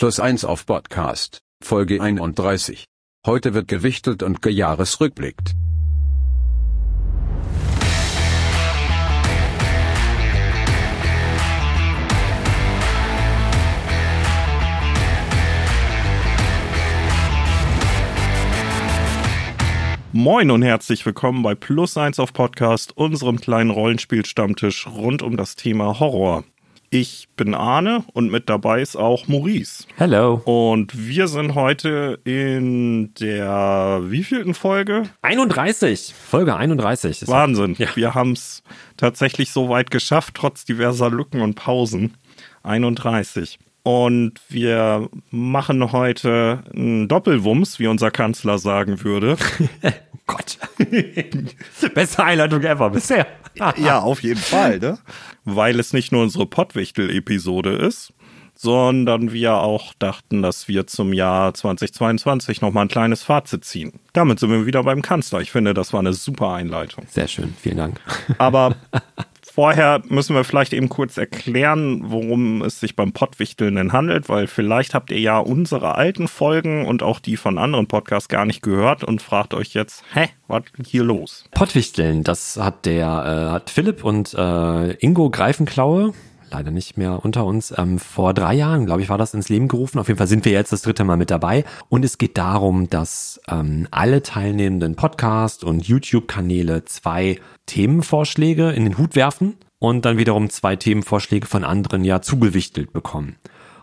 Plus 1 auf Podcast, Folge 31. Heute wird gewichtelt und gejahresrückblickt. Moin und herzlich willkommen bei Plus 1 auf Podcast, unserem kleinen Rollenspiel-Stammtisch rund um das Thema Horror. Ich bin Arne und mit dabei ist auch Maurice. Hello. Und wir sind heute in der wievielten Folge? 31. Folge 31. Wahnsinn. Ja. Wir haben es tatsächlich so weit geschafft, trotz diverser Lücken und Pausen. 31. Und wir machen heute einen Doppelwumms, wie unser Kanzler sagen würde. oh Gott. Beste Einleitung ever bisher. ja, auf jeden Fall, ne? Weil es nicht nur unsere Pottwichtel-Episode ist, sondern wir auch dachten, dass wir zum Jahr 2022 nochmal ein kleines Fazit ziehen. Damit sind wir wieder beim Kanzler. Ich finde, das war eine super Einleitung. Sehr schön, vielen Dank. Aber vorher müssen wir vielleicht eben kurz erklären, worum es sich beim Pottwichteln denn handelt, weil vielleicht habt ihr ja unsere alten Folgen und auch die von anderen Podcasts gar nicht gehört und fragt euch jetzt, hä, was hier los? Pottwichteln, das hat der, äh, hat Philipp und äh, Ingo Greifenklaue leider nicht mehr unter uns. Ähm, vor drei Jahren, glaube ich, war das ins Leben gerufen. Auf jeden Fall sind wir jetzt das dritte Mal mit dabei. Und es geht darum, dass ähm, alle teilnehmenden Podcast- und YouTube-Kanäle zwei Themenvorschläge in den Hut werfen und dann wiederum zwei Themenvorschläge von anderen ja zugewichtelt bekommen.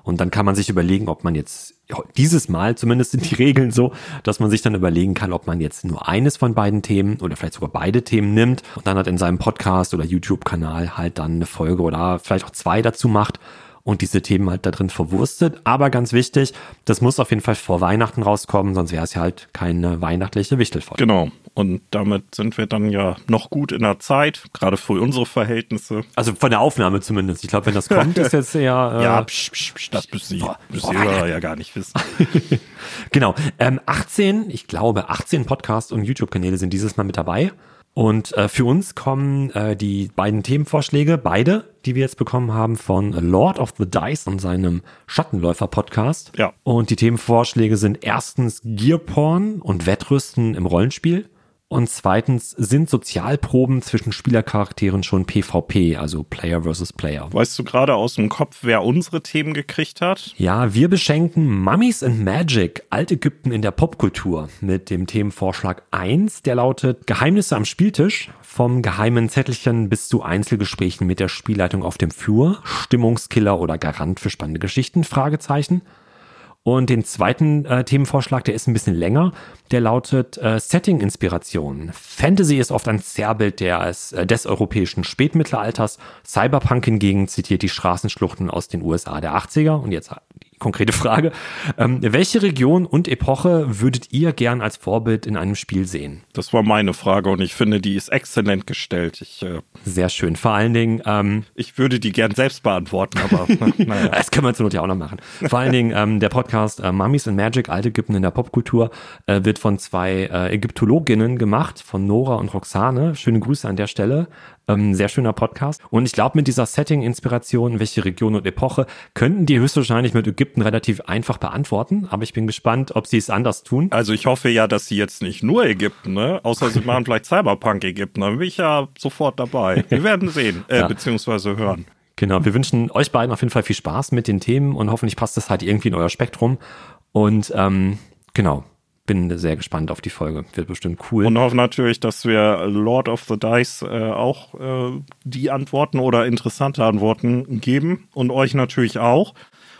Und dann kann man sich überlegen, ob man jetzt dieses Mal zumindest sind die Regeln so, dass man sich dann überlegen kann, ob man jetzt nur eines von beiden Themen oder vielleicht sogar beide Themen nimmt und dann halt in seinem Podcast oder YouTube-Kanal halt dann eine Folge oder vielleicht auch zwei dazu macht und diese Themen halt da drin verwurstet. Aber ganz wichtig, das muss auf jeden Fall vor Weihnachten rauskommen, sonst wäre es ja halt keine weihnachtliche Wichtelfolge. Genau. Und damit sind wir dann ja noch gut in der Zeit, gerade für unsere Verhältnisse. Also von der Aufnahme zumindest. Ich glaube, wenn das kommt, ist jetzt eher. Äh, ja, psch, psch, psch, das müssen Sie, boah, müssen boah, ja gar nicht wissen. genau. Ähm, 18, ich glaube, 18 Podcasts und YouTube-Kanäle sind dieses Mal mit dabei. Und äh, für uns kommen äh, die beiden Themenvorschläge, beide, die wir jetzt bekommen haben, von Lord of the Dice und seinem Schattenläufer-Podcast. Ja. Und die Themenvorschläge sind erstens Gearporn und Wettrüsten im Rollenspiel. Und zweitens sind Sozialproben zwischen Spielercharakteren schon PvP, also Player versus Player. Weißt du gerade aus dem Kopf, wer unsere Themen gekriegt hat? Ja, wir beschenken Mummies and Magic, Altägypten in der Popkultur, mit dem Themenvorschlag 1, der lautet Geheimnisse am Spieltisch, vom geheimen Zettelchen bis zu Einzelgesprächen mit der Spielleitung auf dem Flur, Stimmungskiller oder Garant für spannende Geschichten, Fragezeichen. Und den zweiten äh, Themenvorschlag, der ist ein bisschen länger, der lautet äh, Setting-Inspiration. Fantasy ist oft ein Zerrbild des, äh, des europäischen Spätmittelalters. Cyberpunk hingegen zitiert die Straßenschluchten aus den USA der 80er. Und jetzt konkrete Frage. Ähm, welche Region und Epoche würdet ihr gern als Vorbild in einem Spiel sehen? Das war meine Frage und ich finde, die ist exzellent gestellt. Ich, äh, Sehr schön. Vor allen Dingen. Ähm, ich würde die gern selbst beantworten, aber naja. das können wir zur Not ja auch noch machen. Vor allen Dingen ähm, der Podcast äh, Mummies and Magic, Alte Ägypten in der Popkultur, äh, wird von zwei äh, Ägyptologinnen gemacht, von Nora und Roxane. Schöne Grüße an der Stelle. Ähm, sehr schöner Podcast. Und ich glaube, mit dieser Setting-Inspiration, welche Region und Epoche, könnten die höchstwahrscheinlich mit Ägypten relativ einfach beantworten. Aber ich bin gespannt, ob sie es anders tun. Also ich hoffe ja, dass sie jetzt nicht nur Ägypten, ne? Außer sie machen vielleicht Cyberpunk-Ägypten. Dann bin ich ja sofort dabei. Wir werden sehen, äh, ja. beziehungsweise hören. Genau, wir wünschen euch beiden auf jeden Fall viel Spaß mit den Themen und hoffentlich passt das halt irgendwie in euer Spektrum. Und ähm, genau, bin sehr gespannt auf die Folge. Wird bestimmt cool. Und hoffe natürlich, dass wir Lord of the Dice äh, auch äh, die Antworten oder interessante Antworten geben und euch natürlich auch.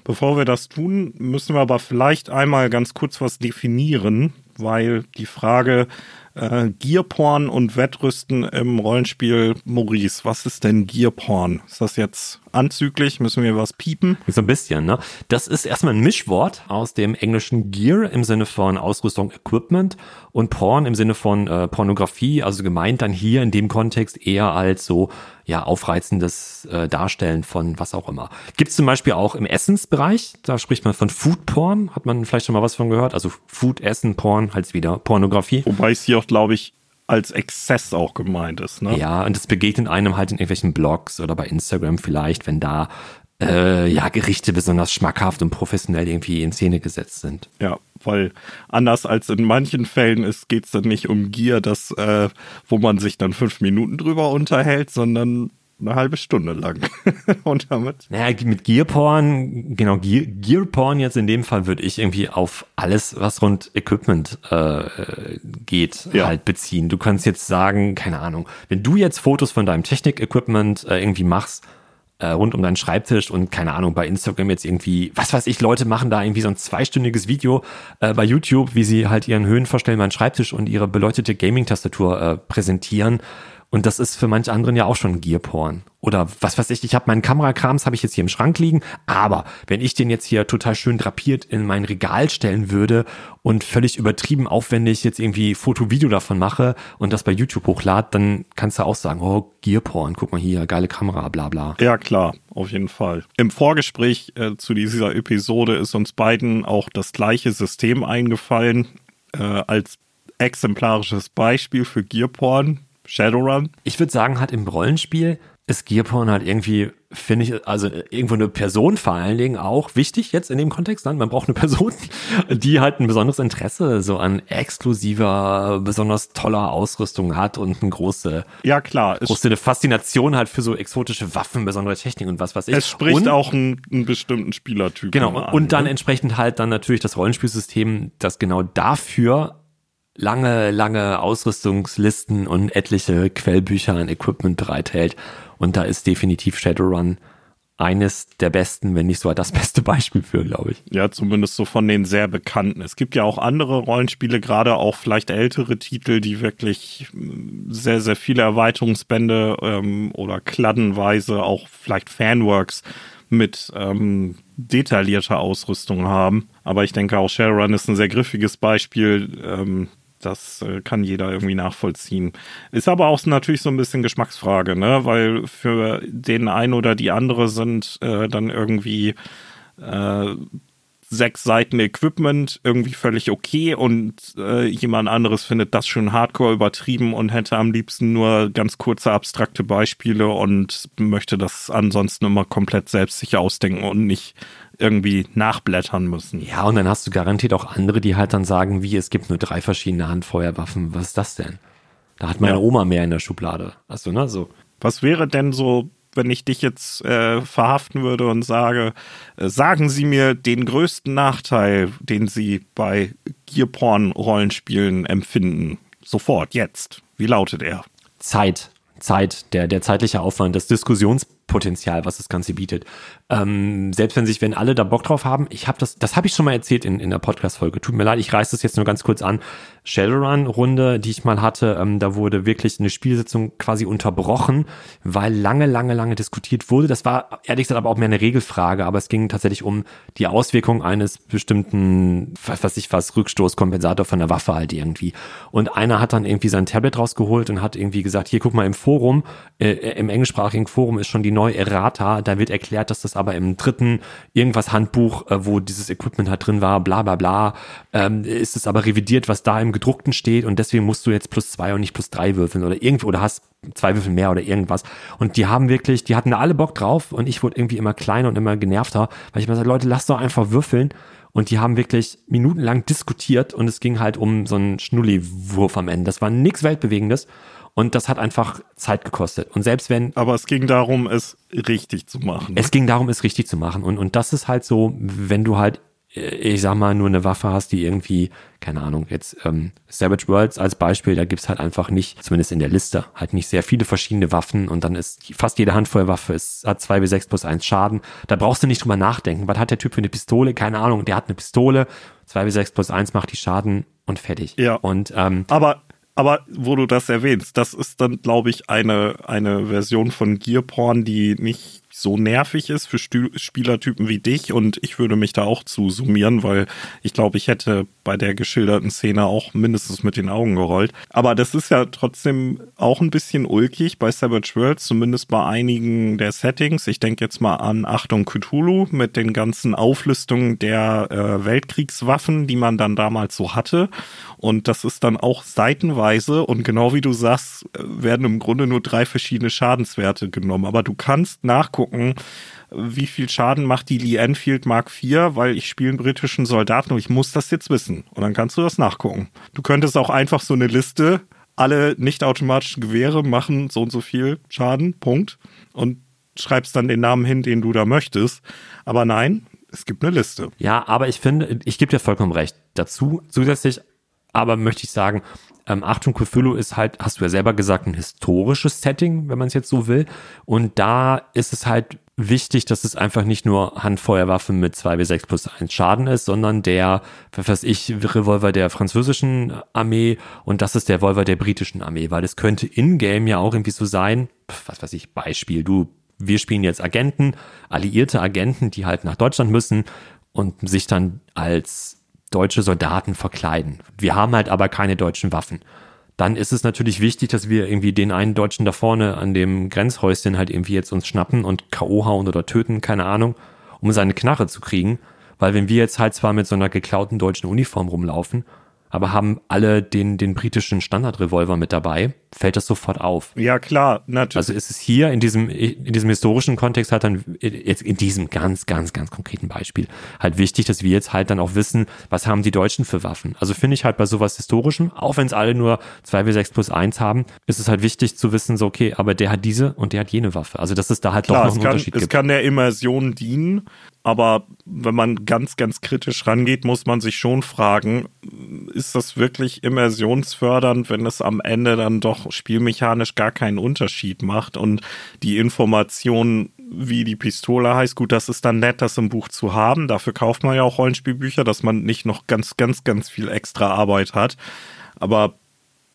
Bevor wir das tun, müssen wir aber vielleicht einmal ganz kurz was definieren, weil die Frage, äh, Gearporn und Wettrüsten im Rollenspiel Maurice. Was ist denn Gearporn? Ist das jetzt anzüglich? Müssen wir was piepen? So ein bisschen, ne? Das ist erstmal ein Mischwort aus dem englischen Gear im Sinne von Ausrüstung, Equipment und Porn im Sinne von äh, Pornografie, also gemeint dann hier in dem Kontext eher als so ja aufreizendes äh, Darstellen von was auch immer. Gibt es zum Beispiel auch im Essensbereich, da spricht man von Food Porn, hat man vielleicht schon mal was von gehört, also Food, Essen, Porn, halt wieder Pornografie. Wobei es hier auch, glaube ich, als Exzess auch gemeint ist. Ne? Ja, und das begegnet einem halt in irgendwelchen Blogs oder bei Instagram vielleicht, wenn da äh, ja, Gerichte besonders schmackhaft und professionell irgendwie in Szene gesetzt sind. Ja, weil anders als in manchen Fällen ist, geht's dann nicht um Gier, das, äh, wo man sich dann fünf Minuten drüber unterhält, sondern eine halbe Stunde lang. und damit. Naja, mit Gearporn, genau, Gear, Gearporn jetzt in dem Fall würde ich irgendwie auf alles, was rund Equipment äh, geht, ja. halt beziehen. Du kannst jetzt sagen, keine Ahnung, wenn du jetzt Fotos von deinem Technik-Equipment äh, irgendwie machst, äh, rund um deinen Schreibtisch und keine Ahnung, bei Instagram jetzt irgendwie, was weiß ich, Leute machen da irgendwie so ein zweistündiges Video äh, bei YouTube, wie sie halt ihren höhenverstellbaren Schreibtisch und ihre beleuchtete Gaming-Tastatur äh, präsentieren und das ist für manche anderen ja auch schon Gearporn. Oder was weiß ich, ich habe meinen Kamerakrams, habe ich jetzt hier im Schrank liegen, aber wenn ich den jetzt hier total schön drapiert in mein Regal stellen würde und völlig übertrieben aufwendig jetzt irgendwie Foto-Video davon mache und das bei YouTube hochlade, dann kannst du auch sagen, oh, Gearporn, guck mal hier, geile Kamera, bla bla. Ja, klar, auf jeden Fall. Im Vorgespräch äh, zu dieser Episode ist uns beiden auch das gleiche System eingefallen äh, als exemplarisches Beispiel für Gearporn Shadowrun? Ich würde sagen, hat im Rollenspiel ist Gearporn halt irgendwie, finde ich, also irgendwo eine Person vor allen Dingen auch wichtig jetzt in dem Kontext. Dann. Man braucht eine Person, die halt ein besonderes Interesse so an exklusiver, besonders toller Ausrüstung hat und eine große, ja klar, große eine Faszination halt für so exotische Waffen, besondere Technik und was weiß ich. Es spricht und, auch einen, einen, bestimmten Spielertyp. Genau. An, und dann ne? entsprechend halt dann natürlich das Rollenspielsystem, das genau dafür lange, lange Ausrüstungslisten und etliche Quellbücher an Equipment bereithält. Und da ist definitiv Shadowrun eines der besten, wenn nicht sogar das beste Beispiel für, glaube ich. Ja, zumindest so von den sehr bekannten. Es gibt ja auch andere Rollenspiele, gerade auch vielleicht ältere Titel, die wirklich sehr, sehr viele Erweiterungsbände ähm, oder kladdenweise auch vielleicht Fanworks mit ähm, detaillierter Ausrüstung haben. Aber ich denke auch Shadowrun ist ein sehr griffiges Beispiel, ähm, das äh, kann jeder irgendwie nachvollziehen. Ist aber auch natürlich so ein bisschen Geschmacksfrage, ne? Weil für den einen oder die andere sind äh, dann irgendwie äh, sechs Seiten Equipment irgendwie völlig okay und äh, jemand anderes findet das schon hardcore übertrieben und hätte am liebsten nur ganz kurze abstrakte Beispiele und möchte das ansonsten immer komplett selbst sich ausdenken und nicht irgendwie nachblättern müssen. Ja, und dann hast du garantiert auch andere, die halt dann sagen, wie, es gibt nur drei verschiedene Handfeuerwaffen. Was ist das denn? Da hat meine ja. Oma mehr in der Schublade. Achso, ne? So. Was wäre denn so, wenn ich dich jetzt äh, verhaften würde und sage, äh, sagen Sie mir den größten Nachteil, den Sie bei Gearporn-Rollenspielen empfinden? Sofort, jetzt. Wie lautet er? Zeit. Zeit, der, der zeitliche Aufwand, das Diskussionspotenzial, was das Ganze bietet. Ähm, selbst wenn sich, wenn alle da Bock drauf haben, ich habe das, das habe ich schon mal erzählt in, in der Podcast-Folge. Tut mir leid, ich reiße das jetzt nur ganz kurz an. Shadowrun-Runde, die ich mal hatte, ähm, da wurde wirklich eine Spielsitzung quasi unterbrochen, weil lange, lange, lange diskutiert wurde. Das war ehrlich gesagt aber auch mehr eine Regelfrage, aber es ging tatsächlich um die Auswirkung eines bestimmten, was weiß ich was, Rückstoßkompensator von der Waffe halt irgendwie. Und einer hat dann irgendwie sein Tablet rausgeholt und hat irgendwie gesagt, hier guck mal im Forum, äh, im englischsprachigen Forum ist schon die neue Errata, da wird erklärt, dass das aber im dritten irgendwas Handbuch, äh, wo dieses Equipment halt drin war, bla bla bla, ähm, ist es aber revidiert, was da im gedruckten steht und deswegen musst du jetzt plus zwei und nicht plus drei würfeln oder irgendwie oder hast zwei Würfel mehr oder irgendwas. Und die haben wirklich, die hatten da alle Bock drauf und ich wurde irgendwie immer kleiner und immer genervter, weil ich mir sage, Leute, lasst doch einfach würfeln. Und die haben wirklich minutenlang diskutiert und es ging halt um so einen Schnulli-Wurf am Ende. Das war nichts Weltbewegendes. Und das hat einfach Zeit gekostet. Und selbst wenn. Aber es ging darum, es richtig zu machen. Es ging darum, es richtig zu machen. Und, und das ist halt so, wenn du halt, äh, ich sag mal, nur eine Waffe hast, die irgendwie, keine Ahnung, jetzt ähm, Savage Worlds als Beispiel, da gibt's halt einfach nicht, zumindest in der Liste, halt nicht sehr viele verschiedene Waffen und dann ist fast jede Handfeuerwaffe ist, hat zwei bis sechs plus eins Schaden. Da brauchst du nicht drüber nachdenken. Was hat der Typ für eine Pistole? Keine Ahnung, der hat eine Pistole, zwei bis sechs plus eins macht die Schaden und fertig. Ja. Und ähm, aber aber wo du das erwähnst, das ist dann, glaube ich, eine, eine Version von Gearporn, die nicht so nervig ist für Stu Spielertypen wie dich und ich würde mich da auch zu summieren, weil ich glaube, ich hätte bei der geschilderten Szene auch mindestens mit den Augen gerollt. Aber das ist ja trotzdem auch ein bisschen ulkig bei Savage Worlds, zumindest bei einigen der Settings. Ich denke jetzt mal an Achtung Cthulhu mit den ganzen Auflistungen der äh, Weltkriegswaffen, die man dann damals so hatte. Und das ist dann auch seitenweise und genau wie du sagst, werden im Grunde nur drei verschiedene Schadenswerte genommen. Aber du kannst nach nachgucken, wie viel Schaden macht die Lee Enfield Mark IV, weil ich spiele einen britischen Soldaten und ich muss das jetzt wissen. Und dann kannst du das nachgucken. Du könntest auch einfach so eine Liste, alle nicht automatischen Gewehre machen so und so viel Schaden, Punkt. Und schreibst dann den Namen hin, den du da möchtest. Aber nein, es gibt eine Liste. Ja, aber ich finde, ich gebe dir vollkommen recht. Dazu zusätzlich aber möchte ich sagen, ähm, Achtung, Cthulhu ist halt, hast du ja selber gesagt, ein historisches Setting, wenn man es jetzt so will. Und da ist es halt wichtig, dass es einfach nicht nur Handfeuerwaffen mit 2W6 plus 1 Schaden ist, sondern der, was weiß ich, Revolver der französischen Armee und das ist der Revolver der britischen Armee, weil es könnte in-game ja auch irgendwie so sein, was weiß ich, Beispiel, du, wir spielen jetzt Agenten, alliierte Agenten, die halt nach Deutschland müssen und sich dann als deutsche Soldaten verkleiden. Wir haben halt aber keine deutschen Waffen dann ist es natürlich wichtig, dass wir irgendwie den einen Deutschen da vorne an dem Grenzhäuschen halt irgendwie jetzt uns schnappen und K.O. hauen oder töten, keine Ahnung, um seine Knarre zu kriegen. Weil wenn wir jetzt halt zwar mit so einer geklauten deutschen Uniform rumlaufen, aber haben alle den, den britischen Standardrevolver mit dabei, fällt das sofort auf. Ja, klar, natürlich. Also ist es hier in diesem, in diesem historischen Kontext halt dann, jetzt in diesem ganz, ganz, ganz konkreten Beispiel, halt wichtig, dass wir jetzt halt dann auch wissen, was haben die Deutschen für Waffen. Also finde ich halt bei sowas Historischem, auch wenn es alle nur 2W6 plus 1 haben, ist es halt wichtig zu wissen, so, okay, aber der hat diese und der hat jene Waffe. Also dass es da halt klar, doch noch einen kann, Unterschied es gibt. Es kann der Immersion dienen, aber wenn man ganz, ganz kritisch rangeht, muss man sich schon fragen, ist das wirklich immersionsfördernd, wenn es am Ende dann doch spielmechanisch gar keinen Unterschied macht und die Information, wie die Pistole heißt, gut, das ist dann nett, das im Buch zu haben. Dafür kauft man ja auch Rollenspielbücher, dass man nicht noch ganz, ganz, ganz viel extra Arbeit hat. Aber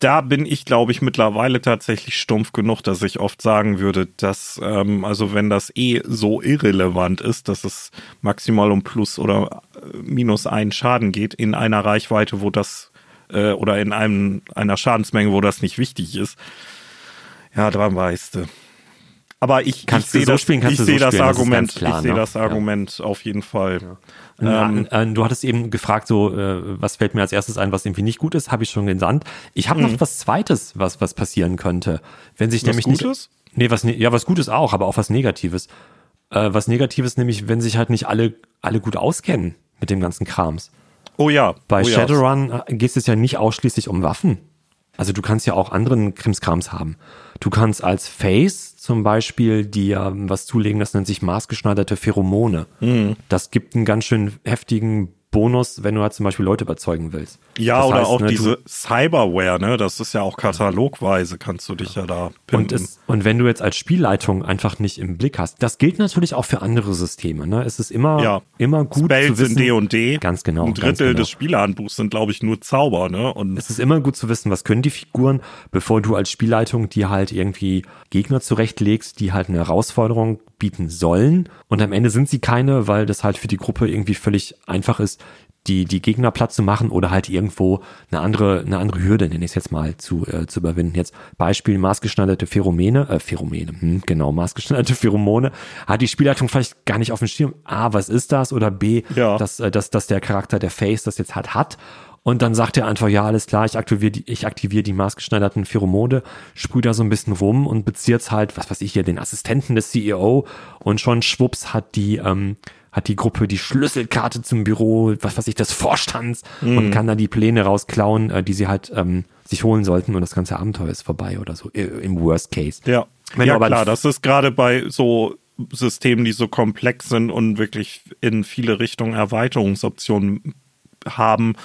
da bin ich, glaube ich, mittlerweile tatsächlich stumpf genug, dass ich oft sagen würde, dass, ähm, also wenn das eh so irrelevant ist, dass es maximal um plus oder äh, minus einen Schaden geht in einer Reichweite, wo das äh, oder in einem, einer Schadensmenge, wo das nicht wichtig ist, ja, dran weißt du. Aber ich, ich sehe so das, spielen, ich so sehe das spielen, Argument, das klar, ich sehe ne? das Argument ja. auf jeden Fall. Ja. Ähm, äh, du hattest eben gefragt, so äh, was fällt mir als erstes ein, was irgendwie nicht gut ist, habe ich schon gesandt. Ich habe mhm. noch was Zweites, was was passieren könnte, wenn sich was nämlich Gutes? nicht. Nee, was ne, ja was Gutes auch, aber auch was Negatives. Äh, was Negatives nämlich, wenn sich halt nicht alle alle gut auskennen mit dem ganzen Krams. Oh ja. Bei oh Shadowrun ja. geht es ja nicht ausschließlich um Waffen. Also du kannst ja auch anderen Krimskrams haben. Du kannst als Face zum Beispiel dir was zulegen, das nennt sich maßgeschneiderte Pheromone. Mhm. Das gibt einen ganz schön heftigen Bonus, wenn du halt zum Beispiel Leute überzeugen willst. Ja, das oder heißt, auch ne, diese Cyberware, ne? Das ist ja auch katalogweise, kannst du dich ja da und, es, und wenn du jetzt als Spielleitung einfach nicht im Blick hast, das gilt natürlich auch für andere Systeme. Ne? Es ist immer, ja. immer gut Spells zu wissen. in D&D. Ganz genau. Ein Drittel genau. des Spielerhandbuchs sind, glaube ich, nur Zauber. Ne? Und es ist immer gut zu wissen, was können die Figuren, bevor du als Spielleitung dir halt irgendwie Gegner zurechtlegst, die halt eine Herausforderung bieten sollen. Und am Ende sind sie keine, weil das halt für die Gruppe irgendwie völlig einfach ist, die, die Gegner platt zu machen oder halt irgendwo eine andere, eine andere Hürde, nenne ich es jetzt mal, zu, äh, zu überwinden. Jetzt Beispiel maßgeschneiderte Pheromene, äh, Pheromene, hm, genau, maßgeschneiderte Pheromone, hat die Spielleitung vielleicht gar nicht auf dem Schirm, A, was ist das? Oder B, ja. dass, äh, dass, dass der Charakter, der Face, das jetzt halt hat. Und dann sagt er einfach, ja, alles klar, ich aktiviere die, ich aktiviere die maßgeschneiderten Pheromone, sprühe da so ein bisschen rum und bezieht's halt, was weiß ich hier, den Assistenten des CEO und schon schwupps hat die, ähm, hat die Gruppe die Schlüsselkarte zum Büro, was weiß ich, des Vorstands mhm. und kann da die Pläne rausklauen, äh, die sie halt ähm, sich holen sollten und das ganze Abenteuer ist vorbei oder so, äh, im Worst Case. Ja, Wenn ja klar, das ist gerade bei so Systemen, die so komplex sind und wirklich in viele Richtungen Erweiterungsoptionen haben,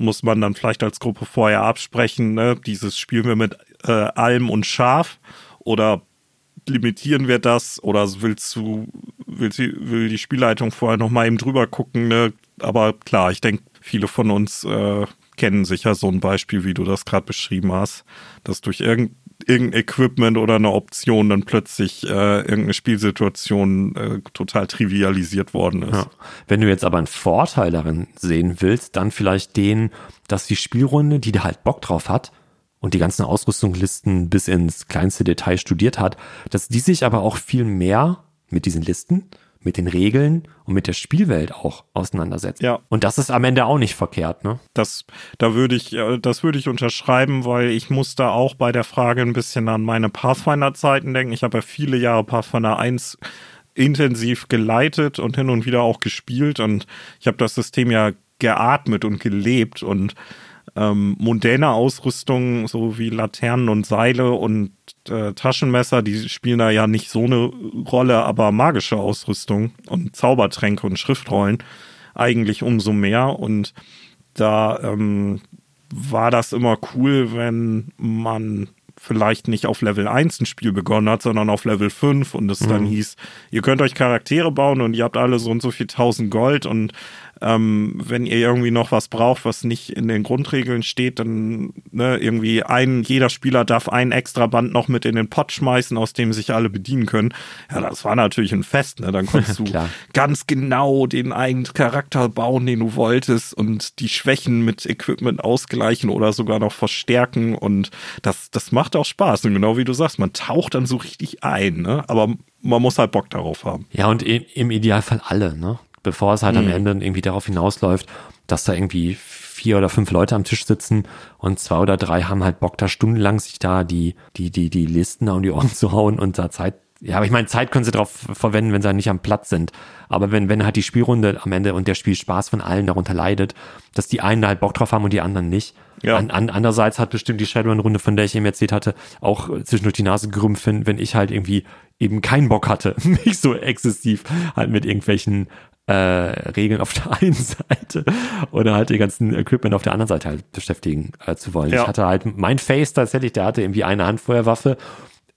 muss man dann vielleicht als Gruppe vorher absprechen, ne? dieses spielen wir mit äh, Alm und Schaf oder limitieren wir das oder willst du, will, sie, will die Spielleitung vorher nochmal eben drüber gucken, ne? Aber klar, ich denke, viele von uns äh, kennen sicher so ein Beispiel, wie du das gerade beschrieben hast, dass durch irgendein irgendein Equipment oder eine Option dann plötzlich äh, irgendeine Spielsituation äh, total trivialisiert worden ist. Ja. Wenn du jetzt aber einen Vorteil darin sehen willst, dann vielleicht den, dass die Spielrunde, die da halt Bock drauf hat, und die ganzen Ausrüstungslisten bis ins kleinste Detail studiert hat, dass die sich aber auch viel mehr mit diesen Listen, mit den Regeln und mit der Spielwelt auch auseinandersetzt. Ja. Und das ist am Ende auch nicht verkehrt, ne? Das, da würde ich, äh, das würde ich unterschreiben, weil ich muss da auch bei der Frage ein bisschen an meine Pathfinder-Zeiten denken. Ich habe ja viele Jahre Pathfinder 1 intensiv geleitet und hin und wieder auch gespielt und ich habe das System ja geatmet und gelebt und ähm, mondäne Ausrüstung, so wie Laternen und Seile und äh, Taschenmesser, die spielen da ja nicht so eine Rolle, aber magische Ausrüstung und Zaubertränke und Schriftrollen eigentlich umso mehr. Und da ähm, war das immer cool, wenn man vielleicht nicht auf Level 1 ein Spiel begonnen hat, sondern auf Level 5 und es mhm. dann hieß, ihr könnt euch Charaktere bauen und ihr habt alle so und so viel 1000 Gold und ähm, wenn ihr irgendwie noch was braucht, was nicht in den Grundregeln steht, dann ne, irgendwie ein, jeder Spieler darf ein extra Band noch mit in den Pot schmeißen, aus dem sich alle bedienen können. Ja, das war natürlich ein Fest, ne? Dann konntest du ganz genau den eigenen Charakter bauen, den du wolltest und die Schwächen mit Equipment ausgleichen oder sogar noch verstärken und das, das macht auch Spaß. Und genau wie du sagst, man taucht dann so richtig ein, ne? Aber man muss halt Bock darauf haben. Ja, und im Idealfall alle, ne? Bevor es halt mhm. am Ende irgendwie darauf hinausläuft, dass da irgendwie vier oder fünf Leute am Tisch sitzen und zwei oder drei haben halt Bock, da stundenlang sich da die, die, die, die Listen um die Ohren zu hauen und da Zeit ja, aber ich meine, Zeit können sie darauf verwenden, wenn sie nicht am Platz sind. Aber wenn, wenn halt die Spielrunde am Ende und der Spielspaß von allen darunter leidet, dass die einen halt Bock drauf haben und die anderen nicht. Ja. An, an, andererseits hat bestimmt die Shadowrun-Runde, von der ich eben erzählt hatte, auch zwischendurch die Nase gerümpft, wenn, wenn ich halt irgendwie eben keinen Bock hatte, mich so exzessiv halt mit irgendwelchen äh, Regeln auf der einen Seite oder halt die ganzen Equipment auf der anderen Seite halt beschäftigen äh, zu wollen. Ja. Ich hatte halt mein Face tatsächlich, der hatte irgendwie eine Handfeuerwaffe,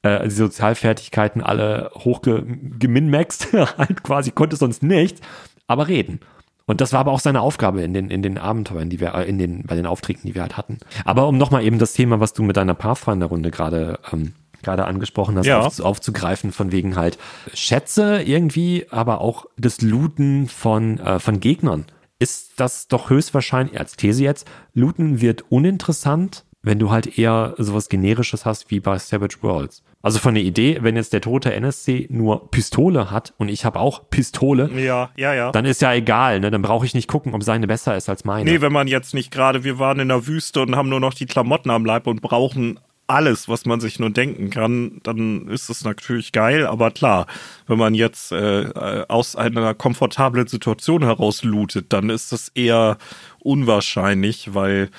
äh, die Sozialfertigkeiten alle hochgeminmaxt, halt quasi konnte sonst nicht, aber reden. Und das war aber auch seine Aufgabe in den, in den Abenteuern, die wir, äh, in den, bei den Aufträgen, die wir halt hatten. Aber um nochmal eben das Thema, was du mit deiner Pathfinder-Runde gerade ähm, gerade angesprochen hast, ja. auf, aufzugreifen, von wegen halt Schätze irgendwie, aber auch das Looten von, äh, von Gegnern. Ist das doch höchstwahrscheinlich, als These jetzt, Looten wird uninteressant, wenn du halt eher sowas Generisches hast wie bei Savage Worlds. Also von der Idee, wenn jetzt der tote NSC nur Pistole hat und ich habe auch Pistole, ja, ja, ja. dann ist ja egal, ne? Dann brauche ich nicht gucken, ob seine besser ist als meine. Nee, wenn man jetzt nicht gerade, wir waren in der Wüste und haben nur noch die Klamotten am Leib und brauchen alles, was man sich nur denken kann, dann ist es natürlich geil. Aber klar, wenn man jetzt äh, aus einer komfortablen Situation heraus lootet, dann ist das eher unwahrscheinlich, weil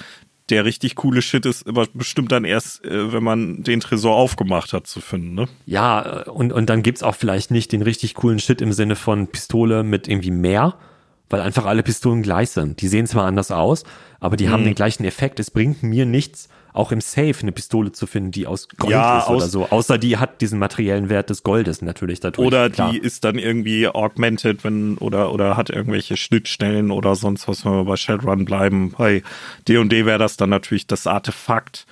der richtig coole Shit ist immer bestimmt dann erst, äh, wenn man den Tresor aufgemacht hat, zu finden, ne? Ja, und, und dann gibt's auch vielleicht nicht den richtig coolen Shit im Sinne von Pistole mit irgendwie mehr, weil einfach alle Pistolen gleich sind. Die sehen zwar anders aus, aber die mhm. haben den gleichen Effekt. Es bringt mir nichts, auch im Safe eine Pistole zu finden, die aus Gold ja, ist oder so. Außer die hat diesen materiellen Wert des Goldes natürlich dadurch. Oder klar. die ist dann irgendwie augmented, wenn, oder, oder hat irgendwelche Schnittstellen oder sonst was, wenn wir bei Shadowrun bleiben. Bei D&D wäre das dann natürlich das Artefakt.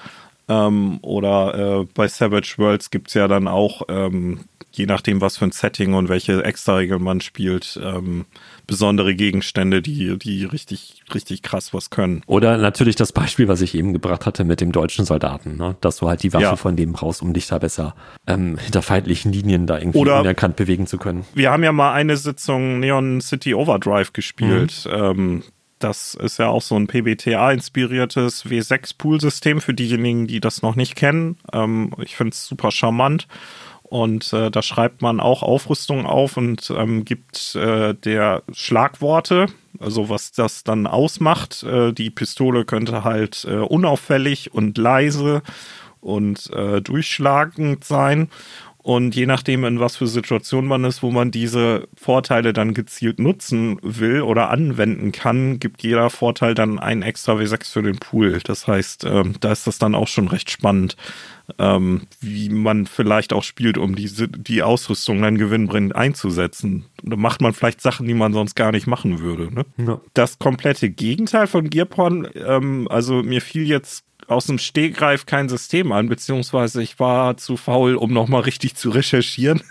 Ähm, oder äh, bei Savage Worlds gibt's ja dann auch, ähm, je nachdem, was für ein Setting und welche Extra-Regeln man spielt, ähm, besondere Gegenstände, die, die richtig, richtig krass was können. Oder natürlich das Beispiel, was ich eben gebracht hatte mit dem deutschen Soldaten, ne? dass du halt die Waffe ja. von dem brauchst, um dich da besser ähm, hinter feindlichen Linien da irgendwie Oder unerkannt bewegen zu können. Wir haben ja mal eine Sitzung Neon City Overdrive gespielt. Mhm. Ähm, das ist ja auch so ein PBTA-inspiriertes W6-Pool-System für diejenigen, die das noch nicht kennen. Ähm, ich finde es super charmant. Und äh, da schreibt man auch Aufrüstung auf und ähm, gibt äh, der Schlagworte, also was das dann ausmacht. Äh, die Pistole könnte halt äh, unauffällig und leise und äh, durchschlagend sein. Und je nachdem, in was für Situation man ist, wo man diese Vorteile dann gezielt nutzen will oder anwenden kann, gibt jeder Vorteil dann einen extra W6 für den Pool. Das heißt, ähm, da ist das dann auch schon recht spannend, ähm, wie man vielleicht auch spielt, um diese, die Ausrüstung dann gewinnbringend einzusetzen. Da macht man vielleicht Sachen, die man sonst gar nicht machen würde. Ne? Ja. Das komplette Gegenteil von Gearporn, ähm, also mir fiel jetzt aus dem Stegreif kein System an, beziehungsweise ich war zu faul, um nochmal richtig zu recherchieren.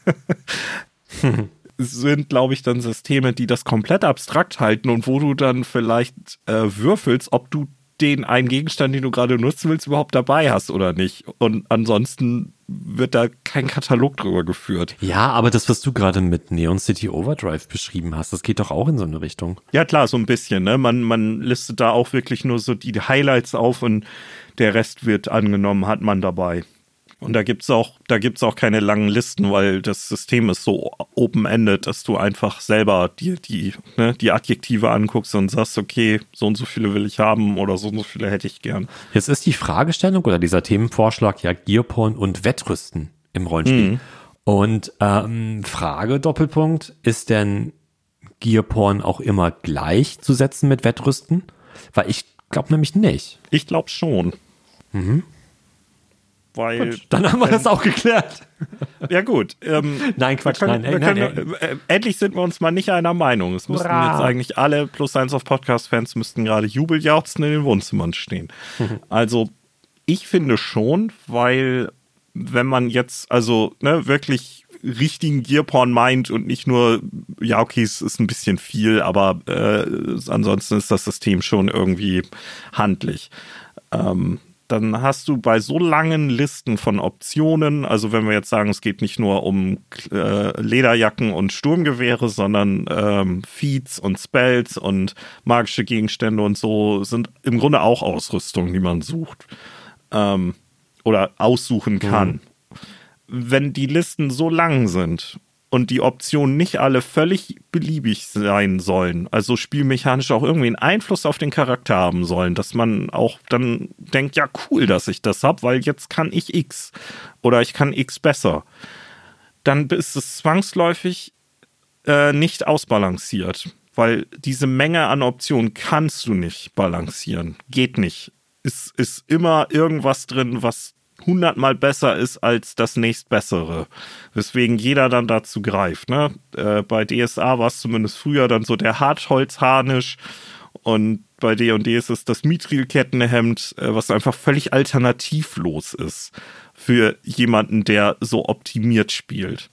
sind, glaube ich, dann Systeme, die das komplett abstrakt halten und wo du dann vielleicht äh, würfelst, ob du den einen Gegenstand, den du gerade nutzen willst, überhaupt dabei hast oder nicht. Und ansonsten wird da kein Katalog drüber geführt. Ja, aber das, was du gerade mit Neon City Overdrive beschrieben hast, das geht doch auch in so eine Richtung. Ja, klar, so ein bisschen. Ne? Man, man listet da auch wirklich nur so die Highlights auf und der Rest wird angenommen, hat man dabei. Und da gibt's auch, da gibt's auch keine langen Listen, weil das System ist so open-ended, dass du einfach selber dir die, ne, die Adjektive anguckst und sagst, okay, so und so viele will ich haben oder so und so viele hätte ich gern. Jetzt ist die Fragestellung oder dieser Themenvorschlag ja Gearporn und Wettrüsten im Rollenspiel. Mhm. Und ähm, Frage Doppelpunkt, ist denn Gearporn auch immer gleichzusetzen mit Wettrüsten? Weil ich glaube nämlich nicht. Ich glaube schon. Mhm. Weil, gut, dann haben wir ähm, das auch geklärt. Ja gut. Ähm, nein, Quatsch, können, nein, nein, können, nein, äh, Endlich sind wir uns mal nicht einer Meinung. Es müssten Hurra. jetzt eigentlich alle Plus eins auf Podcast-Fans müssten gerade jubeljauchzen in den Wohnzimmern stehen. Mhm. Also ich finde schon, weil wenn man jetzt also ne, wirklich richtigen Gearporn meint und nicht nur, ja, okay, es ist ein bisschen viel, aber äh, ansonsten ist das System schon irgendwie handlich. Ähm, dann hast du bei so langen Listen von Optionen, also wenn wir jetzt sagen, es geht nicht nur um äh, Lederjacken und Sturmgewehre, sondern ähm, Feeds und Spells und magische Gegenstände und so, sind im Grunde auch Ausrüstung, die man sucht ähm, oder aussuchen kann. Mhm. Wenn die Listen so lang sind und die Optionen nicht alle völlig beliebig sein sollen, also spielmechanisch auch irgendwie einen Einfluss auf den Charakter haben sollen, dass man auch dann denkt, ja cool, dass ich das habe, weil jetzt kann ich X oder ich kann X besser, dann ist es zwangsläufig äh, nicht ausbalanciert, weil diese Menge an Optionen kannst du nicht balancieren, geht nicht. Ist, ist immer irgendwas drin, was hundertmal besser ist als das nächstbessere. Weswegen jeder dann dazu greift. Ne? Äh, bei DSA war es zumindest früher dann so der Hartholzharnisch und bei D&D ist es das Mithril-Kettenhemd, äh, was einfach völlig alternativlos ist für jemanden, der so optimiert spielt.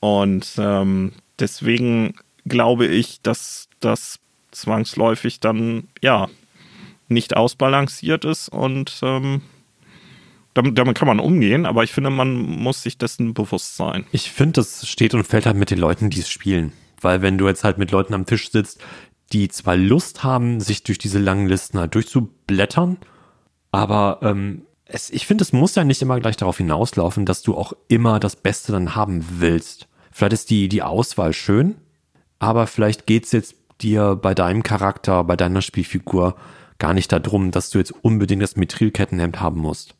Und ähm, deswegen glaube ich, dass das zwangsläufig dann, ja, nicht ausbalanciert ist und ähm, damit, damit kann man umgehen, aber ich finde, man muss sich dessen bewusst sein. Ich finde, das steht und fällt halt mit den Leuten, die es spielen. Weil wenn du jetzt halt mit Leuten am Tisch sitzt, die zwar Lust haben, sich durch diese langen Listen halt durchzublättern, aber ähm, es, ich finde, es muss ja nicht immer gleich darauf hinauslaufen, dass du auch immer das Beste dann haben willst. Vielleicht ist die, die Auswahl schön, aber vielleicht geht es jetzt dir bei deinem Charakter, bei deiner Spielfigur gar nicht darum, dass du jetzt unbedingt das Methylkettenhemd haben musst.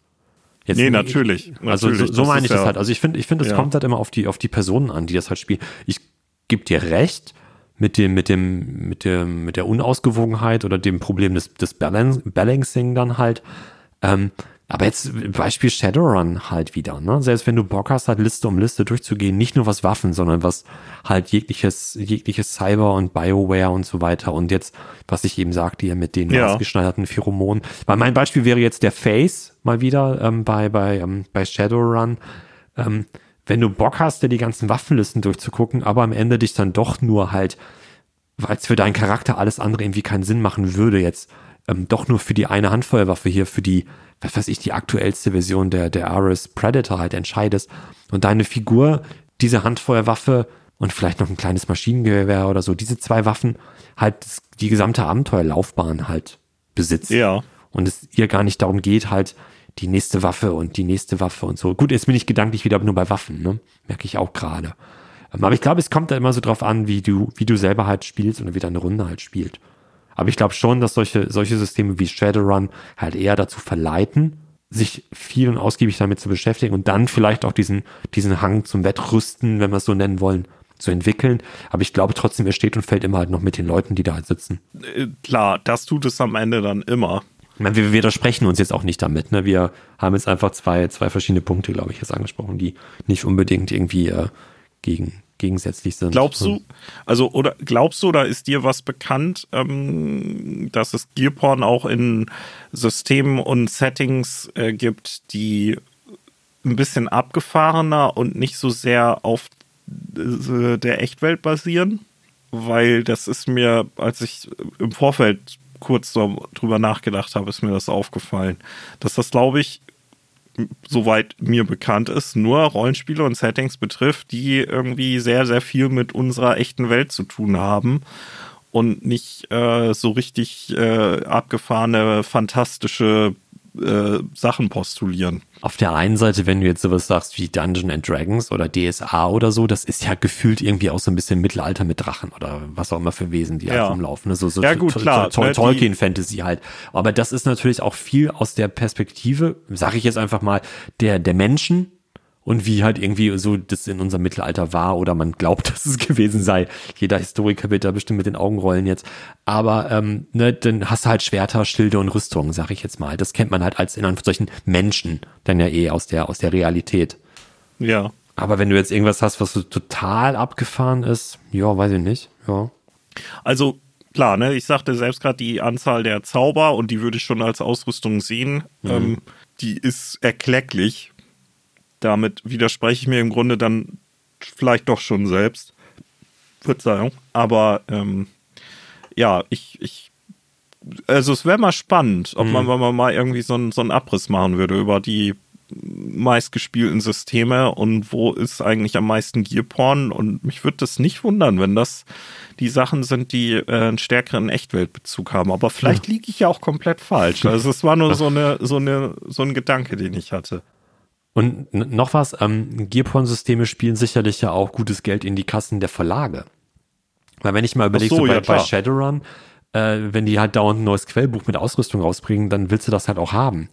Jetzt nee, natürlich. Also natürlich, so, so meine ich das ja, halt. Also ich finde, ich finde, es ja. kommt halt immer auf die, auf die Personen an, die das halt spielen. Ich gebe dir recht mit dem, mit dem, mit dem, mit der Unausgewogenheit oder dem Problem des, des Balance, Balancing dann halt. Ähm, aber jetzt Beispiel Shadowrun halt wieder, ne? Selbst wenn du Bock hast, halt Liste um Liste durchzugehen, nicht nur was Waffen, sondern was halt jegliches, jegliches Cyber und Bioware und so weiter. Und jetzt, was ich eben sagte, hier mit den ja. maßgeschneiderten Pheromonen. Weil mein Beispiel wäre jetzt der Face mal wieder ähm, bei, bei, ähm, bei Shadowrun. Ähm, wenn du Bock hast, dir die ganzen Waffenlisten durchzugucken, aber am Ende dich dann doch nur halt, weil es für deinen Charakter alles andere irgendwie keinen Sinn machen würde, jetzt ähm, doch nur für die eine Handfeuerwaffe hier, für die was weiß ich, die aktuellste Version der, der Ares Predator halt entscheidest und deine Figur diese Handfeuerwaffe und vielleicht noch ein kleines Maschinengewehr oder so, diese zwei Waffen halt die gesamte Abenteuerlaufbahn halt besitzt. Ja. Und es ihr gar nicht darum geht, halt die nächste Waffe und die nächste Waffe und so. Gut, jetzt bin ich gedanklich wieder nur bei Waffen, ne? Merke ich auch gerade. Ähm, aber ich glaube, es kommt da immer so drauf an, wie du, wie du selber halt spielst und wie deine Runde halt spielt. Aber ich glaube schon, dass solche, solche Systeme wie Shadowrun halt eher dazu verleiten, sich viel und ausgiebig damit zu beschäftigen und dann vielleicht auch diesen, diesen Hang zum Wettrüsten, wenn wir es so nennen wollen, zu entwickeln. Aber ich glaube trotzdem, er steht und fällt immer halt noch mit den Leuten, die da halt sitzen. Äh, klar, das tut es am Ende dann immer. Ich meine, wir widersprechen uns jetzt auch nicht damit. Ne? Wir haben jetzt einfach zwei, zwei verschiedene Punkte, glaube ich, jetzt angesprochen, die nicht unbedingt irgendwie äh, gegen, gegensätzlich sind. Glaubst du, also oder glaubst du, oder ist dir was bekannt, ähm, dass es Gearporn auch in Systemen und Settings äh, gibt, die ein bisschen abgefahrener und nicht so sehr auf äh, der Echtwelt basieren? Weil das ist mir, als ich im Vorfeld kurz drüber nachgedacht habe, ist mir das aufgefallen, dass das, glaube ich, soweit mir bekannt ist, nur Rollenspiele und Settings betrifft, die irgendwie sehr, sehr viel mit unserer echten Welt zu tun haben und nicht äh, so richtig äh, abgefahrene, fantastische äh, Sachen postulieren. Auf der einen Seite, wenn du jetzt sowas sagst wie Dungeon and Dragons oder DSA oder so, das ist ja gefühlt irgendwie auch so ein bisschen Mittelalter mit Drachen oder was auch immer für Wesen, die ja. halt rumlaufen. So, so ja, gut, klar. Ne, Tolkien-Fantasy halt. Aber das ist natürlich auch viel aus der Perspektive, sage ich jetzt einfach mal, der, der Menschen, und wie halt irgendwie so das in unserem Mittelalter war oder man glaubt, dass es gewesen sei. Jeder Historiker wird da bestimmt mit den Augen rollen jetzt. Aber ähm, ne, dann hast du halt Schwerter, Schilde und Rüstungen, sag ich jetzt mal. Das kennt man halt als in solchen Menschen dann ja eh aus der aus der Realität. Ja. Aber wenn du jetzt irgendwas hast, was so total abgefahren ist, ja, weiß ich nicht. Ja. Also klar, ne, ich sagte selbst gerade die Anzahl der Zauber und die würde ich schon als Ausrüstung sehen. Mhm. Ähm, die ist erklecklich damit widerspreche ich mir im Grunde dann vielleicht doch schon selbst. Verzeihung. Aber ähm, ja, ich, ich, also es wäre mal spannend, ob mhm. man, wenn man mal irgendwie so, ein, so einen Abriss machen würde über die meistgespielten Systeme und wo ist eigentlich am meisten Gearporn und mich würde das nicht wundern, wenn das die Sachen sind, die äh, einen stärkeren Echtweltbezug haben. Aber vielleicht ja. liege ich ja auch komplett falsch. Also es war nur so eine, so eine, so ein Gedanke, den ich hatte. Und noch was, ähm, Gearporn-Systeme spielen sicherlich ja auch gutes Geld in die Kassen der Verlage. Weil wenn ich mal überlege, so, so bei, ja, bei, Shadowrun, äh, wenn die halt dauernd ein neues Quellbuch mit Ausrüstung rausbringen, dann willst du das halt auch haben.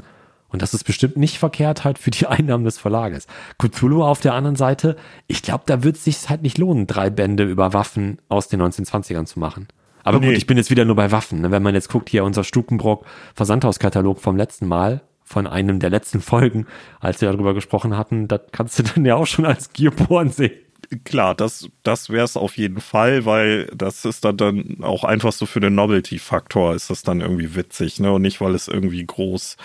Und das ist bestimmt nicht verkehrt halt für die Einnahmen des Verlages. Cthulhu auf der anderen Seite, ich glaube, da wird es sich halt nicht lohnen, drei Bände über Waffen aus den 1920ern zu machen. Aber nee. gut, ich bin jetzt wieder nur bei Waffen. Ne? Wenn man jetzt guckt, hier unser Stukenbrock Versandhauskatalog vom letzten Mal, von einem der letzten Folgen, als wir darüber gesprochen hatten, das kannst du dann ja auch schon als Gearporn sehen. Klar, das, das wäre es auf jeden Fall, weil das ist dann, dann auch einfach so für den Novelty-Faktor ist das dann irgendwie witzig, ne? Und nicht, weil es irgendwie groß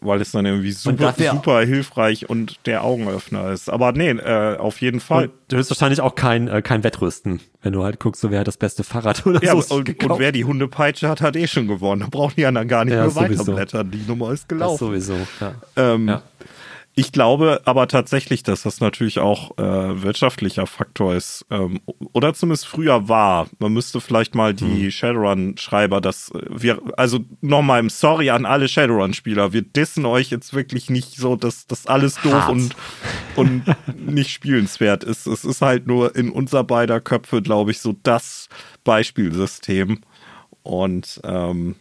weil es dann irgendwie super, super hilfreich und der Augenöffner ist. Aber nee, äh, auf jeden Fall. Und du wirst wahrscheinlich auch kein, äh, kein Wettrüsten, wenn du halt guckst, so wer hat das beste Fahrrad oder ja, so. Und, und, wer die Hundepeitsche hat, hat eh schon gewonnen. Da brauchen die ja dann gar nicht ja, mehr weiterblättern. Die Nummer ist gelaufen. Das sowieso, ja. Ähm, ja. Ich glaube aber tatsächlich, dass das natürlich auch äh, wirtschaftlicher Faktor ist. Ähm, oder zumindest früher war. Man müsste vielleicht mal die hm. Shadowrun-Schreiber, das äh, wir, also nochmal im Sorry an alle Shadowrun-Spieler. Wir dissen euch jetzt wirklich nicht so, dass das alles doof Hart. und, und nicht spielenswert ist. Es ist halt nur in unser beider Köpfe, glaube ich, so das Beispielsystem. Und ähm,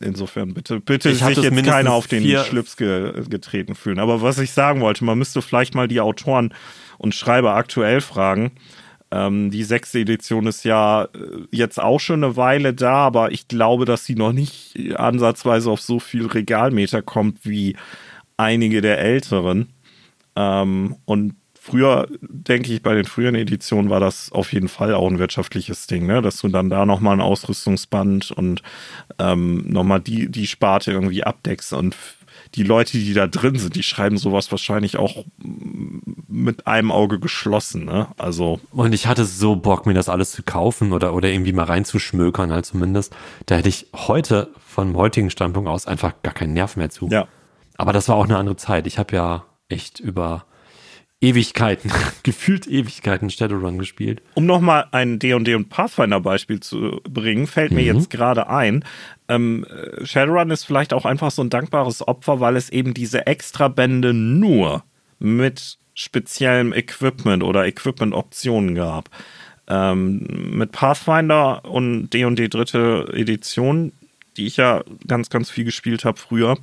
Insofern bitte, bitte ich sich jetzt keiner auf den Schlips ge getreten fühlen. Aber was ich sagen wollte, man müsste vielleicht mal die Autoren und Schreiber aktuell fragen. Ähm, die sechste Edition ist ja äh, jetzt auch schon eine Weile da, aber ich glaube, dass sie noch nicht ansatzweise auf so viel Regalmeter kommt wie einige der älteren. Ähm, und früher, denke ich, bei den früheren Editionen war das auf jeden Fall auch ein wirtschaftliches Ding, ne? dass du dann da nochmal ein Ausrüstungsband und ähm, nochmal die, die Sparte irgendwie abdeckst und die Leute, die da drin sind, die schreiben sowas wahrscheinlich auch mit einem Auge geschlossen, ne? Also. Und ich hatte so Bock, mir das alles zu kaufen oder, oder irgendwie mal reinzuschmökern, halt zumindest. Da hätte ich heute, vom heutigen Standpunkt aus, einfach gar keinen Nerv mehr zu. Ja. Aber das war auch eine andere Zeit. Ich habe ja echt über Ewigkeiten, gefühlt Ewigkeiten Shadowrun gespielt. Um nochmal ein D&D und Pathfinder Beispiel zu bringen, fällt mir mhm. jetzt gerade ein, ähm, Shadowrun ist vielleicht auch einfach so ein dankbares Opfer, weil es eben diese Extrabände nur mit speziellem Equipment oder Equipment-Optionen gab. Ähm, mit Pathfinder und D&D dritte Edition, die ich ja ganz, ganz viel gespielt habe früher,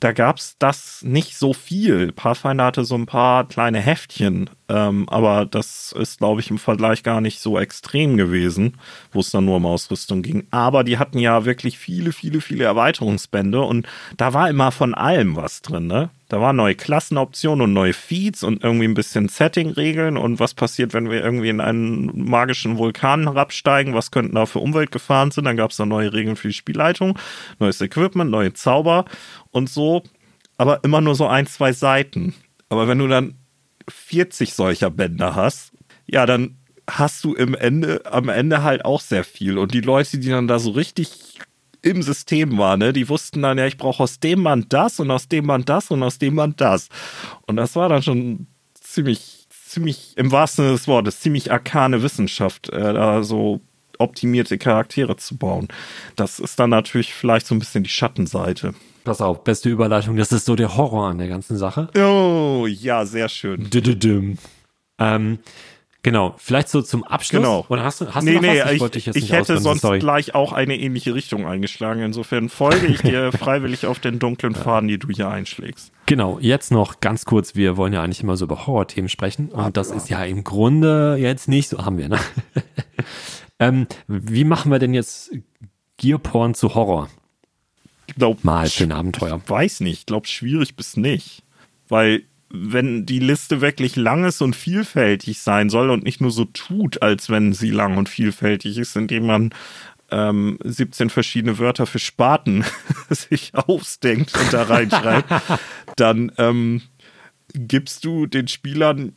da gab's das nicht so viel. Pathfinder hatte so ein paar kleine Heftchen, ähm, aber das ist, glaube ich, im Vergleich gar nicht so extrem gewesen, wo es dann nur um Ausrüstung ging. Aber die hatten ja wirklich viele, viele, viele Erweiterungsbände und da war immer von allem was drin, ne? Da waren neue Klassenoptionen und neue Feeds und irgendwie ein bisschen Setting-Regeln und was passiert, wenn wir irgendwie in einen magischen Vulkan herabsteigen, was könnten da für Umweltgefahren sind. Dann gab es da neue Regeln für die Spielleitung, neues Equipment, neue Zauber und so, aber immer nur so ein, zwei Seiten. Aber wenn du dann 40 solcher Bänder hast, ja, dann hast du im Ende, am Ende halt auch sehr viel. Und die Leute, die dann da so richtig im System waren, ne, die wussten dann, ja, ich brauche aus dem Band das und aus dem Band das und aus dem Band das. Und das war dann schon ziemlich, ziemlich, im wahrsten Sinne des Wortes, ziemlich arkane Wissenschaft, äh, da so optimierte Charaktere zu bauen. Das ist dann natürlich vielleicht so ein bisschen die Schattenseite. Pass auf, beste Überleitung. Das ist so der Horror an der ganzen Sache. Oh, ja, sehr schön. Düdüdüm. Ähm, genau, vielleicht so zum Abschluss. Genau. Oder hast du, hast nee, du noch nee, was? ich, wollte dich jetzt ich hätte sonst sorry. gleich auch eine ähnliche Richtung eingeschlagen. Insofern folge ich dir freiwillig auf den dunklen Faden, die du hier einschlägst. Genau, jetzt noch ganz kurz. Wir wollen ja eigentlich immer so über Horrorthemen sprechen. Und das ist ja im Grunde jetzt nicht so, haben wir, ne? ähm, wie machen wir denn jetzt Gearporn zu Horror? Ich glaub, Mal für ein Abenteuer. weiß nicht, ich glaube schwierig bis nicht. Weil wenn die Liste wirklich lang ist und vielfältig sein soll und nicht nur so tut, als wenn sie lang und vielfältig ist, indem man ähm, 17 verschiedene Wörter für Spaten sich ausdenkt und da reinschreibt, dann ähm, gibst du den Spielern,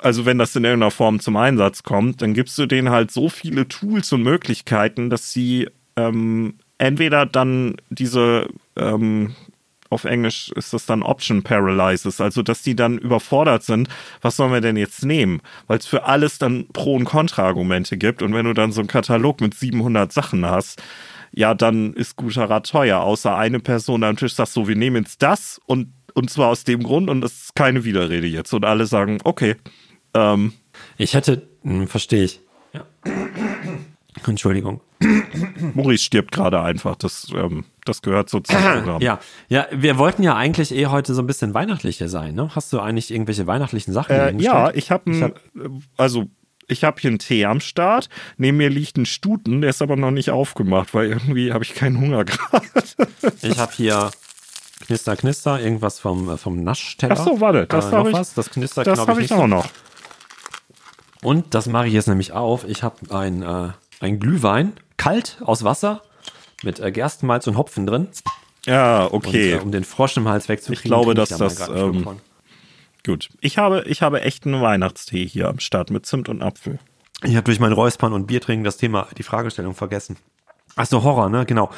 also wenn das in irgendeiner Form zum Einsatz kommt, dann gibst du denen halt so viele Tools und Möglichkeiten, dass sie ähm, entweder dann diese, ähm, auf Englisch ist das dann Option Paralysis, also dass die dann überfordert sind, was sollen wir denn jetzt nehmen? Weil es für alles dann Pro- und Kontra-Argumente gibt und wenn du dann so einen Katalog mit 700 Sachen hast, ja, dann ist guter Rat teuer, außer eine Person am Tisch sagt so, wir nehmen jetzt das und, und zwar aus dem Grund und das ist keine Widerrede jetzt und alle sagen, okay, ähm, Ich hätte, hm, verstehe ich. Ja. Entschuldigung. Maurice stirbt gerade einfach, das, ähm, das gehört so zum Programm. Ja, ja, wir wollten ja eigentlich eh heute so ein bisschen weihnachtlicher sein, ne? Hast du eigentlich irgendwelche weihnachtlichen Sachen Äh, ja, ich habe Ich hab, also ich habe hier einen Tee am Start. Neben mir liegt ein Stuten, der ist aber noch nicht aufgemacht, weil irgendwie habe ich keinen Hunger gerade. Ich habe hier Knister, Knister, irgendwas vom, äh, vom Naschteller. Ach so, warte, das äh, hab noch ich- was. Das knistert, Das habe ich nicht auch noch. Und das mache ich jetzt nämlich auf. Ich habe ein, äh, ein Glühwein, kalt aus Wasser, mit äh, Gerstenmalz und Hopfen drin. Ja, Und, okay. äh, um den Frosch im Hals wegzukriegen. Ich glaube, dass da mal das, ähm. Gut. Ich habe, ich habe echten Weihnachtstee hier am Start mit Zimt und Apfel. Ich habe durch mein Räuspern und Biertrinken das Thema, die Fragestellung vergessen. Ach so, Horror, ne? Genau.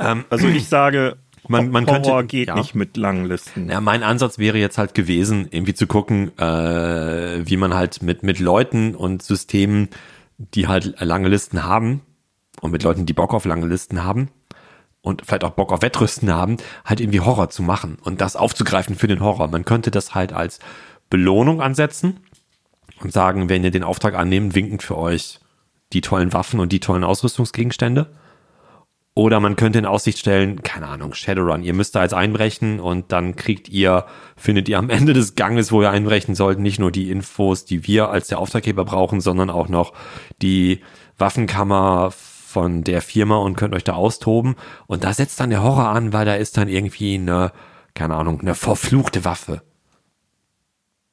Ähm, Also ich sage, Man- man Horror könnte- geht ja. nicht mit langen Listen. Ja, mein Ansatz wäre jetzt halt gewesen, irgendwie zu gucken, äh, wie man halt mit, mit Leuten und Systemen, die halt lange Listen haben und mit Leuten, die Bock auf lange Listen haben und vielleicht auch Bock auf Wettrüsten haben, halt irgendwie Horror zu machen und das aufzugreifen für den Horror. Man könnte das halt als Belohnung ansetzen und sagen, wenn ihr den Auftrag annehmt, winkend für euch die tollen Waffen und die tollen Ausrüstungsgegenstände. Oder man könnte in Aussicht stellen, keine Ahnung, Shadowrun, ihr müsst da jetzt einbrechen und dann kriegt ihr, findet ihr am Ende des Ganges, wo ihr einbrechen sollt, nicht nur die Infos, die wir als der Auftraggeber brauchen, sondern auch noch die Waffenkammer von der Firma und könnt euch da austoben. Und da setzt dann der Horror an, weil da ist dann irgendwie eine, keine Ahnung, eine verfluchte Waffe.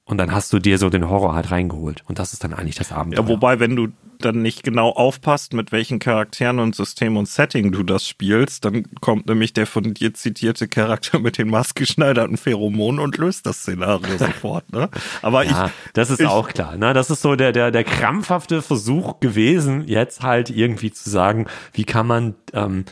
Und dann hast du dir so den Horror halt reingeholt. Und das ist dann eigentlich das Abenteuer. Ja, wobei, wenn du dann nicht genau aufpasst, mit welchen Charakteren und System und Setting du das spielst, dann kommt nämlich der von dir zitierte Charakter mit den maßgeschneiderten Pheromonen und löst das Szenario sofort. Ne? Aber Ja, ich, das ist ich- auch klar. Ne? Das ist so der, der, der krampfhafte Versuch gewesen, jetzt halt irgendwie zu sagen, wie kann man ähm,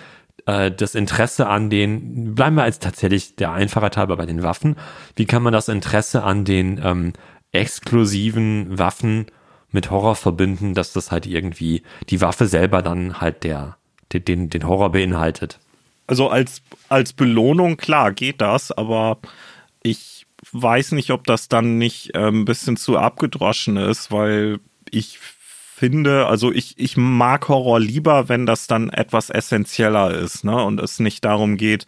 äh, das Interesse an den, bleiben wir als tatsächlich der Einfachheit halber bei den Waffen, wie kann man das Interesse an den ähm, exklusiven Waffen mit Horror verbinden, dass das halt irgendwie die Waffe selber dann halt der, den, den, den Horror beinhaltet. Also als, als Belohnung, klar, geht das, aber ich weiß nicht, ob das dann nicht äh, ein bisschen zu abgedroschen ist, weil ich finde, also ich, ich mag Horror lieber, wenn das dann etwas essentieller ist, ne? Und es nicht darum geht,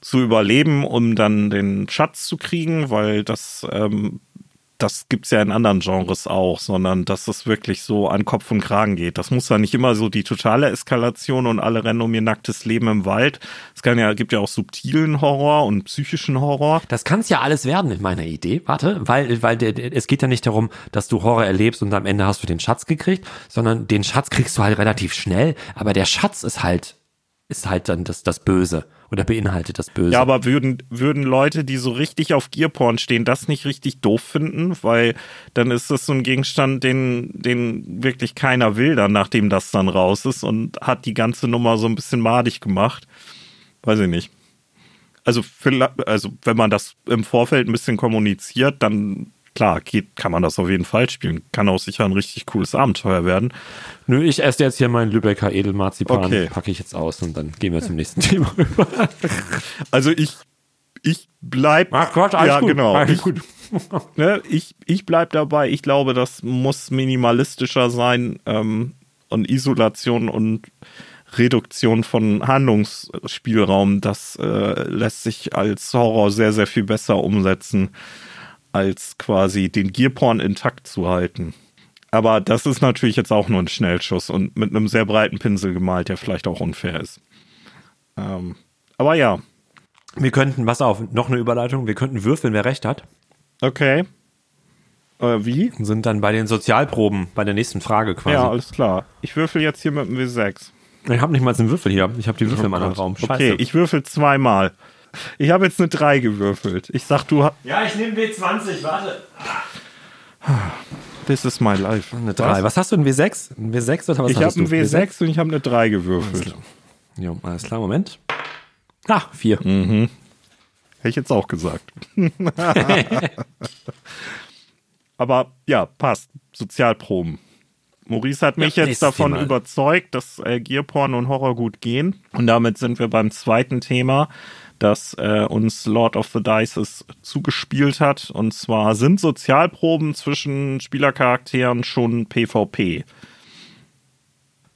zu überleben, um dann den Schatz zu kriegen, weil das, ähm, das gibt's ja in anderen Genres auch, sondern dass es wirklich so an Kopf und Kragen geht. Das muss ja nicht immer so die totale Eskalation und alle rennen um ihr nacktes Leben im Wald. Es kann ja, gibt ja auch subtilen Horror und psychischen Horror. Das kann es ja alles werden in meiner Idee. Warte, weil, weil es geht ja nicht darum, dass du Horror erlebst und am Ende hast du den Schatz gekriegt, sondern den Schatz kriegst du halt relativ schnell. Aber der Schatz ist halt, ist halt dann das, das Böse oder beinhaltet das Böse. Ja, aber würden, würden Leute, die so richtig auf Gearporn stehen, das nicht richtig doof finden? Weil dann ist das so ein Gegenstand, den, den wirklich keiner will dann, nachdem das dann raus ist und hat die ganze Nummer so ein bisschen madig gemacht. Weiß ich nicht. Also, also wenn man das im Vorfeld ein bisschen kommuniziert, dann klar, geht, kann man das auf jeden Fall spielen. Kann auch sicher ein richtig cooles Abenteuer werden. Nö, ich esse jetzt hier meinen Lübecker Edelmarzipan, Okay. packe ich jetzt aus und dann gehen wir zum nächsten Thema rüber. Also ich, ich bleib. Ach Gott, alles ja, gut. genau. Alles Ich, gut. ne, ich, ich bleib dabei. Ich glaube, das muss minimalistischer sein ähm, und Isolation und Reduktion von Handlungsspielraum, das äh, lässt sich als Horror sehr, sehr viel besser umsetzen, als quasi den Gearporn intakt zu halten. Aber das ist natürlich jetzt auch nur ein Schnellschuss und mit einem sehr breiten Pinsel gemalt, der vielleicht auch unfair ist. Ähm, aber ja, Wir könnten, pass auf, noch eine Überleitung, wir könnten würfeln, wer recht hat. okay. Äh, wie? Und sind dann bei den Sozialproben, bei der nächsten Frage quasi. Ja, alles klar. Ich würfel jetzt hier mit dem W6. ich habe nicht mal einen Würfel hier, ich habe die Würfel im anderen Raum. Okay, ich würfel zweimal. Ich habe jetzt eine 3 gewürfelt. Ich sag, du hast. ja, ich nehme W20, warte. This is my life. Eine 3. Was hast du, ein W6? Ein W6 oder was Ich habe einen du? W6 und ich habe eine 3 gewürfelt. Jo, alles klar, Moment. Ah, 4. Hätte ich jetzt auch gesagt. Aber ja, passt. Sozialproben. Maurice hat mich Ja, jetzt davon Thema. überzeugt, dass äh, Gearporn und Horror gut gehen. Und damit sind wir beim zweiten Thema, das äh, uns Lord of the Dices zugespielt hat. Und zwar sind Sozialproben zwischen Spielercharakteren schon PvP.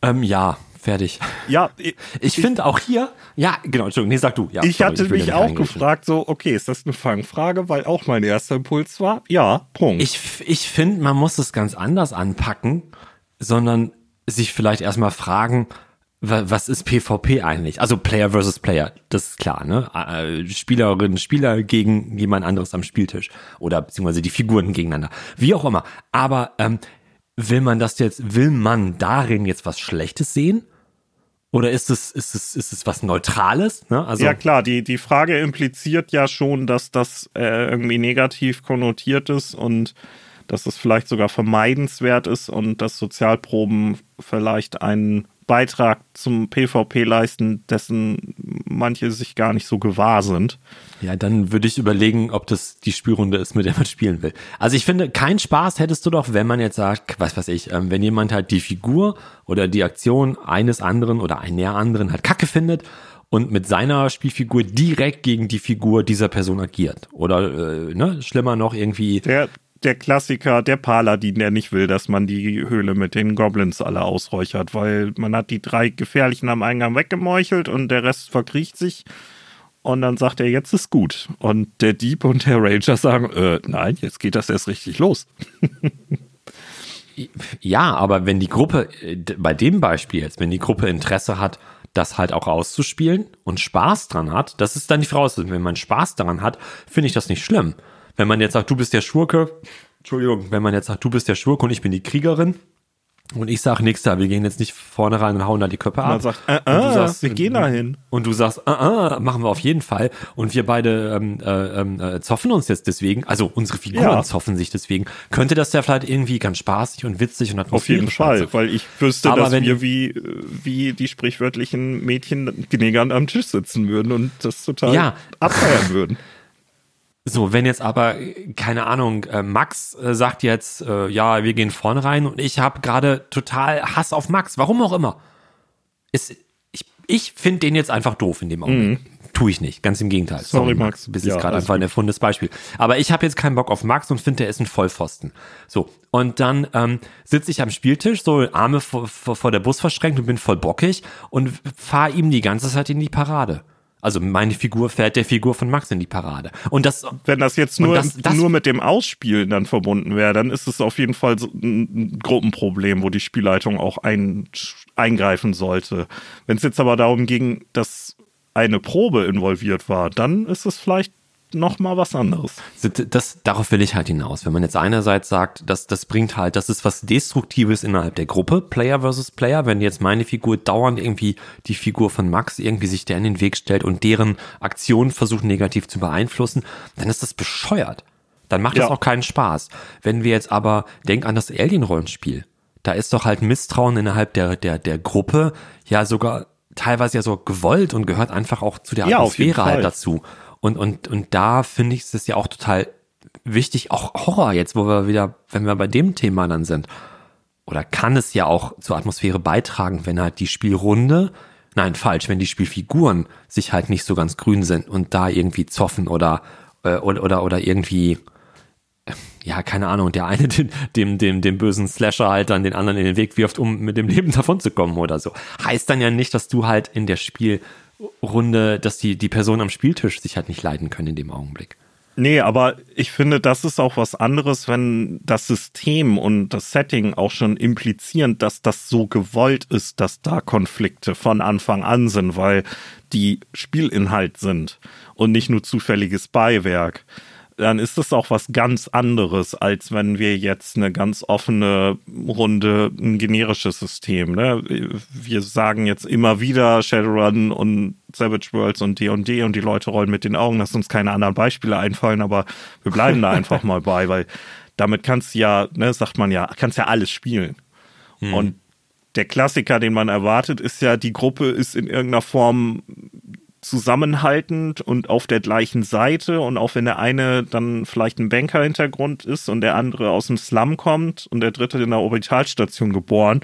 Ähm, ja, fertig. Ja, ich, Ich finde auch hier, ja, genau, Entschuldigung, nee, sag du. Ja, ich sorry, hatte will mich auch gefragt, so, okay, ist das eine Fangfrage? Weil auch mein erster Impuls war, ja, Punkt. Ich, ich finde, man muss es ganz anders anpacken, sondern sich vielleicht erstmal fragen, was ist PvP eigentlich? Also Player versus Player, das ist klar, ne? Äh, Spielerinnen, Spieler gegen jemand anderes am Spieltisch oder beziehungsweise die Figuren gegeneinander, wie auch immer. Aber ähm, will man das jetzt, will man darin jetzt was Schlechtes sehen? Oder ist es, ist es, ist es was Neutrales? Ne? Also, ja klar, die, die Frage impliziert ja schon, dass das äh, irgendwie negativ konnotiert ist und dass es vielleicht sogar vermeidenswert ist und dass Sozialproben vielleicht einen Beitrag zum PvP leisten, dessen manche sich gar nicht so gewahr sind. Ja, dann würde ich überlegen, ob das die Spielrunde ist, mit der man spielen will. Also ich finde, keinen Spaß hättest du doch, wenn man jetzt sagt, was weiß ich, ähm, wenn jemand halt die Figur oder die Aktion eines anderen oder einer anderen halt kacke findet und mit seiner Spielfigur direkt gegen die Figur dieser Person agiert. Oder, äh, ne, schlimmer noch irgendwie, Der, der Klassiker, der Paladin, der nicht will, dass man die Höhle mit den Goblins alle ausräuchert, weil man hat die drei Gefährlichen am Eingang weggemeuchelt und der Rest verkriecht sich. Und dann sagt er, jetzt ist gut. Und der Dieb und der Ranger sagen, äh, nein, jetzt geht das erst richtig los. Ja, aber wenn die Gruppe, äh, bei dem Beispiel jetzt, wenn die Gruppe Interesse hat, das halt auch auszuspielen und Spaß dran hat, das ist dann die Voraussetzung. Wenn man Spaß daran hat, finde ich das nicht schlimm. Wenn man jetzt sagt, du bist der Schurke, Entschuldigung, wenn man jetzt sagt, du bist der Schurke und ich bin die Kriegerin und ich sage nichts da, wir gehen jetzt nicht vorne rein und hauen da die Köpfe ab. Man sagt, äh, Und du äh, sagst- wir gehen dahin. und du sagst, äh, äh, machen wir auf jeden Fall. Und wir beide ähm, äh, ähm, äh, zoffen uns jetzt deswegen, also unsere Figuren Ja. zoffen sich deswegen. Könnte das ja vielleicht irgendwie ganz spaßig und witzig und Auf jeden atmosphärisch Fall, sein. weil ich wüsste, Aber dass wenn- wir wie, äh, wie die sprichwörtlichen Mädchen knegern am Tisch sitzen würden und das total Ja. abfeiern würden. So, wenn jetzt aber, keine Ahnung, äh, Max äh, sagt jetzt, äh, ja, wir gehen vorne rein und ich habe gerade total Hass auf Max, warum auch immer. Ist, ich ich finde den jetzt einfach doof in dem Augenblick. Tue ich nicht, ganz im Gegenteil. Mhm. Sorry, Max. Du bist Ja, jetzt gerade einfach ein erfundenes Beispiel. Aber ich habe jetzt keinen Bock auf Max und finde, der ist ein Vollpfosten. So, und dann ähm, sitze ich am Spieltisch, so Arme vor, vor, vor der Bus verschränkt und bin voll bockig und fahre ihm die ganze Zeit in die Parade. Also meine Figur fährt der Figur von Max in die Parade. Und das Wenn das jetzt nur, das- das- nur mit dem Ausspielen dann verbunden wäre, dann ist es auf jeden Fall ein Gruppenproblem, wo die Spielleitung auch ein, eingreifen sollte. Wenn es jetzt aber darum ging, dass eine Probe involviert war, dann ist es vielleicht noch mal was anderes. Das, darauf will ich halt hinaus. Wenn man jetzt einerseits sagt, dass das bringt halt, das ist was Destruktives innerhalb der Gruppe, Player versus Player, wenn jetzt meine Figur dauernd irgendwie die Figur von Max irgendwie sich der in den Weg stellt und deren Aktion versucht negativ zu beeinflussen, dann ist das bescheuert. Dann macht das Ja. auch keinen Spaß. Wenn wir jetzt aber, denk an das Alien-Rollenspiel. Da ist doch halt Misstrauen innerhalb der, der, der Gruppe ja sogar teilweise ja so gewollt und gehört einfach auch zu der Ja, Atmosphäre halt Fall. dazu. Und, und, und da finde ich es ja auch total wichtig, auch Horror jetzt, wo wir wieder, wenn wir bei dem Thema dann sind. Oder kann es ja auch zur Atmosphäre beitragen, wenn halt die Spielrunde, nein, falsch, wenn die Spielfiguren sich halt nicht so ganz grün sind und da irgendwie zoffen oder, äh, oder, oder, oder irgendwie, ja, keine Ahnung, der eine dem, dem, dem, dem bösen Slasher halt dann den anderen in den Weg wirft, um mit dem Leben davon zu kommen oder so. Heißt dann ja nicht, dass du halt in der Spielrunde, dass die, die Person am Spieltisch sich halt nicht leiden können in dem Augenblick. Nee, aber ich finde, das ist auch was anderes, wenn das System und das Setting auch schon implizieren, dass das so gewollt ist, dass da Konflikte von Anfang an sind, weil die Spielinhalt sind und nicht nur zufälliges Beiwerk dann ist das auch was ganz anderes, als wenn wir jetzt eine ganz offene Runde, ein generisches System. Ne? Wir sagen jetzt immer wieder Shadowrun und Savage Worlds und D&D &D und die Leute rollen mit den Augen, dass uns keine anderen Beispiele einfallen, aber wir bleiben da einfach mal bei, weil damit kannst du ja, ne, sagt man ja, kannst ja alles spielen. Hm. Und der Klassiker, den man erwartet, ist ja, die Gruppe ist in irgendeiner Form zusammenhaltend und auf der gleichen Seite. Und auch wenn der eine dann vielleicht ein Banker-Hintergrund ist und der andere aus dem Slum kommt und der dritte in der Orbitalstation geboren,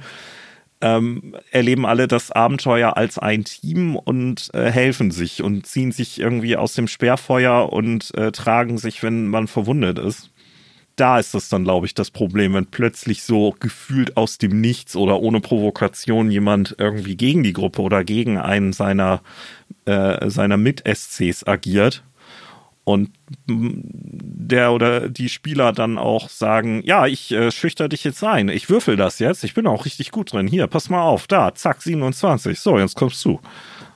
ähm, erleben alle das Abenteuer als ein Team und äh, helfen sich und ziehen sich irgendwie aus dem Sperrfeuer und äh, tragen sich, wenn man verwundet ist. Da ist das dann, glaube ich, das Problem, wenn plötzlich so gefühlt aus dem Nichts oder ohne Provokation jemand irgendwie gegen die Gruppe oder gegen einen seiner, äh, seiner Mit-SCs agiert und der oder die Spieler dann auch sagen, ja, ich äh, schüchter dich jetzt ein, ich würfel das jetzt, ich bin auch richtig gut drin, hier, pass mal auf, da, zack, 27, so, jetzt kommst du.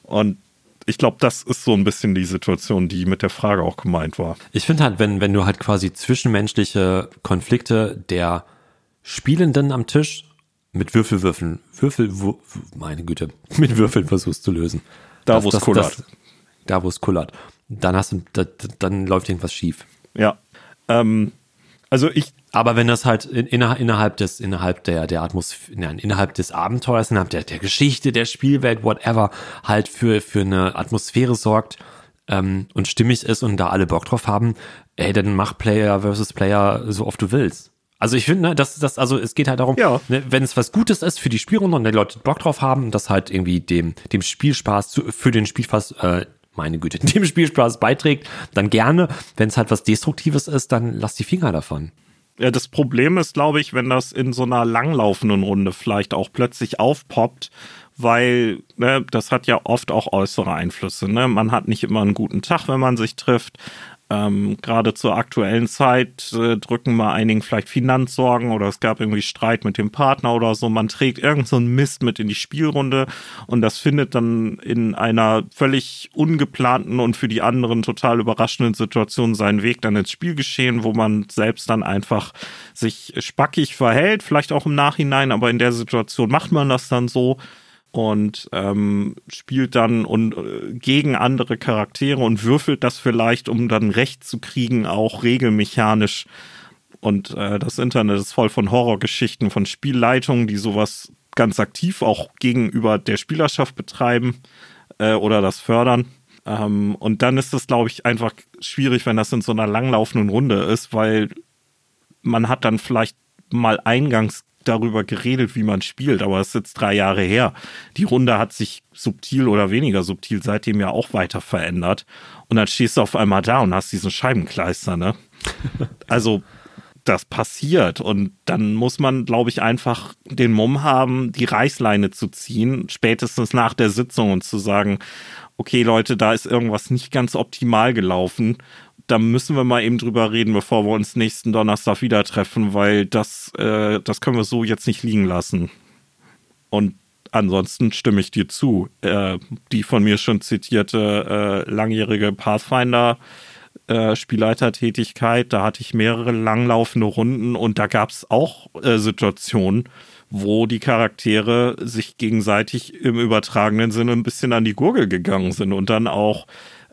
Und ich glaube, das ist so ein bisschen die Situation, die mit der Frage auch gemeint war. Ich finde halt, wenn, wenn du halt quasi zwischenmenschliche Konflikte der Spielenden am Tisch mit Würfelwürfeln, Würfel, meine Güte, mit Würfeln versuchst zu lösen. Da, wo es kullert. Da, wo es kullert. Dann hast du, da, dann läuft irgendwas schief. Ja. Ähm, also ich aber wenn das halt in, innerhalb des, innerhalb der, der Atmosphäre, innerhalb des Abenteuers, innerhalb der, der Geschichte, der Spielwelt, whatever, halt für, für eine Atmosphäre sorgt ähm, und stimmig ist und da alle Bock drauf haben, ey, dann mach Player versus Player so oft du willst. Also ich finde, ne, dass das, also es geht halt darum, ja. ne, wenn es was Gutes ist für die Spielrunde und die Leute Bock drauf haben, das halt irgendwie dem, dem Spielspaß zu, für den Spielspaß, äh, meine Güte, dem Spielspaß beiträgt, dann gerne. Wenn es halt was Destruktives ist, dann lass die Finger davon. Ja, das Problem ist, glaube ich, wenn das in so einer langlaufenden Runde vielleicht auch plötzlich aufpoppt, weil ne, das hat ja oft auch äußere Einflüsse. Ne? Man hat nicht immer einen guten Tag, wenn man sich trifft. Ähm, Gerade zur aktuellen Zeit äh, drücken mal einigen vielleicht Finanzsorgen oder es gab irgendwie Streit mit dem Partner oder so. Man trägt irgend so einen Mist mit in die Spielrunde und das findet dann in einer völlig ungeplanten und für die anderen total überraschenden Situation seinen Weg dann ins Spielgeschehen, wo man selbst dann einfach sich spackig verhält, vielleicht auch im Nachhinein, aber in der Situation macht man das dann so und ähm, spielt dann und äh, gegen andere Charaktere und würfelt das vielleicht, um dann Recht zu kriegen, auch regelmechanisch. Und äh, das Internet ist voll von Horrorgeschichten, von Spielleitungen, die sowas ganz aktiv auch gegenüber der Spielerschaft betreiben äh, oder das fördern. Ähm, und dann ist es, glaube ich, einfach schwierig, wenn das in so einer langlaufenden Runde ist, weil man hat dann vielleicht mal eingangs darüber geredet, wie man spielt, aber es ist jetzt drei Jahre her. Die Runde hat sich subtil oder weniger subtil seitdem ja auch weiter verändert. Und dann stehst du auf einmal da und hast diesen Scheibenkleister, ne? Also, das passiert. Und dann muss man, glaube ich, einfach den Mumm haben, die Reißleine zu ziehen, spätestens nach der Sitzung und zu sagen, okay, Leute, da ist irgendwas nicht ganz optimal gelaufen da müssen wir mal eben drüber reden, bevor wir uns nächsten Donnerstag wieder treffen, weil das, äh, das können wir so jetzt nicht liegen lassen. Und ansonsten stimme ich dir zu. Äh, die von mir schon zitierte äh, langjährige Pathfinder äh, Spielleitertätigkeit, da hatte ich mehrere langlaufende Runden und da gab es auch äh, Situationen, wo die Charaktere sich gegenseitig im übertragenen Sinne ein bisschen an die Gurgel gegangen sind und dann auch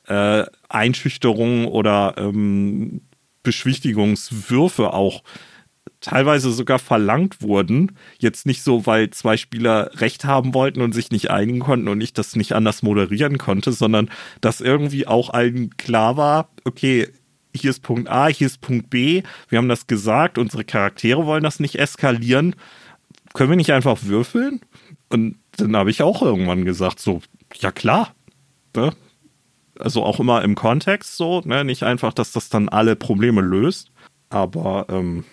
äh, Einschüchterungen oder ähm, Beschwichtigungswürfe auch teilweise sogar verlangt wurden. Jetzt nicht so, weil zwei Spieler Recht haben wollten und sich nicht einigen konnten und ich das nicht anders moderieren konnte, sondern dass irgendwie auch allen klar war, okay, hier ist Punkt A, hier ist Punkt B, wir haben das gesagt, unsere Charaktere wollen das nicht eskalieren. Können wir nicht einfach würfeln? Und dann habe ich auch irgendwann gesagt, so, ja klar. Ne? Also auch immer im Kontext so, ne? nicht einfach, dass das dann alle Probleme löst. Aber ähm,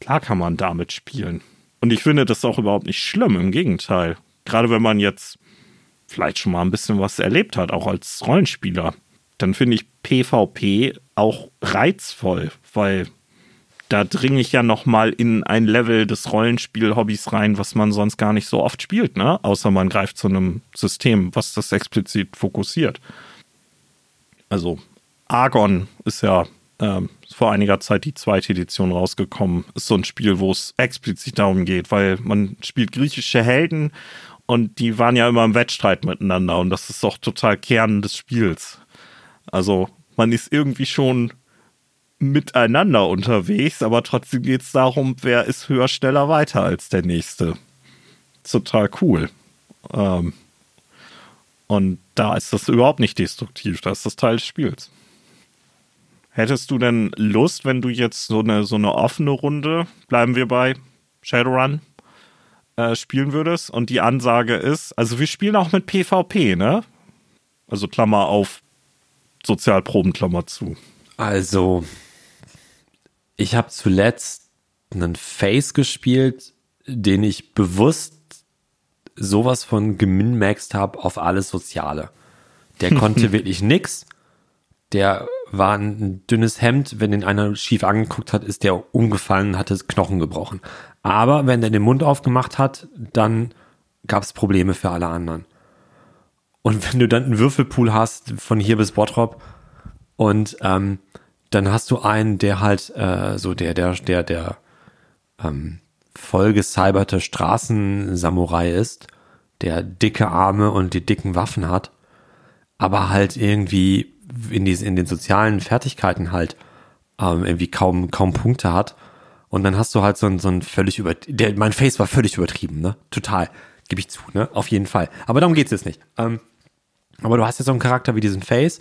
klar kann man damit spielen. Und ich finde das auch überhaupt nicht schlimm, im Gegenteil. Gerade wenn man jetzt vielleicht schon mal ein bisschen was erlebt hat, auch als Rollenspieler, dann finde ich PvP auch reizvoll, weil da dringe ich ja noch mal in ein Level des Rollenspiel-Hobbys rein, was man sonst gar nicht so oft spielt, ne? Außer man greift zu einem System, was das explizit fokussiert. Also Argon ist ja ähm, vor einiger Zeit die zweite Edition rausgekommen. Ist so ein Spiel, wo es explizit darum geht, weil man spielt griechische Helden und die waren ja immer im Wettstreit miteinander und das ist doch total Kern des Spiels. Also man ist irgendwie schon miteinander unterwegs, aber trotzdem geht es darum, wer ist höher, schneller, weiter als der nächste. Total cool. Ähm, und da ist das überhaupt nicht destruktiv, das ist das Teil des Spiels. Hättest du denn Lust, wenn du jetzt so eine, so eine offene Runde, bleiben wir bei Shadowrun, äh, spielen würdest und die Ansage ist, also wir spielen auch mit PvP, ne? Also Klammer auf, Sozialproben, Klammer zu. Also, ich habe zuletzt einen Face gespielt, den ich bewusst sowas von geminmaxt habe auf alles Soziale. Der konnte wirklich nix. Der war ein dünnes Hemd. Wenn den einer schief angeguckt hat, ist der umgefallen und hatte Knochen gebrochen. Aber wenn der den Mund aufgemacht hat, dann gab es Probleme für alle anderen. Und wenn du dann einen Würfelpool hast von hier bis Bottrop und ähm, dann hast du einen, der halt äh, so der, der, der, der ähm, vollgecyberte Straßensamurai ist, der dicke Arme und die dicken Waffen hat, aber halt irgendwie in, diesen, in den sozialen Fertigkeiten halt ähm, irgendwie kaum, kaum Punkte hat. Und dann hast du halt so ein, so ein völlig über, der, mein Face war völlig übertrieben, ne? Total. Gebe ich zu, ne? Auf jeden Fall. Aber darum geht's jetzt nicht. Ähm, aber du hast jetzt so einen Charakter wie diesen Face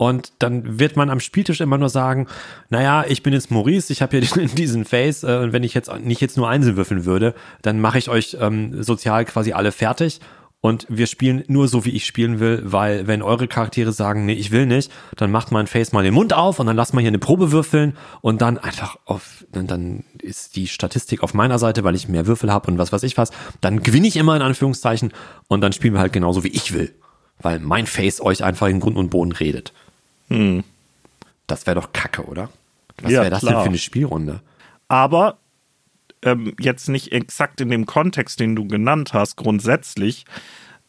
und dann wird man am Spieltisch immer nur sagen, naja, ich bin jetzt Maurice, ich habe hier diesen Face äh, und wenn ich jetzt nicht jetzt nur Einzel würfeln würde, dann mache ich euch ähm, sozial quasi alle fertig und wir spielen nur so, wie ich spielen will, weil wenn eure Charaktere sagen, nee, ich will nicht, dann macht mein Face mal den Mund auf und dann lasst mal hier eine Probe würfeln und dann einfach auf, dann, dann ist die Statistik auf meiner Seite, weil ich mehr Würfel habe und was weiß ich was, dann gewinne ich immer in Anführungszeichen und dann spielen wir halt genauso, wie ich will, weil mein Face euch einfach in Grund und Boden redet. Hm. Das wäre doch kacke, oder? Was ja, wäre das klar. denn für eine Spielrunde? Aber ähm, jetzt nicht exakt in dem Kontext, den du genannt hast, grundsätzlich.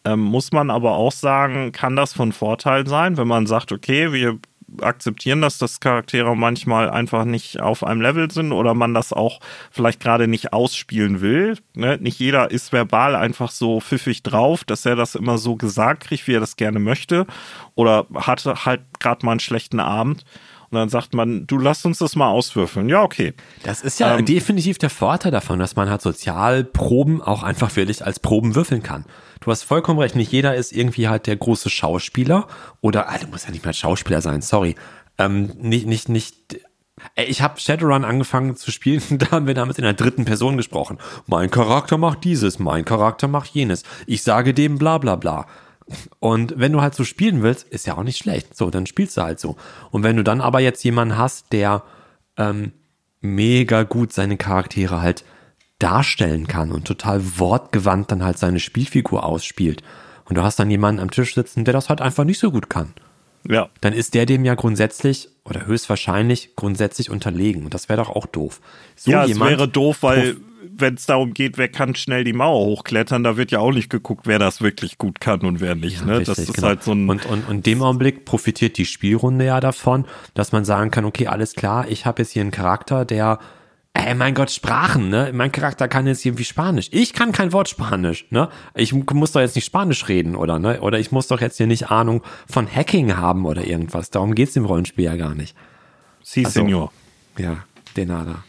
Ähm, muss man aber auch sagen, kann das von Vorteil sein, wenn man sagt, okay, wir akzeptieren das, dass Charaktere manchmal einfach nicht auf einem Level sind oder man das auch vielleicht gerade nicht ausspielen will. Ne? Nicht jeder ist verbal einfach so pfiffig drauf, dass er das immer so gesagt kriegt, wie er das gerne möchte oder hatte halt gerade mal einen schlechten Abend. Und dann sagt man, du lass uns das mal auswürfeln. Ja, okay. Das ist ja ähm, definitiv der Vorteil davon, dass man halt Sozialproben auch einfach wirklich als Proben würfeln kann. Du hast vollkommen recht, nicht jeder ist irgendwie halt der große Schauspieler oder, ah, du musst ja nicht mal Schauspieler sein, sorry. Ähm, nicht, nicht, nicht, ich habe Shadowrun angefangen zu spielen, da haben wir damals in der dritten Person gesprochen. Mein Charakter macht dieses, mein Charakter macht jenes. Ich sage dem bla bla bla. Und wenn du halt so spielen willst, ist ja auch nicht schlecht. So, dann spielst du halt so. Und wenn du dann aber jetzt jemanden hast, der ähm, mega gut seine Charaktere halt darstellen kann und total wortgewandt dann halt seine Spielfigur ausspielt. Und du hast dann jemanden am Tisch sitzen, der das halt einfach nicht so gut kann. Ja. Dann ist der dem ja grundsätzlich oder höchstwahrscheinlich grundsätzlich unterlegen. Und das wäre doch auch doof. So ja, es wäre doof, weil wenn es darum geht, wer kann schnell die Mauer hochklettern, da wird ja auch nicht geguckt, wer das wirklich gut kann und wer nicht. Ja, ne? Richtig, das ist genau. halt so ein und, und, und in dem Augenblick profitiert die Spielrunde ja davon, dass man sagen kann, okay, alles klar, ich habe jetzt hier einen Charakter, der Ey, mein Gott, Sprachen, ne? Mein Charakter kann jetzt irgendwie Spanisch. Ich kann kein Wort Spanisch, ne? Ich muss doch jetzt nicht Spanisch reden, oder, ne? Oder ich muss doch jetzt hier nicht Ahnung von Hacking haben oder irgendwas. Darum geht's im Rollenspiel ja gar nicht. Si, also, Senor. Ja, denada.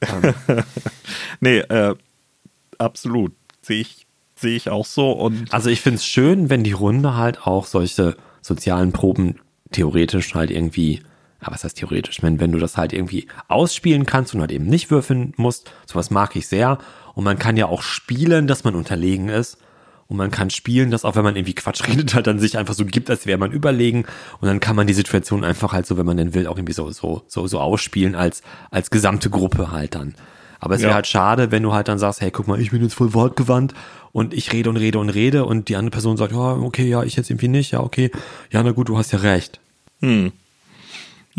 nee, äh, absolut. Sehe ich, sehe ich auch so. Und also ich finde es schön, wenn die Runde halt auch solche sozialen Proben theoretisch halt irgendwie Aber was heißt theoretisch? Wenn, wenn du das halt irgendwie ausspielen kannst und halt eben nicht würfeln musst, sowas mag ich sehr. Und man kann ja auch spielen, dass man unterlegen ist. Und man kann spielen, dass auch wenn man irgendwie Quatsch redet, halt dann sich einfach so gibt, als wäre man überlegen. Und dann kann man die Situation einfach halt so, wenn man denn will, auch irgendwie so, so, so, so ausspielen als, als gesamte Gruppe halt dann. Aber es wäre Ja. halt schade, wenn du halt dann sagst, hey, guck mal, ich bin jetzt voll wortgewandt und ich rede und rede und rede und die andere Person sagt, ja, okay, ja, ich jetzt irgendwie nicht, ja, okay, ja, na gut, du hast ja recht.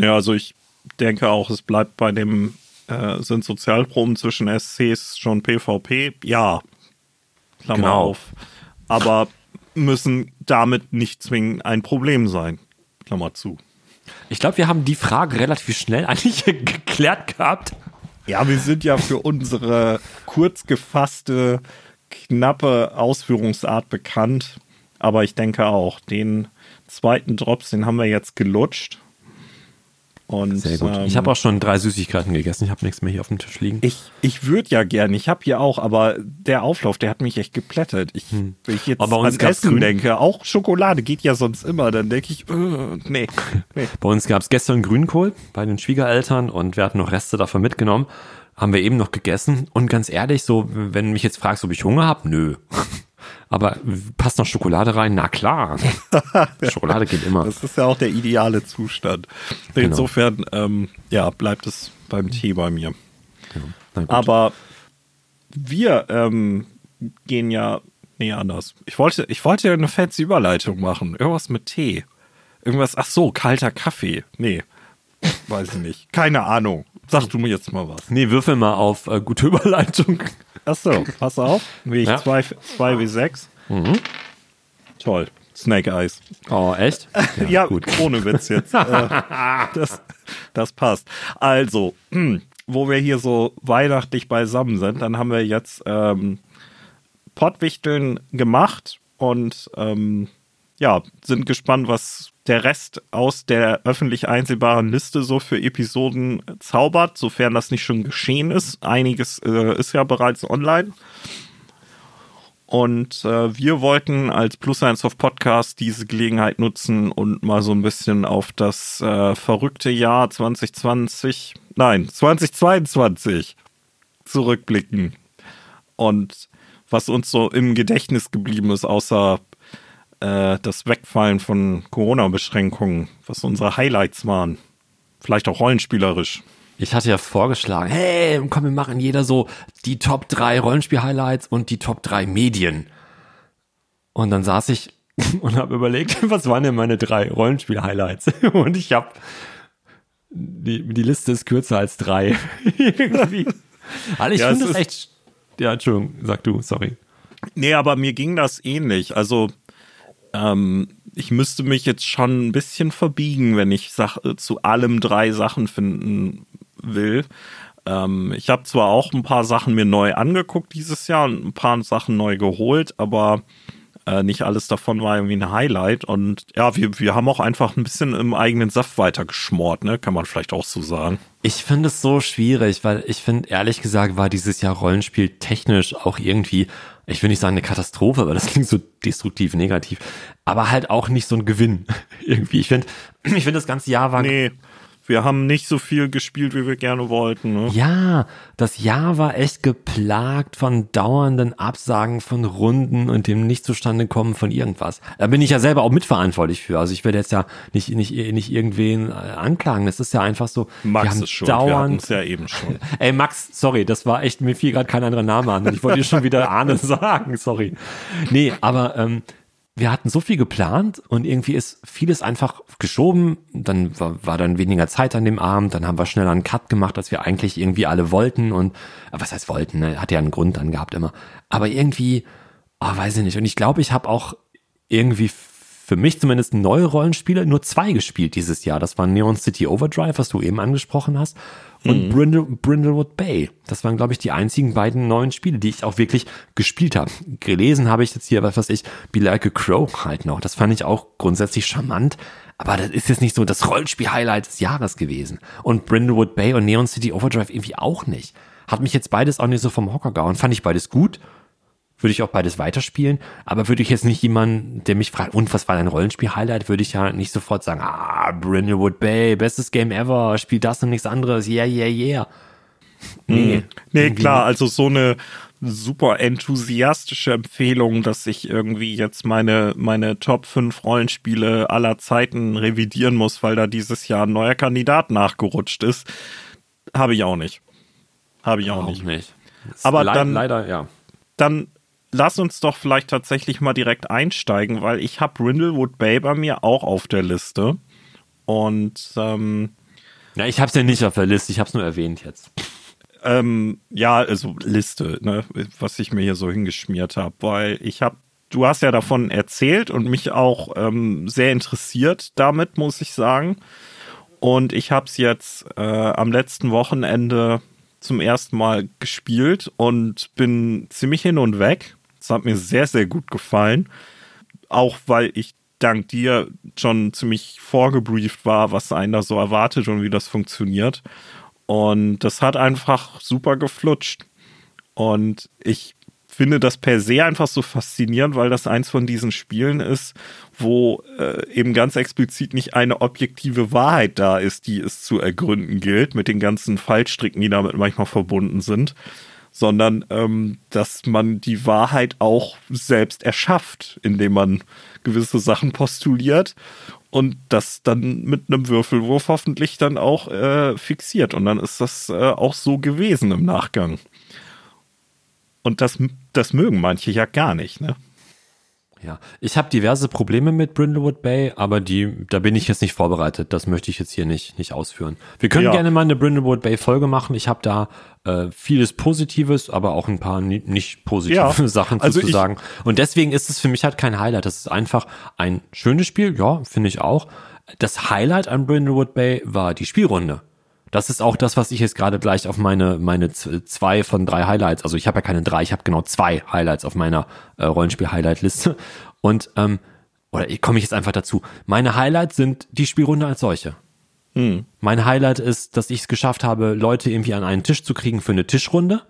Ja, also ich denke auch, es bleibt bei dem, äh, sind Sozialproben zwischen SCs schon PvP? Ja. Klammer Genau. auf. Aber müssen damit nicht zwingend ein Problem sein. Klammer zu. Ich glaube, wir haben die Frage relativ schnell eigentlich geklärt gehabt. Ja, wir sind ja für unsere kurz gefasste, knappe Ausführungsart bekannt. Aber ich denke auch, den zweiten Drops, den haben wir jetzt gelutscht. Und, Sehr gut. ähm, ich habe auch schon drei Süßigkeiten gegessen. Ich habe nichts mehr hier auf dem Tisch liegen. Ich, ich würde ja gern, ich habe hier auch, aber der Auflauf, der hat mich echt geplättet. Ich, Wenn ich jetzt Aber bei uns an Essen Grün- denke, auch Schokolade geht ja sonst immer, dann denke ich, äh, nee, nee. Bei uns gab es gestern Grünkohl bei den Schwiegereltern und wir hatten noch Reste davon mitgenommen. Haben wir eben noch gegessen. Und ganz ehrlich, so, wenn du mich jetzt fragst, ob ich Hunger habe, nö. Aber passt noch Schokolade rein? Na klar. Schokolade geht immer. Das ist ja auch der ideale Zustand. Genau. Insofern, ähm, ja, bleibt es beim Tee bei mir. Gut. Aber wir ähm, gehen ja, nee, anders. Ich wollte, ich wollte ja eine fancy Überleitung machen. Irgendwas mit Tee. Irgendwas, ach so, kalter Kaffee. Nee, weiß ich nicht. Keine Ahnung. Sag du mir jetzt mal was. Nee, würfel mal auf äh, gute Überleitung. Ach so, pass auf. Wie ich Ja. 2 wie 6. Toll. Snake Eyes. Oh, echt? Ja, gut. ohne Witz jetzt. äh, das, das passt. Also, wo wir hier so weihnachtlich beisammen sind, dann haben wir jetzt ähm, Pottwichteln gemacht und ähm, ja, sind gespannt, was der Rest aus der öffentlich einsehbaren Liste so für Episoden zaubert, sofern das nicht schon geschehen ist. Einiges äh, ist ja bereits online. Und äh, wir wollten als Plus Eins auf Podcast diese Gelegenheit nutzen und mal so ein bisschen auf das äh, verrückte Jahr 2020, nein, 2022 zurückblicken. Und was uns so im Gedächtnis geblieben ist, außer äh, das Wegfallen von Corona-Beschränkungen, was unsere Highlights waren. Vielleicht auch rollenspielerisch. Ich hatte ja vorgeschlagen, hey, komm, wir machen jeder so die Top 3 Rollenspiel-Highlights und die Top 3 Medien. Und dann saß ich und habe überlegt, was waren denn meine drei Rollenspiel-Highlights? Und ich habe, die, die Liste ist kürzer als drei. Irgendwie. Also ich Ja, finde es das echt, ja, Entschuldigung, sag du, sorry. Nee, aber mir ging das ähnlich. Also, ähm, ich müsste mich jetzt schon ein bisschen verbiegen, wenn ich äh, zu allem drei Sachen finden will. Ähm, ich habe zwar auch ein paar Sachen mir neu angeguckt dieses Jahr und ein paar Sachen neu geholt, aber äh, nicht alles davon war irgendwie ein Highlight. Und ja, wir, wir haben auch einfach ein bisschen im eigenen Saft weitergeschmort, ne? Kann man vielleicht auch so sagen. Ich finde es so schwierig, weil ich finde, ehrlich gesagt, war dieses Jahr Rollenspiel technisch auch irgendwie, ich will nicht sagen eine Katastrophe, weil das klingt so destruktiv, negativ, aber halt auch nicht so ein Gewinn irgendwie. Ich finde, ich finde das ganze Jahr war Nee, wir haben nicht so viel gespielt, wie wir gerne wollten. Ne? Ja, das Jahr war echt geplagt von dauernden Absagen von Runden und dem nicht zustande kommen von irgendwas. Da bin ich ja selber auch mitverantwortlich für. Also ich werde jetzt ja nicht, nicht, nicht irgendwen äh, anklagen. Das ist ja einfach so. wir Max haben ist schon, wir dauernd. es ja eben schon. Ey, Max, sorry, das war echt, mir fiel gerade kein anderer Name an. Ich wollte dir schon wieder Arne sagen, sorry. Nee, aber ähm, wir hatten so viel geplant und irgendwie ist vieles einfach geschoben. Dann war, war dann weniger Zeit an dem Abend. Dann haben wir schneller einen Cut gemacht, als wir eigentlich irgendwie alle wollten. Und was heißt wollten? Ne? Hat ja einen Grund dann gehabt immer. Aber irgendwie, oh, weiß ich nicht. Und ich glaube, ich habe auch irgendwie für mich zumindest neue Rollenspiele nur zwei gespielt dieses Jahr. Das waren Neon City Overdrive, was du eben angesprochen hast, und Brindle, Brindlewood Bay. Das waren, glaube ich, die einzigen beiden neuen Spiele, die ich auch wirklich gespielt habe. Gelesen habe ich jetzt hier, was weiß ich, Be Like a Crow halt noch. Das fand ich auch grundsätzlich charmant. Aber das ist jetzt nicht so das Rollenspiel-Highlight des Jahres gewesen. Und Brindlewood Bay und Neon City Overdrive irgendwie auch nicht. Hat mich jetzt beides auch nicht so vom Hocker gehauen. Fand ich beides gut würde ich auch beides weiterspielen, aber würde ich jetzt nicht jemanden, der mich fragt, und was war dein Rollenspiel-Highlight, würde ich ja nicht sofort sagen, ah, Brindlewood Bay, bestes Game ever, spiel das und nichts anderes, yeah, yeah, yeah. Nee, mhm. nee klar, also so eine super enthusiastische Empfehlung, dass ich irgendwie jetzt meine, meine Top 5 Rollenspiele aller Zeiten revidieren muss, weil da dieses Jahr ein neuer Kandidat nachgerutscht ist. Habe ich auch nicht. Habe ich auch, auch nicht. nicht. Aber dann, leider, ja. Dann lass uns doch vielleicht tatsächlich mal direkt einsteigen, weil ich habe Rindlewood Bay bei mir auch auf der Liste. Und ähm, ja, ich habe es ja nicht auf der Liste, ich habe es nur erwähnt jetzt. Ähm, ja, also Liste, ne, was ich mir hier so hingeschmiert habe, weil ich habe, du hast ja davon erzählt und mich auch ähm, sehr interessiert damit, muss ich sagen. Und ich habe es jetzt äh, am letzten Wochenende zum ersten Mal gespielt und bin ziemlich hin und weg. Es hat mir sehr, sehr gut gefallen. Auch weil ich dank dir schon ziemlich vorgebrieft war, was einen da so erwartet und wie das funktioniert. Und das hat einfach super geflutscht. Und ich finde das per se einfach so faszinierend, weil das eins von diesen Spielen ist, wo äh, eben ganz explizit nicht eine objektive Wahrheit da ist, die es zu ergründen gilt, mit den ganzen Fallstricken, die damit manchmal verbunden sind, sondern ähm, dass man die Wahrheit auch selbst erschafft, indem man gewisse Sachen postuliert und das dann mit einem Würfelwurf hoffentlich dann auch äh, fixiert. Und dann ist das äh, auch so gewesen im Nachgang. Und das, das mögen manche ja gar nicht, ne? Ja, ich habe diverse Probleme mit Brindlewood Bay, aber die, da bin ich jetzt nicht vorbereitet. Das möchte ich jetzt hier nicht, nicht ausführen. Wir können ja. gerne mal eine Brindlewood Bay Folge machen. Ich habe da äh, vieles Positives, aber auch ein paar nicht positive ja. Sachen also zu sagen. Und deswegen ist es für mich halt kein Highlight. Das ist einfach ein schönes Spiel. Ja, finde ich auch. Das Highlight an Brindlewood Bay war die Spielrunde. Das ist auch das, was ich jetzt gerade gleich auf meine, meine zwei von drei Highlights, also ich habe ja keine drei, ich habe genau zwei Highlights auf meiner äh, Rollenspiel-Highlight-Liste. Und, ähm, oder komme ich jetzt einfach dazu. Meine Highlights sind die Spielrunde als solche. Hm. Mein Highlight ist, dass ich es geschafft habe, Leute irgendwie an einen Tisch zu kriegen für eine Tischrunde.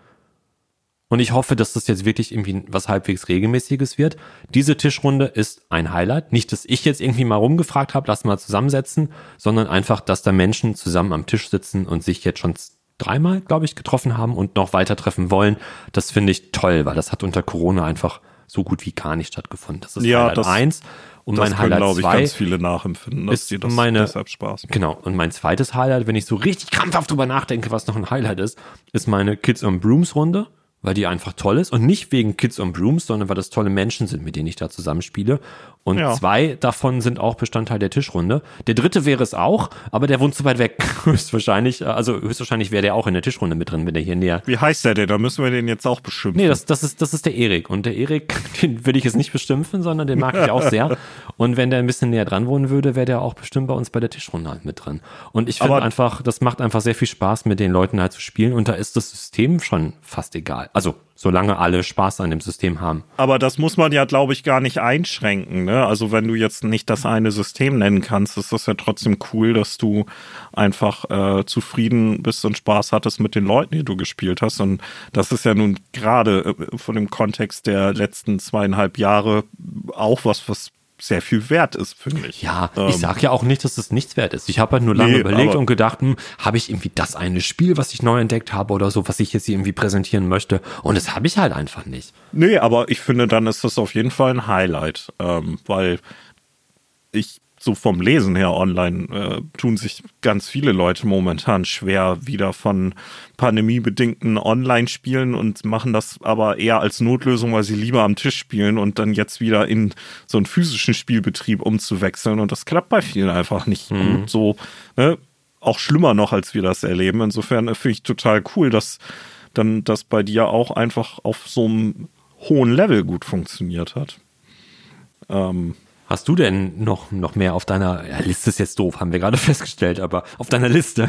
Und ich hoffe, dass das jetzt wirklich irgendwie was halbwegs regelmäßiges wird. Diese Tischrunde ist ein Highlight. Nicht, dass ich jetzt irgendwie mal rumgefragt habe, lass mal zusammensetzen, sondern einfach, dass da Menschen zusammen am Tisch sitzen und sich jetzt schon dreimal, glaube ich, getroffen haben und noch weiter treffen wollen. Das finde ich toll, weil das hat unter Corona einfach so gut wie gar nicht stattgefunden. Das ist ja, Highlight das, eins. Und das mein können, Highlight glaube ich, ganz viele nachempfinden, dass ist das meine, deshalb Spaß macht. Genau. Und mein zweites Highlight, wenn ich so richtig krampfhaft drüber nachdenke, was noch ein Highlight ist, ist meine Kids on Brooms Runde weil die einfach toll ist und nicht wegen Kids on Brooms, sondern weil das tolle Menschen sind, mit denen ich da zusammenspiele. Und ja. zwei davon sind auch Bestandteil der Tischrunde. Der dritte wäre es auch, aber der wohnt zu weit weg. höchstwahrscheinlich, also höchstwahrscheinlich wäre der auch in der Tischrunde mit drin, wenn der hier näher. Wie heißt der denn? Da müssen wir den jetzt auch beschimpfen. Nee, das, das ist, das ist der Erik. Und der Erik, den will ich jetzt nicht beschimpfen, sondern den mag ich auch sehr. Und wenn der ein bisschen näher dran wohnen würde, wäre der auch bestimmt bei uns bei der Tischrunde halt mit drin. Und ich finde einfach, das macht einfach sehr viel Spaß, mit den Leuten halt zu spielen. Und da ist das System schon fast egal. Also solange alle Spaß an dem System haben. Aber das muss man ja, glaube ich, gar nicht einschränken. Ne? Also wenn du jetzt nicht das eine System nennen kannst, ist das ja trotzdem cool, dass du einfach äh, zufrieden bist und Spaß hattest mit den Leuten, die du gespielt hast. Und das ist ja nun gerade äh, von dem Kontext der letzten zweieinhalb Jahre auch was, was sehr viel wert ist, finde ich. Ja, ähm, ich sage ja auch nicht, dass es nichts wert ist. Ich habe halt nur lange nee, überlegt und gedacht, hm, habe ich irgendwie das eine Spiel, was ich neu entdeckt habe oder so, was ich jetzt irgendwie präsentieren möchte. Und das habe ich halt einfach nicht. Nee, aber ich finde, dann ist das auf jeden Fall ein Highlight, ähm, weil ich so vom Lesen her online äh, tun sich ganz viele Leute momentan schwer wieder von pandemiebedingten Online-Spielen und machen das aber eher als Notlösung, weil sie lieber am Tisch spielen und dann jetzt wieder in so einen physischen Spielbetrieb umzuwechseln. Und das klappt bei vielen einfach nicht. Mhm. Und so, ne, auch schlimmer noch, als wir das erleben. Insofern äh, finde ich total cool, dass dann das bei dir auch einfach auf so einem hohen Level gut funktioniert hat. Ähm, Hast du denn noch, noch mehr auf deiner ja, Liste? Ist jetzt doof, haben wir gerade festgestellt, aber auf deiner Liste.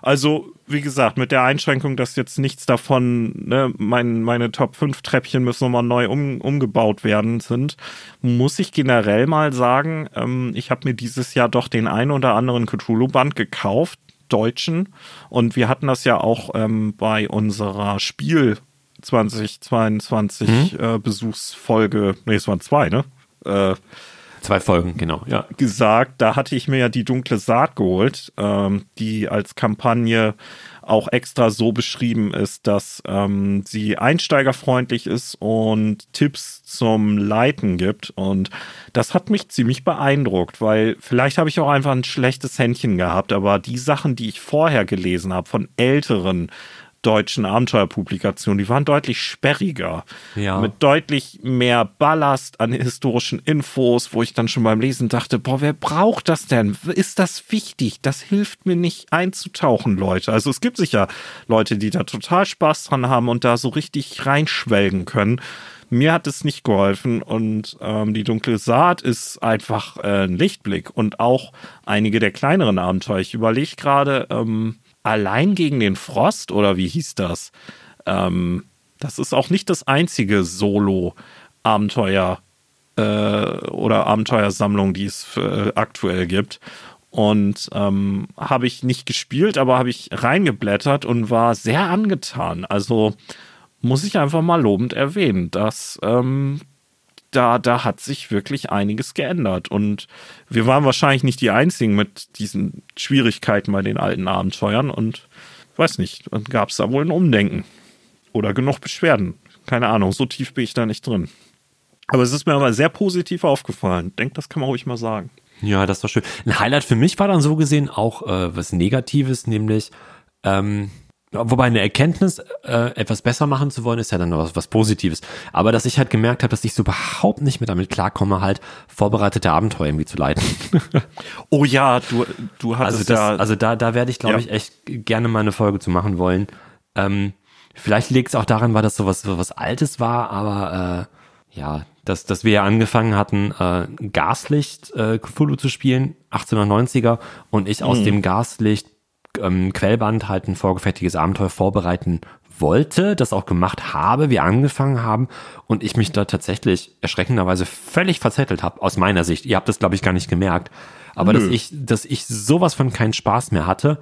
Also, wie gesagt, mit der Einschränkung, dass jetzt nichts davon, ne, mein, meine Top 5 Treppchen müssen nochmal neu um, umgebaut werden sind, muss ich generell mal sagen, ähm, ich habe mir dieses Jahr doch den ein oder anderen Cthulhu-Band gekauft, deutschen. Und wir hatten das ja auch ähm, bei unserer Spiel- 2022 mhm. äh, Besuchsfolge, nee, es waren zwei, ne? Äh, Zwei Folgen, genau, ja. Gesagt, da hatte ich mir ja die dunkle Saat geholt, ähm, die als Kampagne auch extra so beschrieben ist, dass ähm, sie einsteigerfreundlich ist und Tipps zum Leiten gibt. Und das hat mich ziemlich beeindruckt, weil vielleicht habe ich auch einfach ein schlechtes Händchen gehabt, aber die Sachen, die ich vorher gelesen habe von älteren deutschen Abenteuerpublikationen, die waren deutlich sperriger. Ja. Mit deutlich mehr Ballast an historischen Infos, wo ich dann schon beim Lesen dachte, boah, wer braucht das denn? Ist das wichtig? Das hilft mir nicht einzutauchen, Leute. Also es gibt sicher Leute, die da total Spaß dran haben und da so richtig reinschwelgen können. Mir hat es nicht geholfen und ähm, die dunkle Saat ist einfach äh, ein Lichtblick und auch einige der kleineren Abenteuer. Ich überlege gerade, ähm, Allein gegen den Frost oder wie hieß das? Ähm, das ist auch nicht das einzige Solo-Abenteuer äh, oder Abenteuersammlung, die es äh, aktuell gibt. Und ähm, habe ich nicht gespielt, aber habe ich reingeblättert und war sehr angetan. Also muss ich einfach mal lobend erwähnen, dass ähm, da, da hat sich wirklich einiges geändert. Und wir waren wahrscheinlich nicht die Einzigen mit diesen Schwierigkeiten bei den alten Abenteuern. Und weiß nicht, dann gab es da wohl ein Umdenken. Oder genug Beschwerden. Keine Ahnung, so tief bin ich da nicht drin. Aber es ist mir aber sehr positiv aufgefallen. Ich denke, das kann man ruhig mal sagen. Ja, das war schön. Ein Highlight für mich war dann so gesehen auch äh, was Negatives, nämlich ähm, Wobei eine Erkenntnis, äh, etwas besser machen zu wollen, ist ja dann was, was Positives. Aber dass ich halt gemerkt habe, dass ich so überhaupt nicht mehr damit klarkomme, halt vorbereitete Abenteuer irgendwie zu leiten. oh ja, du, du hast also das, ja. Also da, da werde ich, glaube ja. ich, echt gerne mal eine Folge zu machen wollen. Ähm, vielleicht liegt es auch daran, weil das so was, so was Altes war, aber äh, ja, dass, dass wir ja angefangen hatten, äh, Gaslicht äh, Cthulhu zu spielen, 1890er, und ich aus mhm. dem Gaslicht ähm, Quellband halt ein vorgefertigtes Abenteuer vorbereiten wollte, das auch gemacht habe, wir angefangen haben und ich mich da tatsächlich erschreckenderweise völlig verzettelt habe, aus meiner Sicht. Ihr habt das, glaube ich, gar nicht gemerkt. Aber Nö. dass ich, dass ich sowas von keinen Spaß mehr hatte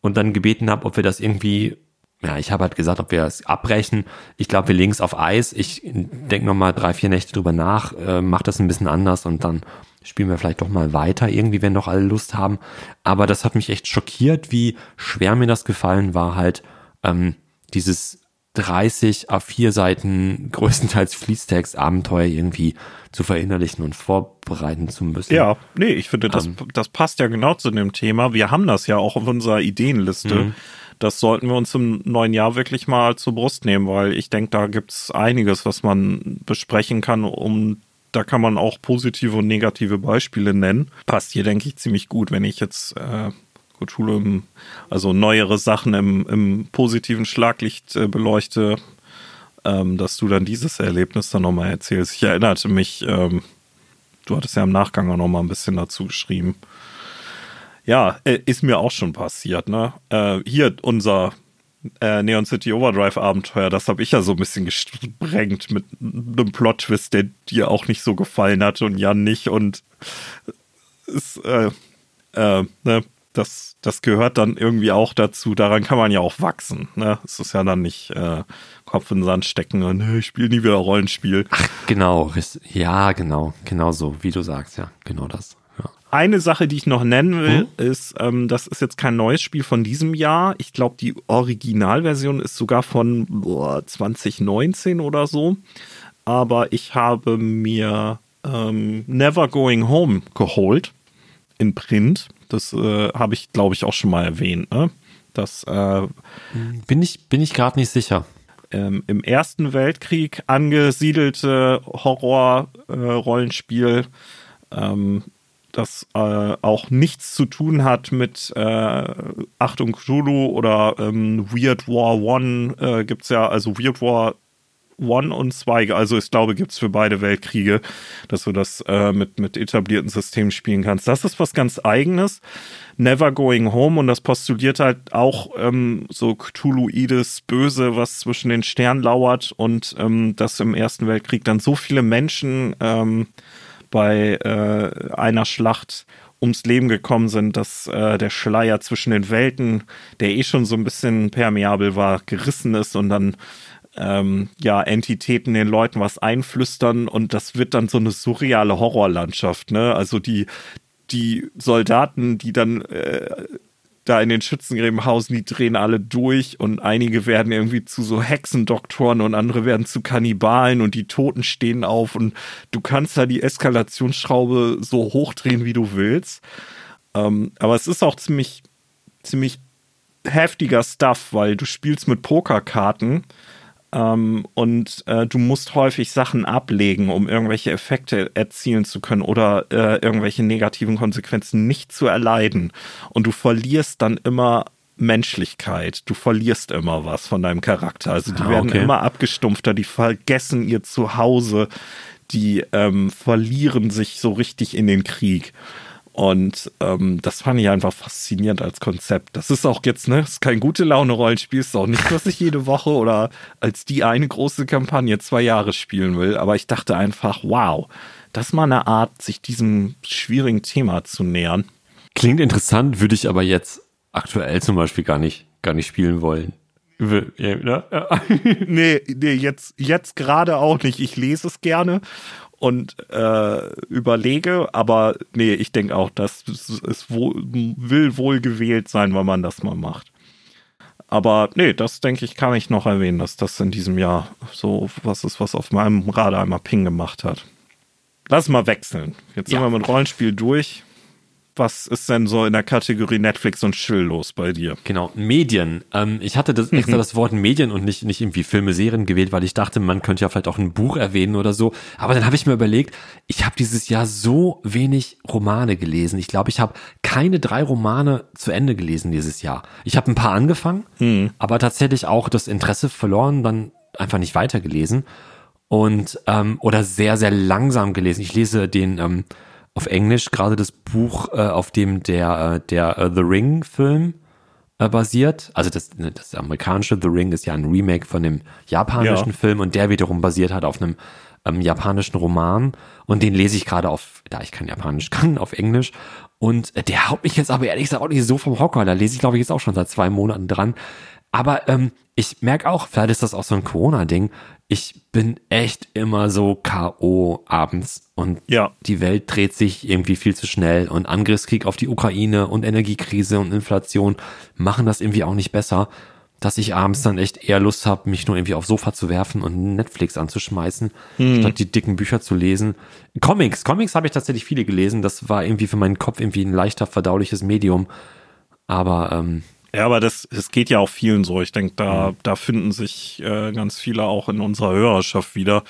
und dann gebeten habe, ob wir das irgendwie, ja, ich habe halt gesagt, ob wir es abbrechen. Ich glaube, wir legen es auf Eis. Ich denke nochmal drei, vier Nächte drüber nach, äh, mach das ein bisschen anders und dann spielen wir vielleicht doch mal weiter, irgendwie, wenn doch alle Lust haben. Aber das hat mich echt schockiert, wie schwer mir das gefallen war, halt ähm, dieses 30 A4 Seiten größtenteils Fließtext-Abenteuer irgendwie zu verinnerlichen und vorbereiten zu müssen. Ja, nee, ich finde, das, ähm, das passt ja genau zu dem Thema. Wir haben das ja auch auf unserer Ideenliste. Mhm. Das sollten wir uns im neuen Jahr wirklich mal zur Brust nehmen, weil ich denke, da gibt es einiges, was man besprechen kann, um da kann man auch positive und negative Beispiele nennen. Passt hier, denke ich, ziemlich gut, wenn ich jetzt äh, Cthulhu, im, also neuere Sachen im, im positiven Schlaglicht äh, beleuchte, ähm, dass du dann dieses Erlebnis dann nochmal erzählst. Ich erinnerte mich, ähm, du hattest ja im Nachgang auch nochmal ein bisschen dazu geschrieben. Ja, äh, ist mir auch schon passiert, ne? Äh, hier unser äh, Neon City Overdrive Abenteuer, das habe ich ja so ein bisschen gesprengt mit einem Plot-Twist, der dir auch nicht so gefallen hat und Jan nicht. Und es, äh, äh, ne, das, das gehört dann irgendwie auch dazu. Daran kann man ja auch wachsen. Ne? Es ist ja dann nicht äh, Kopf in den Sand stecken und ich spiele nie wieder Rollenspiel. Ach, genau. Ja, genau. Genau so, wie du sagst. Ja, genau das. Eine Sache, die ich noch nennen will, hm? ist, ähm, das ist jetzt kein neues Spiel von diesem Jahr. Ich glaube, die Originalversion ist sogar von boah, 2019 oder so. Aber ich habe mir ähm, Never Going Home geholt in Print. Das äh, habe ich, glaube ich, auch schon mal erwähnt. Ne? Das äh, bin ich bin ich gerade nicht sicher. Ähm, Im Ersten Weltkrieg angesiedelte Horror-Rollenspiel. Äh, ähm, das äh, auch nichts zu tun hat mit äh, Achtung Cthulhu oder ähm, Weird War One äh, gibt es ja, also Weird War One und zwei, also ich glaube, gibt es für beide Weltkriege, dass du das äh, mit, mit etablierten Systemen spielen kannst. Das ist was ganz eigenes. Never Going Home und das postuliert halt auch ähm, so Cthulhuides Böse, was zwischen den Sternen lauert und ähm, dass im Ersten Weltkrieg dann so viele Menschen ähm, bei äh, einer Schlacht ums Leben gekommen sind, dass äh, der Schleier zwischen den Welten, der eh schon so ein bisschen permeabel war, gerissen ist und dann ähm, ja, Entitäten den Leuten was einflüstern und das wird dann so eine surreale Horrorlandschaft, ne? Also die, die Soldaten, die dann äh, da in den Schützengräben hausen, die drehen alle durch und einige werden irgendwie zu so Hexendoktoren und andere werden zu Kannibalen und die Toten stehen auf und du kannst da die Eskalationsschraube so hochdrehen, wie du willst. Ähm, aber es ist auch ziemlich, ziemlich heftiger Stuff, weil du spielst mit Pokerkarten ähm, und äh, du musst häufig Sachen ablegen, um irgendwelche Effekte erzielen zu können oder äh, irgendwelche negativen Konsequenzen nicht zu erleiden. Und du verlierst dann immer Menschlichkeit. Du verlierst immer was von deinem Charakter. Also die ah, werden immer abgestumpfter, die vergessen ihr Zuhause, die ähm, verlieren sich so richtig in den Krieg. Und ähm, das fand ich einfach faszinierend als Konzept. Das ist auch jetzt, ne, ist kein gute Laune-Rollenspiel, ist auch nicht, was ich jede Woche oder als die eine große Kampagne zwei Jahre spielen will. Aber ich dachte einfach, wow, das ist mal eine Art, sich diesem schwierigen Thema zu nähern. Klingt interessant, würde ich aber jetzt aktuell zum Beispiel gar nicht, gar nicht spielen wollen. Ne? nee, nee, jetzt, jetzt gerade auch nicht. Ich lese es gerne und äh, überlege, aber nee, ich denke auch, das ist wohl, will wohl gewählt sein, wenn man das mal macht. Aber nee, das denke ich, kann ich noch erwähnen, dass das in diesem Jahr so was ist, was auf meinem Radar einmal Ping gemacht hat. Lass mal wechseln. Jetzt ja. sind wir mit Rollenspiel durch was ist denn so in der Kategorie Netflix und Chill los bei dir? Genau, Medien. Ähm, ich hatte das, extra das Wort Medien und nicht, nicht irgendwie Filme, Serien gewählt, weil ich dachte, man könnte ja vielleicht auch ein Buch erwähnen oder so. Aber dann habe ich mir überlegt, ich habe dieses Jahr so wenig Romane gelesen. Ich glaube, ich habe keine drei Romane zu Ende gelesen dieses Jahr. Ich habe ein paar angefangen, mhm. aber tatsächlich auch das Interesse verloren, dann einfach nicht weitergelesen. Und ähm, oder sehr, sehr langsam gelesen. Ich lese den ähm, auf Englisch gerade das Buch, äh, auf dem der, äh, der äh, The Ring-Film äh, basiert. Also das, ne, das amerikanische The Ring ist ja ein Remake von dem japanischen ja. Film und der wiederum basiert hat auf einem ähm, japanischen Roman. Und den lese ich gerade auf, da ich kein Japanisch kann, auf Englisch. Und äh, der haut mich jetzt aber ehrlich gesagt auch nicht so vom Hocker. Da lese ich, glaube ich, jetzt auch schon seit zwei Monaten dran. Aber ähm, ich merke auch, vielleicht ist das auch so ein Corona-Ding, ich bin echt immer so K.O. abends und ja. die Welt dreht sich irgendwie viel zu schnell und Angriffskrieg auf die Ukraine und Energiekrise und Inflation machen das irgendwie auch nicht besser, dass ich abends dann echt eher Lust habe, mich nur irgendwie aufs Sofa zu werfen und Netflix anzuschmeißen, hm. statt die dicken Bücher zu lesen. Comics, Comics habe ich tatsächlich viele gelesen, das war irgendwie für meinen Kopf irgendwie ein leichter verdauliches Medium, aber ähm, ja, aber das, das geht ja auch vielen so. Ich denke, da, mhm. da finden sich äh, ganz viele auch in unserer Hörerschaft wieder.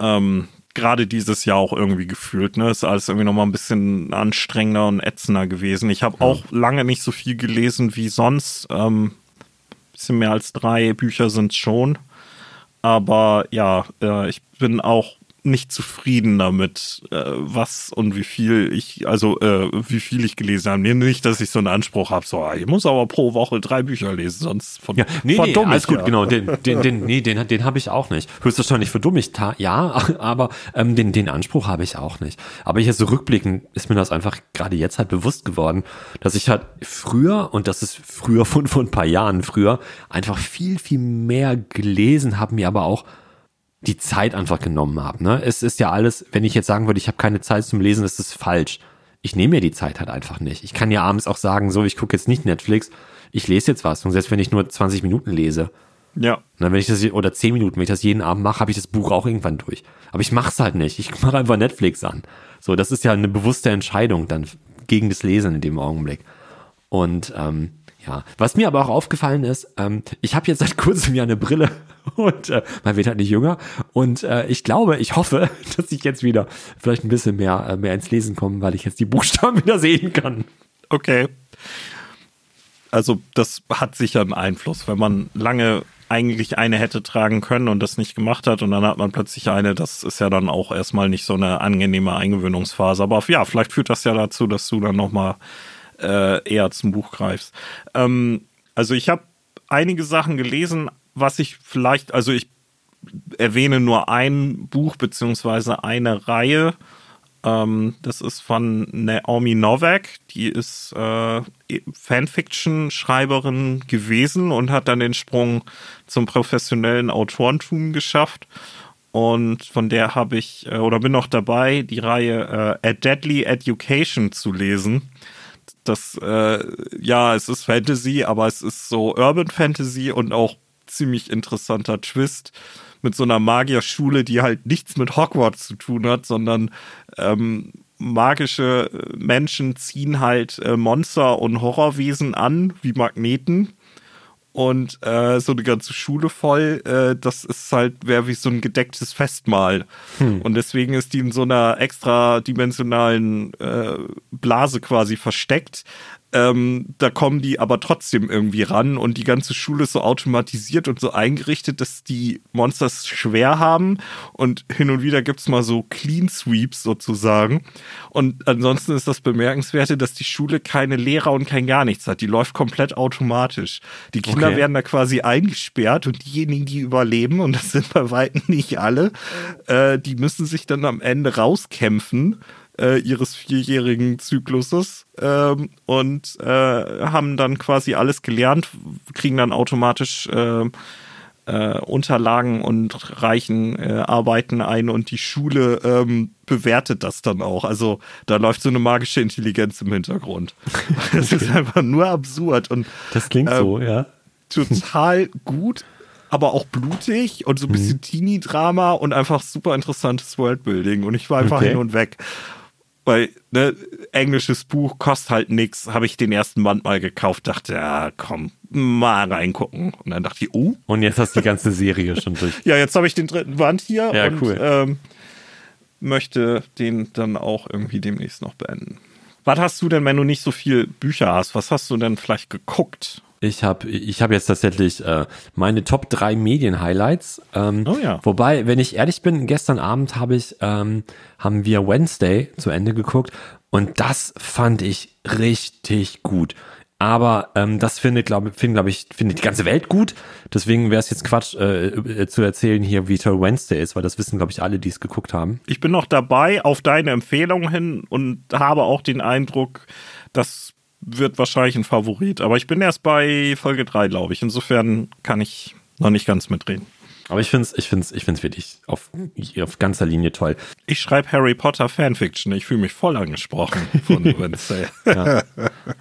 Ähm, Gerade dieses Jahr auch irgendwie gefühlt, ne? Ist alles irgendwie nochmal ein bisschen anstrengender und ätzender gewesen. Ich habe ja. auch lange nicht so viel gelesen wie sonst. Ähm, bisschen mehr als drei Bücher sind schon. Aber ja, äh, ich bin auch nicht zufrieden damit, äh, was und wie viel ich, also äh, wie viel ich gelesen habe. Nicht, dass ich so einen Anspruch habe, so, ah, ich muss aber pro Woche drei Bücher lesen, sonst von, ja, nee, nee, alles gut, ja. genau, den, den, den, nee, den, den habe ich auch nicht. Höchstwahrscheinlich verdumm ich, ja, aber ähm, den, den Anspruch habe ich auch nicht. Aber hier so rückblickend ist mir das einfach gerade jetzt halt bewusst geworden, dass ich halt früher, und das ist früher von, von ein paar Jahren früher, einfach viel, viel mehr gelesen habe, mir aber auch die Zeit einfach genommen habe. Ne? Es ist ja alles, wenn ich jetzt sagen würde, ich habe keine Zeit zum Lesen, ist das falsch. Ich nehme mir die Zeit halt einfach nicht. Ich kann ja abends auch sagen, so, ich gucke jetzt nicht Netflix, ich lese jetzt was. Und selbst wenn ich nur 20 Minuten lese, ja. Na, wenn ich das, oder 10 Minuten, wenn ich das jeden Abend mache, habe ich das Buch auch irgendwann durch. Aber ich mache es halt nicht. Ich mache einfach Netflix an. So, das ist ja eine bewusste Entscheidung dann gegen das Lesen in dem Augenblick. Und ähm, ja, was mir aber auch aufgefallen ist, ähm, ich habe jetzt seit kurzem ja eine Brille und äh, man wird halt nicht jünger. Und äh, ich glaube, ich hoffe, dass ich jetzt wieder vielleicht ein bisschen mehr, äh, mehr ins Lesen komme, weil ich jetzt die Buchstaben wieder sehen kann. Okay. Also das hat sicher einen Einfluss, wenn man lange eigentlich eine hätte tragen können und das nicht gemacht hat und dann hat man plötzlich eine, das ist ja dann auch erstmal nicht so eine angenehme Eingewöhnungsphase. Aber ja, vielleicht führt das ja dazu, dass du dann nochmal äh, eher zum Buch greifst. Ähm, also ich habe einige Sachen gelesen, was ich vielleicht, also ich erwähne nur ein Buch beziehungsweise eine Reihe. Ähm, das ist von Naomi Novak. Die ist äh, Fanfiction-Schreiberin gewesen und hat dann den Sprung zum professionellen Autorentum geschafft. Und von der habe ich äh, oder bin noch dabei, die Reihe äh, A Deadly Education zu lesen. Das, äh, ja, es ist Fantasy, aber es ist so Urban Fantasy und auch ziemlich interessanter Twist mit so einer Magierschule, die halt nichts mit Hogwarts zu tun hat, sondern ähm, magische Menschen ziehen halt äh, Monster und Horrorwesen an wie Magneten und äh, so eine ganze Schule voll. Äh, das ist halt, wäre wie so ein gedecktes Festmahl. Hm. Und deswegen ist die in so einer extradimensionalen äh, Blase quasi versteckt, ähm, da kommen die aber trotzdem irgendwie ran und die ganze Schule ist so automatisiert und so eingerichtet, dass die Monsters schwer haben und hin und wieder gibt's mal so Clean Sweeps sozusagen. Und ansonsten ist das Bemerkenswerte, dass die Schule keine Lehrer und kein gar nichts hat. Die läuft komplett automatisch. Die Kinder okay. werden da quasi eingesperrt und diejenigen, die überleben, und das sind bei weitem nicht alle, äh, die müssen sich dann am Ende rauskämpfen äh, ihres vierjährigen Zykluses ähm, und äh, haben dann quasi alles gelernt, kriegen dann automatisch äh, äh Unterlagen und reichen äh, Arbeiten ein und die Schule ähm, bewertet das dann auch. Also da läuft so eine magische Intelligenz im Hintergrund. Das ist einfach nur absurd und das klingt so, ähm, ja. Total gut aber auch blutig und so ein bisschen mhm. Teenie-Drama und einfach super interessantes Worldbuilding. Und ich war einfach okay. hin und weg weil ne, englisches Buch kostet halt nichts. Habe ich den ersten Band mal gekauft, dachte, ja, komm, mal reingucken. Und dann dachte ich, oh. Und jetzt hast du die ganze Serie schon durch. ja, jetzt habe ich den dritten Band hier ja, und cool. ähm, möchte den dann auch irgendwie demnächst noch beenden. Was hast du denn, wenn du nicht so viel Bücher hast? Was hast du denn vielleicht geguckt? Ich habe ich hab jetzt tatsächlich äh, meine Top 3 Medien-Highlights. Ähm, oh ja. Wobei, wenn ich ehrlich bin, gestern Abend habe ich, ähm, haben wir Wednesday zu Ende geguckt und das fand ich richtig gut. Aber ähm, das findet, glaube find, glaub ich, findet die ganze Welt gut. Deswegen wäre es jetzt Quatsch äh, äh, zu erzählen hier, wie toll Wednesday ist, weil das wissen, glaube ich, alle, die es geguckt haben. Ich bin noch dabei auf deine Empfehlung hin und habe auch den Eindruck, dass wird wahrscheinlich ein Favorit. Aber ich bin erst bei Folge 3, glaube ich. Insofern kann ich noch nicht ganz mitreden. Aber ich finde es ich find's, ich find's wirklich auf, auf ganzer Linie toll. Ich schreibe Harry Potter Fanfiction. Ich fühle mich voll angesprochen von Wednesday. ja.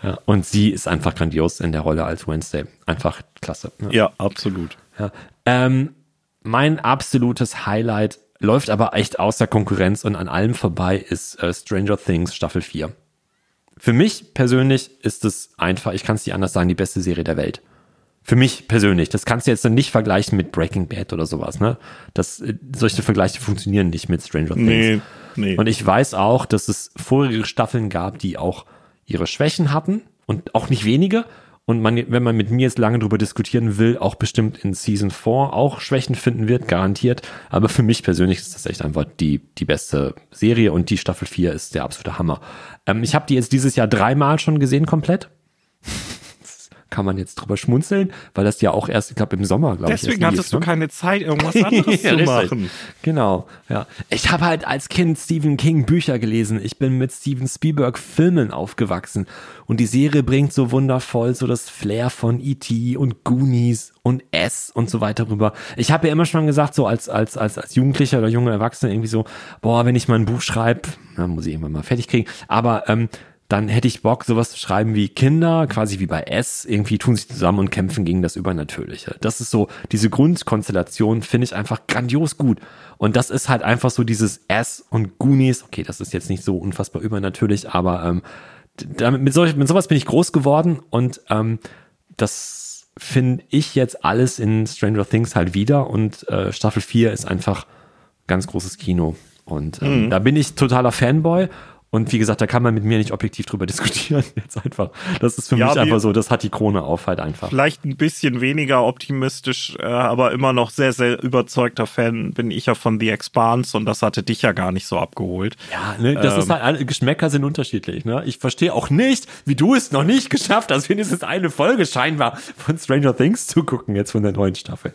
Ja. Und sie ist einfach grandios in der Rolle als Wednesday. Einfach klasse. Ja, ja absolut. Ähm, mein absolutes Highlight läuft aber echt außer Konkurrenz und an allem vorbei ist äh, Stranger Things Staffel 4. Für mich persönlich ist es einfach, ich kann es nicht anders sagen, die beste Serie der Welt. Für mich persönlich. Das kannst du jetzt dann nicht vergleichen mit Breaking Bad oder sowas, ne? Das, äh, solche Vergleiche funktionieren nicht mit Stranger Things. Nee, nee. Und ich weiß auch, dass es vorige Staffeln gab, die auch ihre Schwächen hatten und auch nicht wenige und man, wenn man mit mir jetzt lange drüber diskutieren will, auch bestimmt in Season 4 auch Schwächen finden wird, garantiert. Aber für mich persönlich ist das echt einfach die, die beste Serie und die Staffel 4 ist der absolute Hammer. Ähm, ich habe die jetzt dieses Jahr dreimal schon gesehen komplett kann man jetzt drüber schmunzeln, weil das ja auch erst, ich glaube, im Sommer, glaube ich. Deswegen hattest ne? du keine Zeit, irgendwas anderes zu machen. Genau, ja. Ich habe halt als Kind Stephen King Bücher gelesen. Ich bin mit Steven Spielberg Filmen aufgewachsen. Und die Serie bringt so wundervoll so das Flair von E.T. und Goonies und S und so weiter rüber. Ich habe ja immer schon gesagt, so als, als, als, als Jugendlicher oder junge Erwachsene irgendwie so, boah, wenn ich mal ein Buch schreibe, dann muss ich irgendwann mal fertig kriegen. Aber ähm, dann hätte ich Bock, sowas zu schreiben wie Kinder, quasi wie bei S, irgendwie tun sich zusammen und kämpfen gegen das Übernatürliche. Das ist so, diese Grundkonstellation finde ich einfach grandios gut. Und das ist halt einfach so dieses S und Goonies. Okay, das ist jetzt nicht so unfassbar übernatürlich, aber ähm, damit, mit, solch, mit sowas bin ich groß geworden und ähm, das finde ich jetzt alles in Stranger Things halt wieder und äh, Staffel 4 ist einfach ganz großes Kino. Und ähm, mhm. da bin ich totaler Fanboy und wie gesagt, da kann man mit mir nicht objektiv drüber diskutieren. Jetzt einfach. Das ist für ja, mich einfach so, das hat die Krone auf halt einfach. Vielleicht ein bisschen weniger optimistisch, äh, aber immer noch sehr, sehr überzeugter Fan bin ich ja von The Expanse und das hatte dich ja gar nicht so abgeholt. Ja, ne, das ähm, ist halt, Geschmäcker sind unterschiedlich, ne? Ich verstehe auch nicht, wie du es noch nicht geschafft hast, wenigstens eine Folge scheinbar von Stranger Things zu gucken, jetzt von der neuen Staffel.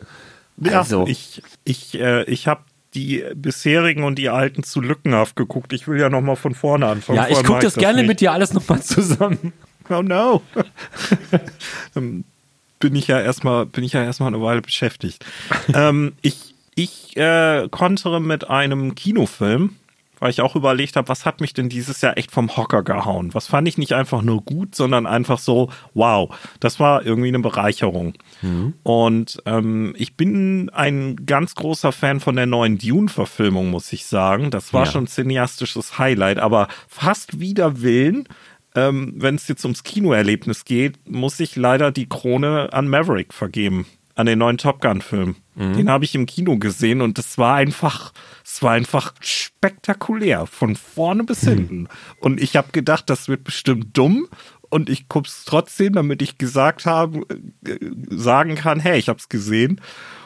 Also. Ja, ich, ich, äh, ich habe die bisherigen und die alten zu lückenhaft geguckt. Ich will ja nochmal von vorne anfangen. Ja, ich gucke das, das gerne nicht. mit dir alles nochmal zusammen. Oh no. Dann bin ich ja erstmal, bin ich ja erstmal eine Weile beschäftigt. ähm, ich ich äh, kontere mit einem Kinofilm, weil ich auch überlegt habe, was hat mich denn dieses Jahr echt vom Hocker gehauen? Was fand ich nicht einfach nur gut, sondern einfach so, wow, das war irgendwie eine Bereicherung. Mhm. Und ähm, ich bin ein ganz großer Fan von der neuen Dune-Verfilmung, muss ich sagen. Das war ja. schon cineastisches Highlight, aber fast wider Willen ähm, wenn es jetzt ums Kinoerlebnis geht, muss ich leider die Krone an Maverick vergeben, an den neuen Top Gun-Film. Mhm. Den habe ich im Kino gesehen und das war einfach, es war einfach spektakulär, von vorne bis mhm. hinten. Und ich habe gedacht, das wird bestimmt dumm. Und ich gucke es trotzdem, damit ich gesagt habe, äh, sagen kann, hey, ich habe es gesehen.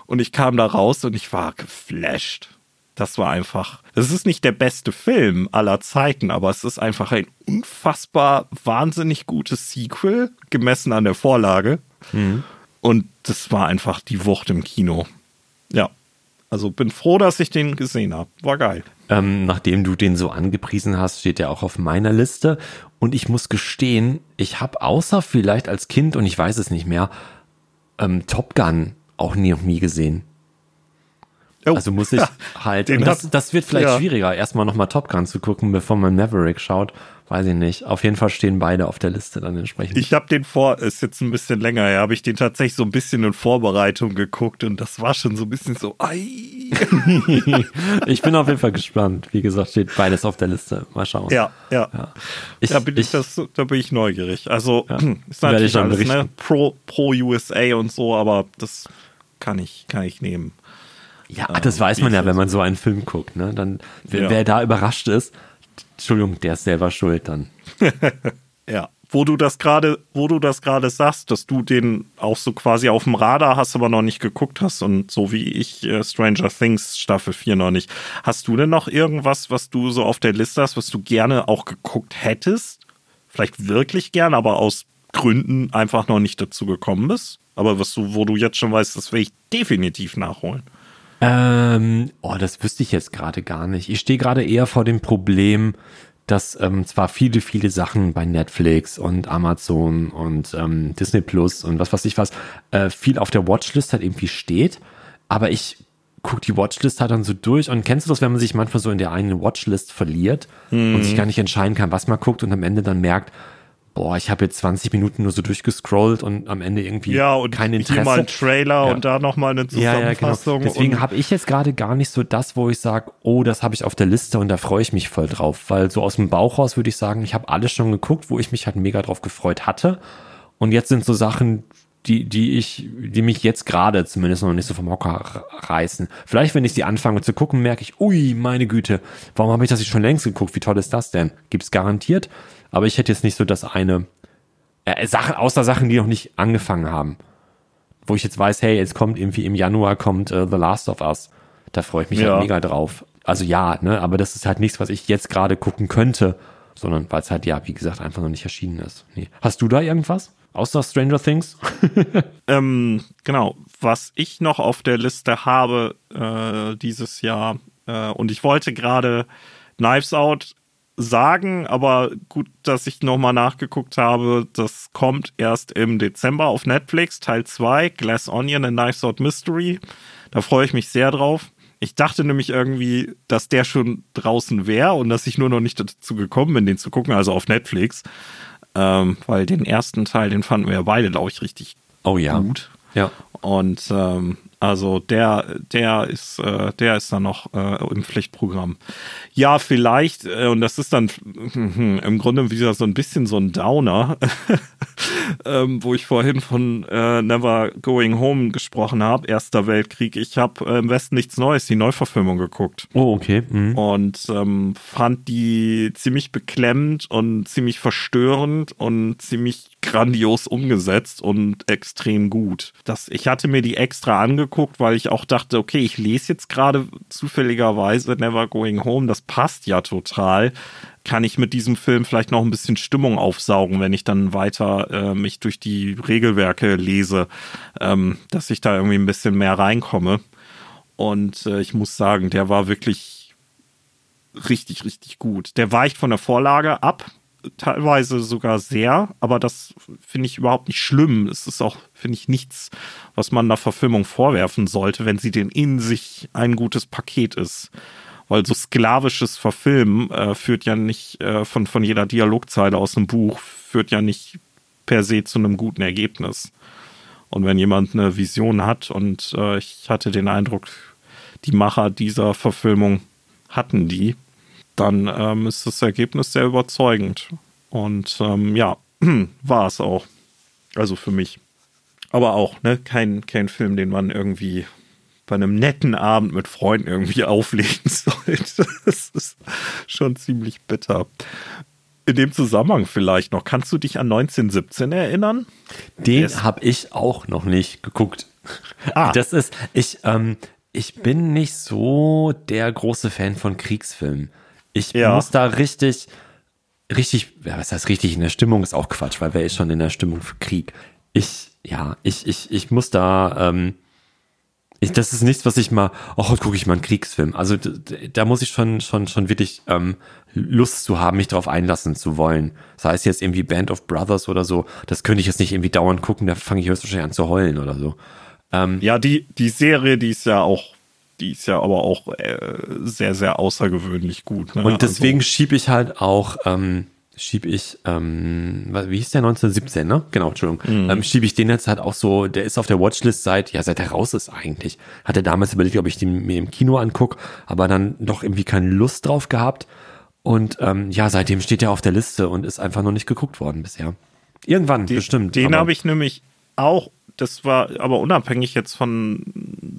Und ich kam da raus und ich war geflasht. Das war einfach, das ist nicht der beste Film aller Zeiten, aber es ist einfach ein unfassbar wahnsinnig gutes Sequel, gemessen an der Vorlage. Mhm. Und das war einfach die Wucht im Kino. Ja. Also bin froh, dass ich den gesehen habe. War geil. Ähm, nachdem du den so angepriesen hast, steht er auch auf meiner Liste. Und ich muss gestehen, ich habe außer vielleicht als Kind, und ich weiß es nicht mehr, ähm, Top Gun auch nie und nie gesehen. Oh. Also muss ich halt, das, das wird vielleicht ja. schwieriger, erstmal nochmal Top Gun zu gucken, bevor man Maverick schaut. Weiß ich nicht. Auf jeden Fall stehen beide auf der Liste dann entsprechend. Ich habe den vor, ist jetzt ein bisschen länger her, habe ich den tatsächlich so ein bisschen in Vorbereitung geguckt und das war schon so ein bisschen so, ei. ich bin auf jeden Fall gespannt. Wie gesagt, steht beides auf der Liste. Mal schauen. Ja, ja. ja. Ich, da, bin ich, das, da bin ich neugierig. Also ja, ist natürlich alles, ne? Pro, pro USA und so, aber das kann ich, kann ich nehmen. Ja, das weiß man ja, wenn man so einen Film guckt. Ne? Dann, ja. wer da überrascht ist, Entschuldigung, der ist selber schuld dann. ja, wo du das gerade, wo du das gerade sagst, dass du den auch so quasi auf dem Radar hast, aber noch nicht geguckt hast und so wie ich äh, Stranger Things Staffel 4 noch nicht. Hast du denn noch irgendwas, was du so auf der Liste hast, was du gerne auch geguckt hättest? Vielleicht wirklich gern, aber aus Gründen einfach noch nicht dazu gekommen bist? Aber was du, wo du jetzt schon weißt, das will ich definitiv nachholen. Ähm, oh, das wüsste ich jetzt gerade gar nicht. Ich stehe gerade eher vor dem Problem, dass ähm, zwar viele, viele Sachen bei Netflix und Amazon und ähm, Disney Plus und was weiß ich was, äh, viel auf der Watchlist halt irgendwie steht, aber ich gucke die Watchlist halt dann so durch und kennst du das, wenn man sich manchmal so in der einen Watchlist verliert hm. und sich gar nicht entscheiden kann, was man guckt und am Ende dann merkt, boah, ich habe jetzt 20 Minuten nur so durchgescrollt und am Ende irgendwie ja, und kein Interesse. Hier mal ein Trailer ja. und da nochmal eine Zusammenfassung. Ja, genau. Deswegen habe ich jetzt gerade gar nicht so das, wo ich sage, oh, das habe ich auf der Liste und da freue ich mich voll drauf. Weil so aus dem Bauch raus würde ich sagen, ich habe alles schon geguckt, wo ich mich halt mega drauf gefreut hatte. Und jetzt sind so Sachen, die, die ich, die mich jetzt gerade zumindest noch nicht so vom Hocker reißen. Vielleicht, wenn ich sie anfange zu gucken, merke ich, ui, meine Güte, warum habe ich das nicht schon längst geguckt? Wie toll ist das denn? Gibt's garantiert. Aber ich hätte jetzt nicht so das eine, äh, Sachen, außer Sachen, die noch nicht angefangen haben. Wo ich jetzt weiß, hey, jetzt kommt irgendwie im Januar kommt uh, The Last of Us. Da freue ich mich ja. halt mega drauf. Also ja, ne, aber das ist halt nichts, was ich jetzt gerade gucken könnte, sondern weil es halt, ja, wie gesagt, einfach noch nicht erschienen ist. Nee. Hast du da irgendwas? Außer Stranger Things? ähm, genau. Was ich noch auf der Liste habe äh, dieses Jahr, äh, und ich wollte gerade Knives Out sagen, aber gut, dass ich nochmal nachgeguckt habe. Das kommt erst im Dezember auf Netflix, Teil 2, Glass Onion and Knives Out Mystery. Da freue ich mich sehr drauf. Ich dachte nämlich irgendwie, dass der schon draußen wäre und dass ich nur noch nicht dazu gekommen bin, den zu gucken, also auf Netflix. Ähm, weil den ersten Teil, den fanden wir ja beide, glaube ich, richtig oh, ja. gut. Ja. Und ähm, also der, der ist, äh, der ist dann noch äh, im Pflichtprogramm. Ja, vielleicht, äh, und das ist dann hm, im Grunde wieder so ein bisschen so ein Downer, ähm, wo ich vorhin von äh, Never Going Home gesprochen habe, Erster Weltkrieg. Ich habe äh, im Westen nichts Neues, die Neuverfilmung geguckt. Oh, okay. Mhm. Und ähm, fand die ziemlich beklemmend und ziemlich verstörend und ziemlich grandios umgesetzt und extrem gut. Das, ich hatte mir die extra angeguckt weil ich auch dachte, okay, ich lese jetzt gerade zufälligerweise Never Going Home, das passt ja total. Kann ich mit diesem Film vielleicht noch ein bisschen Stimmung aufsaugen, wenn ich dann weiter äh, mich durch die Regelwerke lese, ähm, dass ich da irgendwie ein bisschen mehr reinkomme. Und äh, ich muss sagen, der war wirklich richtig, richtig gut. Der weicht von der Vorlage ab, teilweise sogar sehr, aber das finde ich überhaupt nicht schlimm. Es ist auch, finde ich, nichts, was man einer Verfilmung vorwerfen sollte, wenn sie denn in sich ein gutes Paket ist. Weil so sklavisches Verfilmen äh, führt ja nicht äh, von, von jeder Dialogzeile aus dem Buch, führt ja nicht per se zu einem guten Ergebnis. Und wenn jemand eine Vision hat, und äh, ich hatte den Eindruck, die Macher dieser Verfilmung hatten die, dann ähm, ist das Ergebnis sehr überzeugend. Und ähm, ja, war es auch. Also für mich. Aber auch, ne, kein, kein Film, den man irgendwie bei einem netten Abend mit Freunden irgendwie auflegen sollte. Das ist schon ziemlich bitter. In dem Zusammenhang vielleicht noch, kannst du dich an 1917 erinnern? Den habe ich auch noch nicht geguckt. Ah. Das ist, ich, ähm, ich bin nicht so der große Fan von Kriegsfilmen. Ich ja. muss da richtig, richtig, ja, was heißt richtig in der Stimmung ist auch Quatsch, weil wer ist schon in der Stimmung für Krieg? Ich, ja, ich, ich, ich muss da, ähm, ich, das ist nichts, was ich mal, oh, heute gucke ich mal einen Kriegsfilm. Also da muss ich schon, schon, schon wirklich ähm, Lust zu haben, mich darauf einlassen zu wollen. Sei es jetzt irgendwie Band of Brothers oder so, das könnte ich jetzt nicht irgendwie dauernd gucken, da fange ich höchstwahrscheinlich an zu heulen oder so. Ähm, ja, die, die Serie, die ist ja auch, die ist ja aber auch äh, sehr, sehr außergewöhnlich gut. Ne? Und deswegen also, schiebe ich halt auch ähm, schiebe ich, ähm, wie hieß der 1917, ne? Genau, Entschuldigung. Mhm. Ähm, schiebe ich den jetzt halt auch so, der ist auf der Watchlist seit, ja, seit er raus ist eigentlich. Hatte damals überlegt, ob ich den mir im Kino angucke, aber dann doch irgendwie keine Lust drauf gehabt. Und ähm, ja, seitdem steht er auf der Liste und ist einfach noch nicht geguckt worden bisher. Irgendwann, den, bestimmt. Den habe ich nämlich auch, das war aber unabhängig jetzt von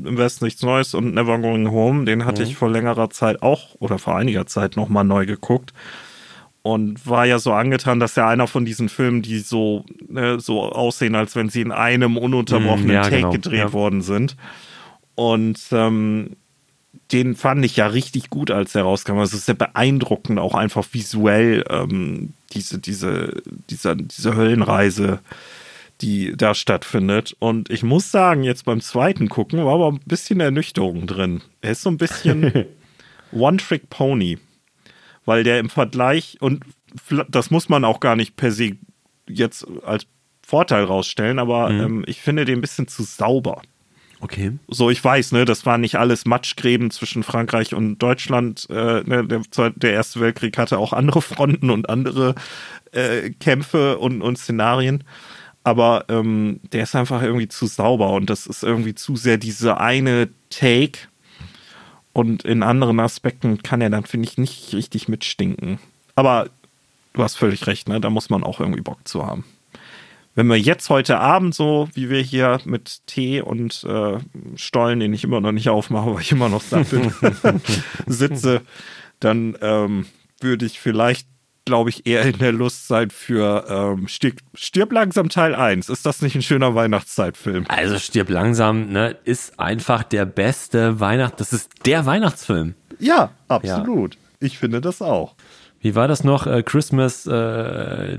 Im Westen nichts Neues und Never Going Home, den hatte mhm. ich vor längerer Zeit auch oder vor einiger Zeit nochmal neu geguckt und war ja so angetan, dass ja einer von diesen Filmen, die so, ne, so aussehen, als wenn sie in einem ununterbrochenen mm, ja, Take genau. gedreht ja. worden sind. Und ähm, den fand ich ja richtig gut, als der rauskam. Also es ist sehr beeindruckend, auch einfach visuell, ähm, diese, diese, diese, diese Höllenreise, die da stattfindet. Und ich muss sagen, jetzt beim zweiten Gucken war aber ein bisschen Ernüchterung drin. Er ist so ein bisschen One-Trick-Pony weil der im Vergleich, und das muss man auch gar nicht per se jetzt als Vorteil rausstellen, aber mhm. ähm, ich finde den ein bisschen zu sauber. Okay. So, ich weiß, ne, das war nicht alles Matschgräben zwischen Frankreich und Deutschland. Äh, ne, der, der, Erste Weltkrieg hatte auch andere Fronten und andere äh, Kämpfe und, und Szenarien. Aber ähm, der ist einfach irgendwie zu sauber und das ist irgendwie zu sehr diese eine Take, und in anderen Aspekten kann er dann, finde ich, nicht richtig mitstinken. Aber du hast völlig recht, ne? Da muss man auch irgendwie Bock zu haben. Wenn wir jetzt heute Abend so, wie wir hier mit Tee und äh, Stollen, den ich immer noch nicht aufmache, weil ich immer noch satt bin, sitze, dann ähm, würde ich vielleicht glaube ich, eher in der Lust sein für ähm, Stirb, Stirb, langsam Teil 1. Ist das nicht ein schöner Weihnachtszeitfilm? Also Stirb langsam ne, ist einfach der beste Weihnacht. Das ist der Weihnachtsfilm. Ja, absolut. Ja. Ich finde das auch. Wie war das noch? Uh, Christmas uh,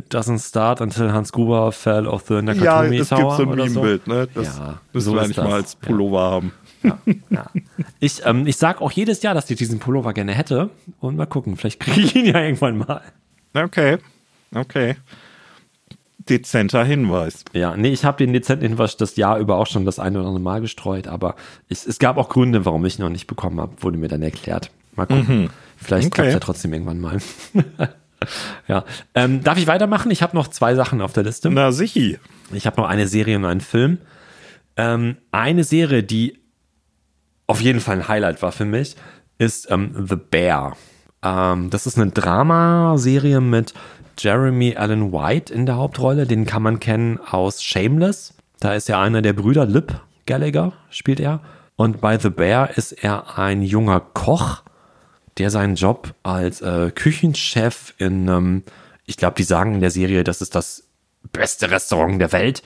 doesn't start until Hans Gruber fell off the Nakatomi Ja, es gibt so ein Meme-Bild, ne? Das ja, müssen so wir eigentlich mal als Pullover ja. haben. Ja, ja. Ich, ähm, ich sag auch jedes Jahr, dass ich diesen Pullover gerne hätte. Und mal gucken, vielleicht kriege ich ihn ja irgendwann mal. Okay, okay. Dezenter Hinweis. Ja, nee, ich habe den dezenten Hinweis das Jahr über auch schon das eine oder andere Mal gestreut, aber ich, es gab auch Gründe, warum ich ihn noch nicht bekommen habe, wurde mir dann erklärt. Mal gucken. Mhm. Vielleicht okay. klappt es ja trotzdem irgendwann mal. ja. Ähm, darf ich weitermachen? Ich habe noch zwei Sachen auf der Liste. Na, sichi. Ich habe noch eine Serie und einen Film. Ähm, eine Serie, die auf jeden Fall ein Highlight war für mich, ist ähm, The Bear. Ähm, das ist eine Dramaserie mit Jeremy Allen White in der Hauptrolle. Den kann man kennen aus Shameless. Da ist er einer der Brüder, Lip Gallagher spielt er. Und bei The Bear ist er ein junger Koch, der seinen Job als äh, Küchenchef in, ähm, ich glaube, die sagen in der Serie, das ist das beste Restaurant der Welt.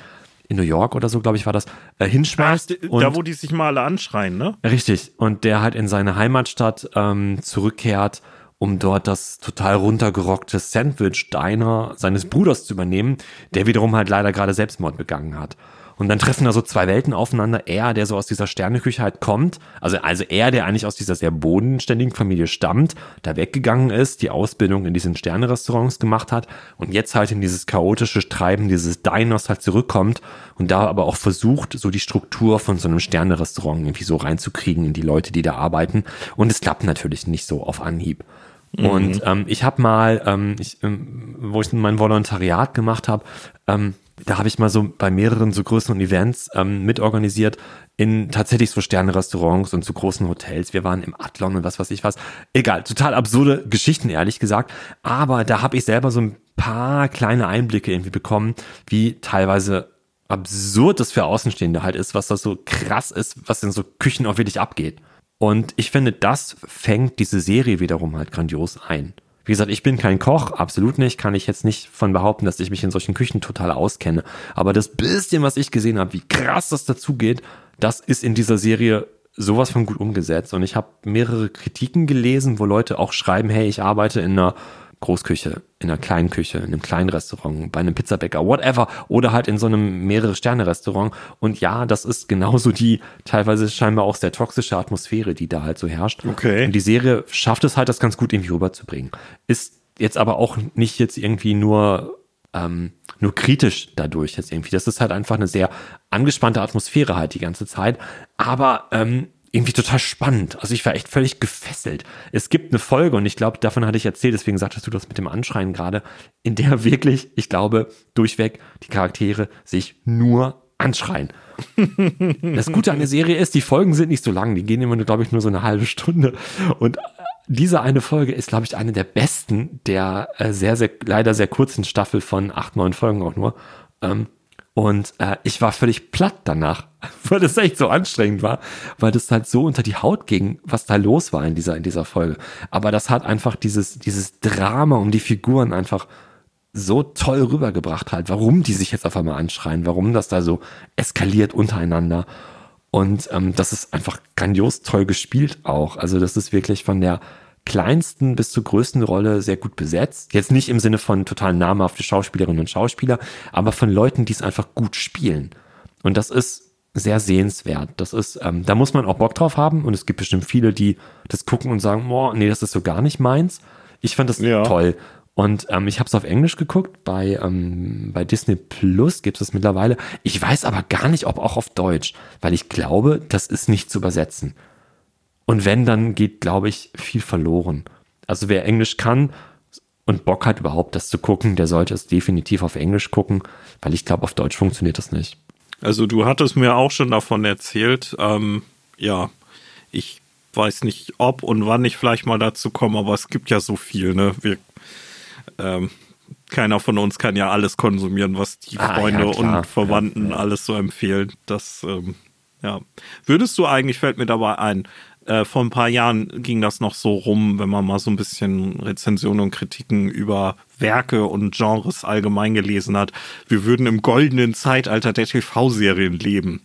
In New York oder so, glaube ich, war das, äh, hinschmeißt. Ach, da, wo die sich mal alle anschreien, ne? Richtig. Und der halt in seine Heimatstadt ähm, zurückkehrt um dort das total runtergerockte Sandwich-Diner seines Bruders zu übernehmen, der wiederum halt leider gerade Selbstmord begangen hat. Und dann treffen da so zwei Welten aufeinander. Er, der so aus dieser Sterneküche halt kommt, also, also er, der eigentlich aus dieser sehr bodenständigen Familie stammt, da weggegangen ist, die Ausbildung in diesen Sternerestaurants gemacht hat und jetzt halt in dieses chaotische Treiben dieses Diners halt zurückkommt und da aber auch versucht, so die Struktur von so einem Sternerestaurant irgendwie so reinzukriegen in die Leute, die da arbeiten. Und es klappt natürlich nicht so auf Anhieb. Mhm. Und ähm, ich habe mal, ähm, ich, ähm, wo ich mein Volontariat gemacht habe, ähm, da habe ich mal so bei mehreren so größeren Events ähm, mitorganisiert in tatsächlich so Sternenrestaurants und so großen Hotels. Wir waren im Adlon und was weiß ich was. Egal, total absurde Geschichten, ehrlich gesagt. Aber da habe ich selber so ein paar kleine Einblicke irgendwie bekommen, wie teilweise absurd das für Außenstehende halt ist, was da so krass ist, was in so Küchen auch wirklich abgeht. Und ich finde, das fängt diese Serie wiederum halt grandios ein. Wie gesagt, ich bin kein Koch, absolut nicht, kann ich jetzt nicht von behaupten, dass ich mich in solchen Küchen total auskenne. Aber das bisschen, was ich gesehen habe, wie krass das dazugeht, das ist in dieser Serie sowas von gut umgesetzt. Und ich habe mehrere Kritiken gelesen, wo Leute auch schreiben, hey, ich arbeite in einer Großküche, in einer kleinen Küche, in einem kleinen Restaurant, bei einem Pizzabäcker, whatever, oder halt in so einem mehrere Sterne Restaurant. Und ja, das ist genauso die teilweise scheinbar auch sehr toxische Atmosphäre, die da halt so herrscht. Okay. Und die Serie schafft es halt, das ganz gut irgendwie rüberzubringen. Ist jetzt aber auch nicht jetzt irgendwie nur ähm, nur kritisch dadurch jetzt irgendwie. Das ist halt einfach eine sehr angespannte Atmosphäre halt die ganze Zeit. Aber ähm, irgendwie total spannend. Also ich war echt völlig gefesselt. Es gibt eine Folge und ich glaube, davon hatte ich erzählt, deswegen sagtest du das mit dem Anschreien gerade, in der wirklich, ich glaube, durchweg die Charaktere sich nur anschreien. das Gute an der Serie ist, die Folgen sind nicht so lang, die gehen immer nur, glaube ich, nur so eine halbe Stunde. Und diese eine Folge ist, glaube ich, eine der besten der äh, sehr, sehr, leider sehr kurzen Staffel von acht, neun Folgen auch nur. Ähm, und äh, ich war völlig platt danach, weil das echt so anstrengend war, weil das halt so unter die Haut ging, was da los war in dieser, in dieser Folge. Aber das hat einfach dieses, dieses Drama um die Figuren einfach so toll rübergebracht halt, warum die sich jetzt auf einmal anschreien, warum das da so eskaliert untereinander. Und ähm, das ist einfach grandios toll gespielt auch. Also das ist wirklich von der kleinsten bis zur größten Rolle sehr gut besetzt. Jetzt nicht im Sinne von total namhafte Schauspielerinnen und Schauspieler, aber von Leuten, die es einfach gut spielen. Und das ist sehr sehenswert. Das ist, ähm, da muss man auch Bock drauf haben. Und es gibt bestimmt viele, die das gucken und sagen, boah, nee, das ist so gar nicht meins. Ich fand das ja. toll. Und ähm, ich habe es auf Englisch geguckt, bei, ähm, bei Disney Plus gibt es mittlerweile. Ich weiß aber gar nicht, ob auch auf Deutsch, weil ich glaube, das ist nicht zu übersetzen. Und wenn, dann geht, glaube ich, viel verloren. Also wer Englisch kann und Bock hat überhaupt das zu gucken, der sollte es definitiv auf Englisch gucken, weil ich glaube, auf Deutsch funktioniert das nicht. Also du hattest mir auch schon davon erzählt. Ähm, ja, ich weiß nicht, ob und wann ich vielleicht mal dazu komme, aber es gibt ja so viel, ne? Wir, ähm, keiner von uns kann ja alles konsumieren, was die ah, Freunde ja, und Verwandten ja, ja. alles so empfehlen. Das, ähm, ja. Würdest du eigentlich, fällt mir dabei ein, äh, vor ein paar Jahren ging das noch so rum, wenn man mal so ein bisschen Rezensionen und Kritiken über Werke und Genres allgemein gelesen hat. Wir würden im goldenen Zeitalter der TV-Serien leben.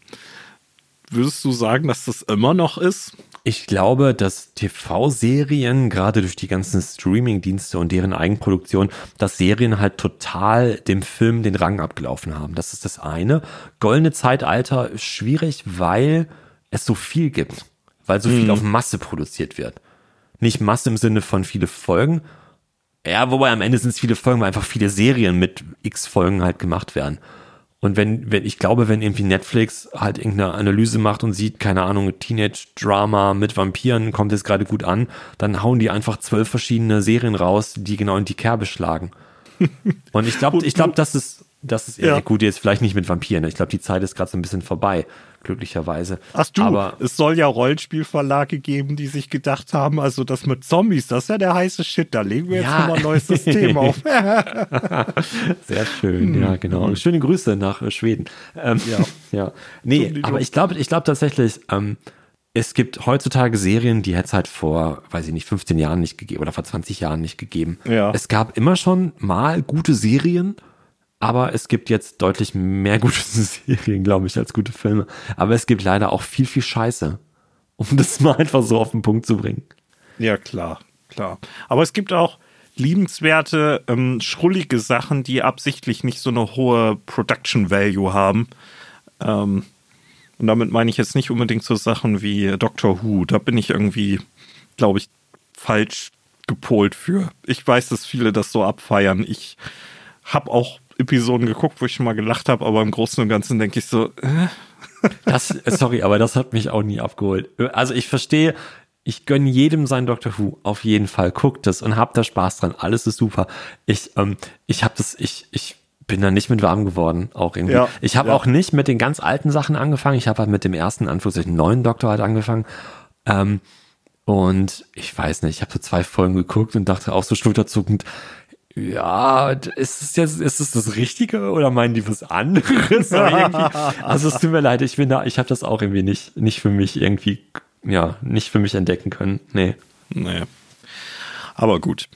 Würdest du sagen, dass das immer noch ist? Ich glaube, dass TV-Serien, gerade durch die ganzen Streaming-Dienste und deren Eigenproduktion, dass Serien halt total dem Film den Rang abgelaufen haben. Das ist das eine. Goldene Zeitalter ist schwierig, weil es so viel gibt weil so viel mhm. auf Masse produziert wird. Nicht Masse im Sinne von viele Folgen. Ja, wobei am Ende sind es viele Folgen, weil einfach viele Serien mit x Folgen halt gemacht werden. Und wenn, wenn, ich glaube, wenn irgendwie Netflix halt irgendeine Analyse macht und sieht, keine Ahnung, Teenage-Drama mit Vampiren kommt jetzt gerade gut an, dann hauen die einfach zwölf verschiedene Serien raus, die genau in die Kerbe schlagen. und ich glaube, ich glaube, das ist, das ist ja. gut, jetzt vielleicht nicht mit Vampiren. Ich glaube, die Zeit ist gerade so ein bisschen vorbei glücklicherweise. Ach du, Aber es soll ja Rollenspielverlage geben, die sich gedacht haben, also das mit Zombies, das ist ja der heiße Shit, da legen wir jetzt ja. nochmal ein neues System auf. Sehr schön, ja, genau. Schöne Grüße nach äh, Schweden. Ähm, ja. ja. Nee, aber ich glaube ich glaube tatsächlich, ähm, es gibt heutzutage Serien, die hätte es halt vor, weiß ich nicht, 15 Jahren nicht gegeben oder vor 20 Jahren nicht gegeben. Ja. Es gab immer schon mal gute Serien, aber es gibt jetzt deutlich mehr gute Serien, glaube ich, als gute Filme. Aber es gibt leider auch viel, viel Scheiße. Um das mal einfach so auf den Punkt zu bringen. Ja, klar, klar. Aber es gibt auch liebenswerte, ähm, schrullige Sachen, die absichtlich nicht so eine hohe Production Value haben. Ähm, und damit meine ich jetzt nicht unbedingt so Sachen wie Doctor Who. Da bin ich irgendwie, glaube ich, falsch gepolt für. Ich weiß, dass viele das so abfeiern. Ich habe auch Episoden geguckt, wo ich schon mal gelacht habe, aber im Großen und Ganzen denke ich so, äh? Das, sorry, aber das hat mich auch nie abgeholt. Also ich verstehe, ich gönne jedem sein Doctor Who, auf jeden Fall. Guckt es und habt da Spaß dran. Alles ist super. Ich, ähm, ich habe das, ich, ich bin da nicht mit warm geworden, auch irgendwie. Ja, ich habe ja. auch nicht mit den ganz alten Sachen angefangen. Ich habe halt mit dem ersten, Anführungszeichen, neuen Doktor halt angefangen. Ähm, und ich weiß nicht, ich habe so zwei Folgen geguckt und dachte auch so schulterzuckend, ja, ist es jetzt, ist es das Richtige oder meinen die was anderes? also es tut mir leid, ich bin da, ich habe das auch irgendwie nicht, nicht für mich irgendwie, ja, nicht für mich entdecken können. Nee. Nee. Aber gut.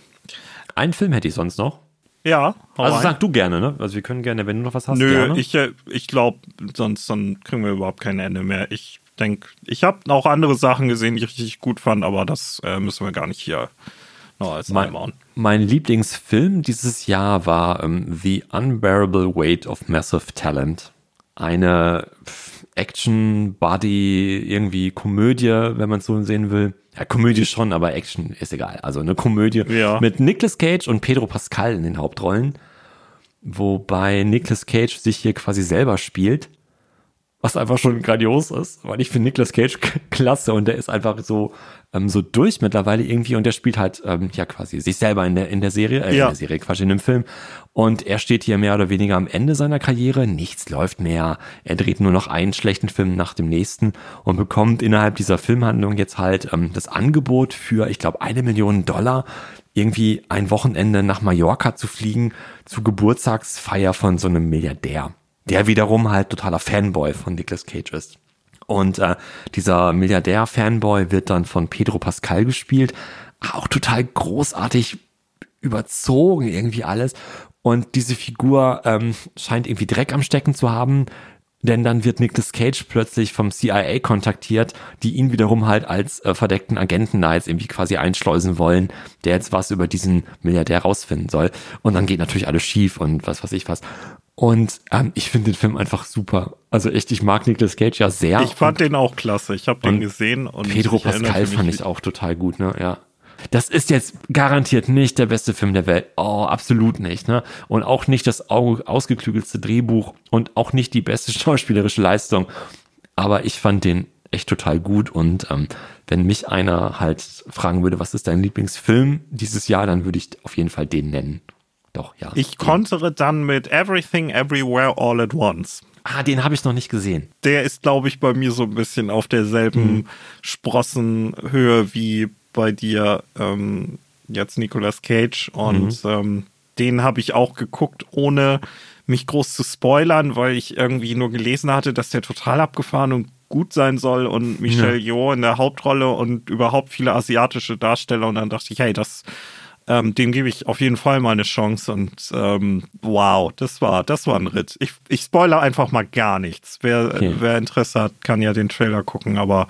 Einen Film hätte ich sonst noch. Ja. Also sag du gerne, ne? Also wir können gerne, wenn du noch was hast. Nö, gerne. ich, äh, ich glaube, sonst dann kriegen wir überhaupt kein Ende mehr. Ich denke, ich habe auch andere Sachen gesehen, die ich richtig gut fand, aber das äh, müssen wir gar nicht hier als mein. Mein Lieblingsfilm dieses Jahr war ähm, The Unbearable Weight of Massive Talent. Eine Action, Body, irgendwie Komödie, wenn man es so sehen will. Ja, Komödie schon, aber Action ist egal. Also eine Komödie ja. mit Nicolas Cage und Pedro Pascal in den Hauptrollen. Wobei Nicolas Cage sich hier quasi selber spielt was einfach schon grandios ist, weil ich finde Nicolas Cage klasse und der ist einfach so ähm, so durch mittlerweile irgendwie und der spielt halt ähm, ja quasi sich selber in der in der Serie, äh, ja. in der Serie quasi in dem Film. Und er steht hier mehr oder weniger am Ende seiner Karriere, nichts läuft mehr, er dreht nur noch einen schlechten Film nach dem nächsten und bekommt innerhalb dieser Filmhandlung jetzt halt ähm, das Angebot für, ich glaube, eine Million Dollar irgendwie ein Wochenende nach Mallorca zu fliegen zur Geburtstagsfeier von so einem Milliardär der wiederum halt totaler Fanboy von Nicolas Cage ist. Und äh, dieser Milliardär-Fanboy wird dann von Pedro Pascal gespielt. Auch total großartig überzogen irgendwie alles. Und diese Figur ähm, scheint irgendwie Dreck am Stecken zu haben, denn dann wird Nicolas Cage plötzlich vom CIA kontaktiert, die ihn wiederum halt als äh, verdeckten Agenten da jetzt irgendwie quasi einschleusen wollen, der jetzt was über diesen Milliardär rausfinden soll. Und dann geht natürlich alles schief und was weiß ich was. Und ähm, ich finde den Film einfach super. Also echt, ich mag Nicolas Cage ja sehr. Ich fand den auch klasse. Ich habe den gesehen und Pedro Pascal fand ich auch total gut, ne? Ja. Das ist jetzt garantiert nicht der beste Film der Welt. Oh, absolut nicht, ne? Und auch nicht das ausgeklügelste Drehbuch und auch nicht die beste schauspielerische Leistung. Aber ich fand den echt total gut und ähm, wenn mich einer halt fragen würde, was ist dein Lieblingsfilm dieses Jahr, dann würde ich auf jeden Fall den nennen. Doch, ja. Ich kontere dann mit Everything Everywhere All at Once. Ah, den habe ich noch nicht gesehen. Der ist, glaube ich, bei mir so ein bisschen auf derselben mhm. Sprossenhöhe wie bei dir ähm, jetzt Nicolas Cage. Und mhm. ähm, den habe ich auch geguckt, ohne mich groß zu spoilern, weil ich irgendwie nur gelesen hatte, dass der total abgefahren und gut sein soll und Michelle ja. Yeoh in der Hauptrolle und überhaupt viele asiatische Darsteller. Und dann dachte ich, hey, das ähm, dem gebe ich auf jeden Fall mal eine Chance und ähm, wow, das war, das war ein Ritt. Ich, ich spoilere einfach mal gar nichts. Wer, okay. wer Interesse hat, kann ja den Trailer gucken, aber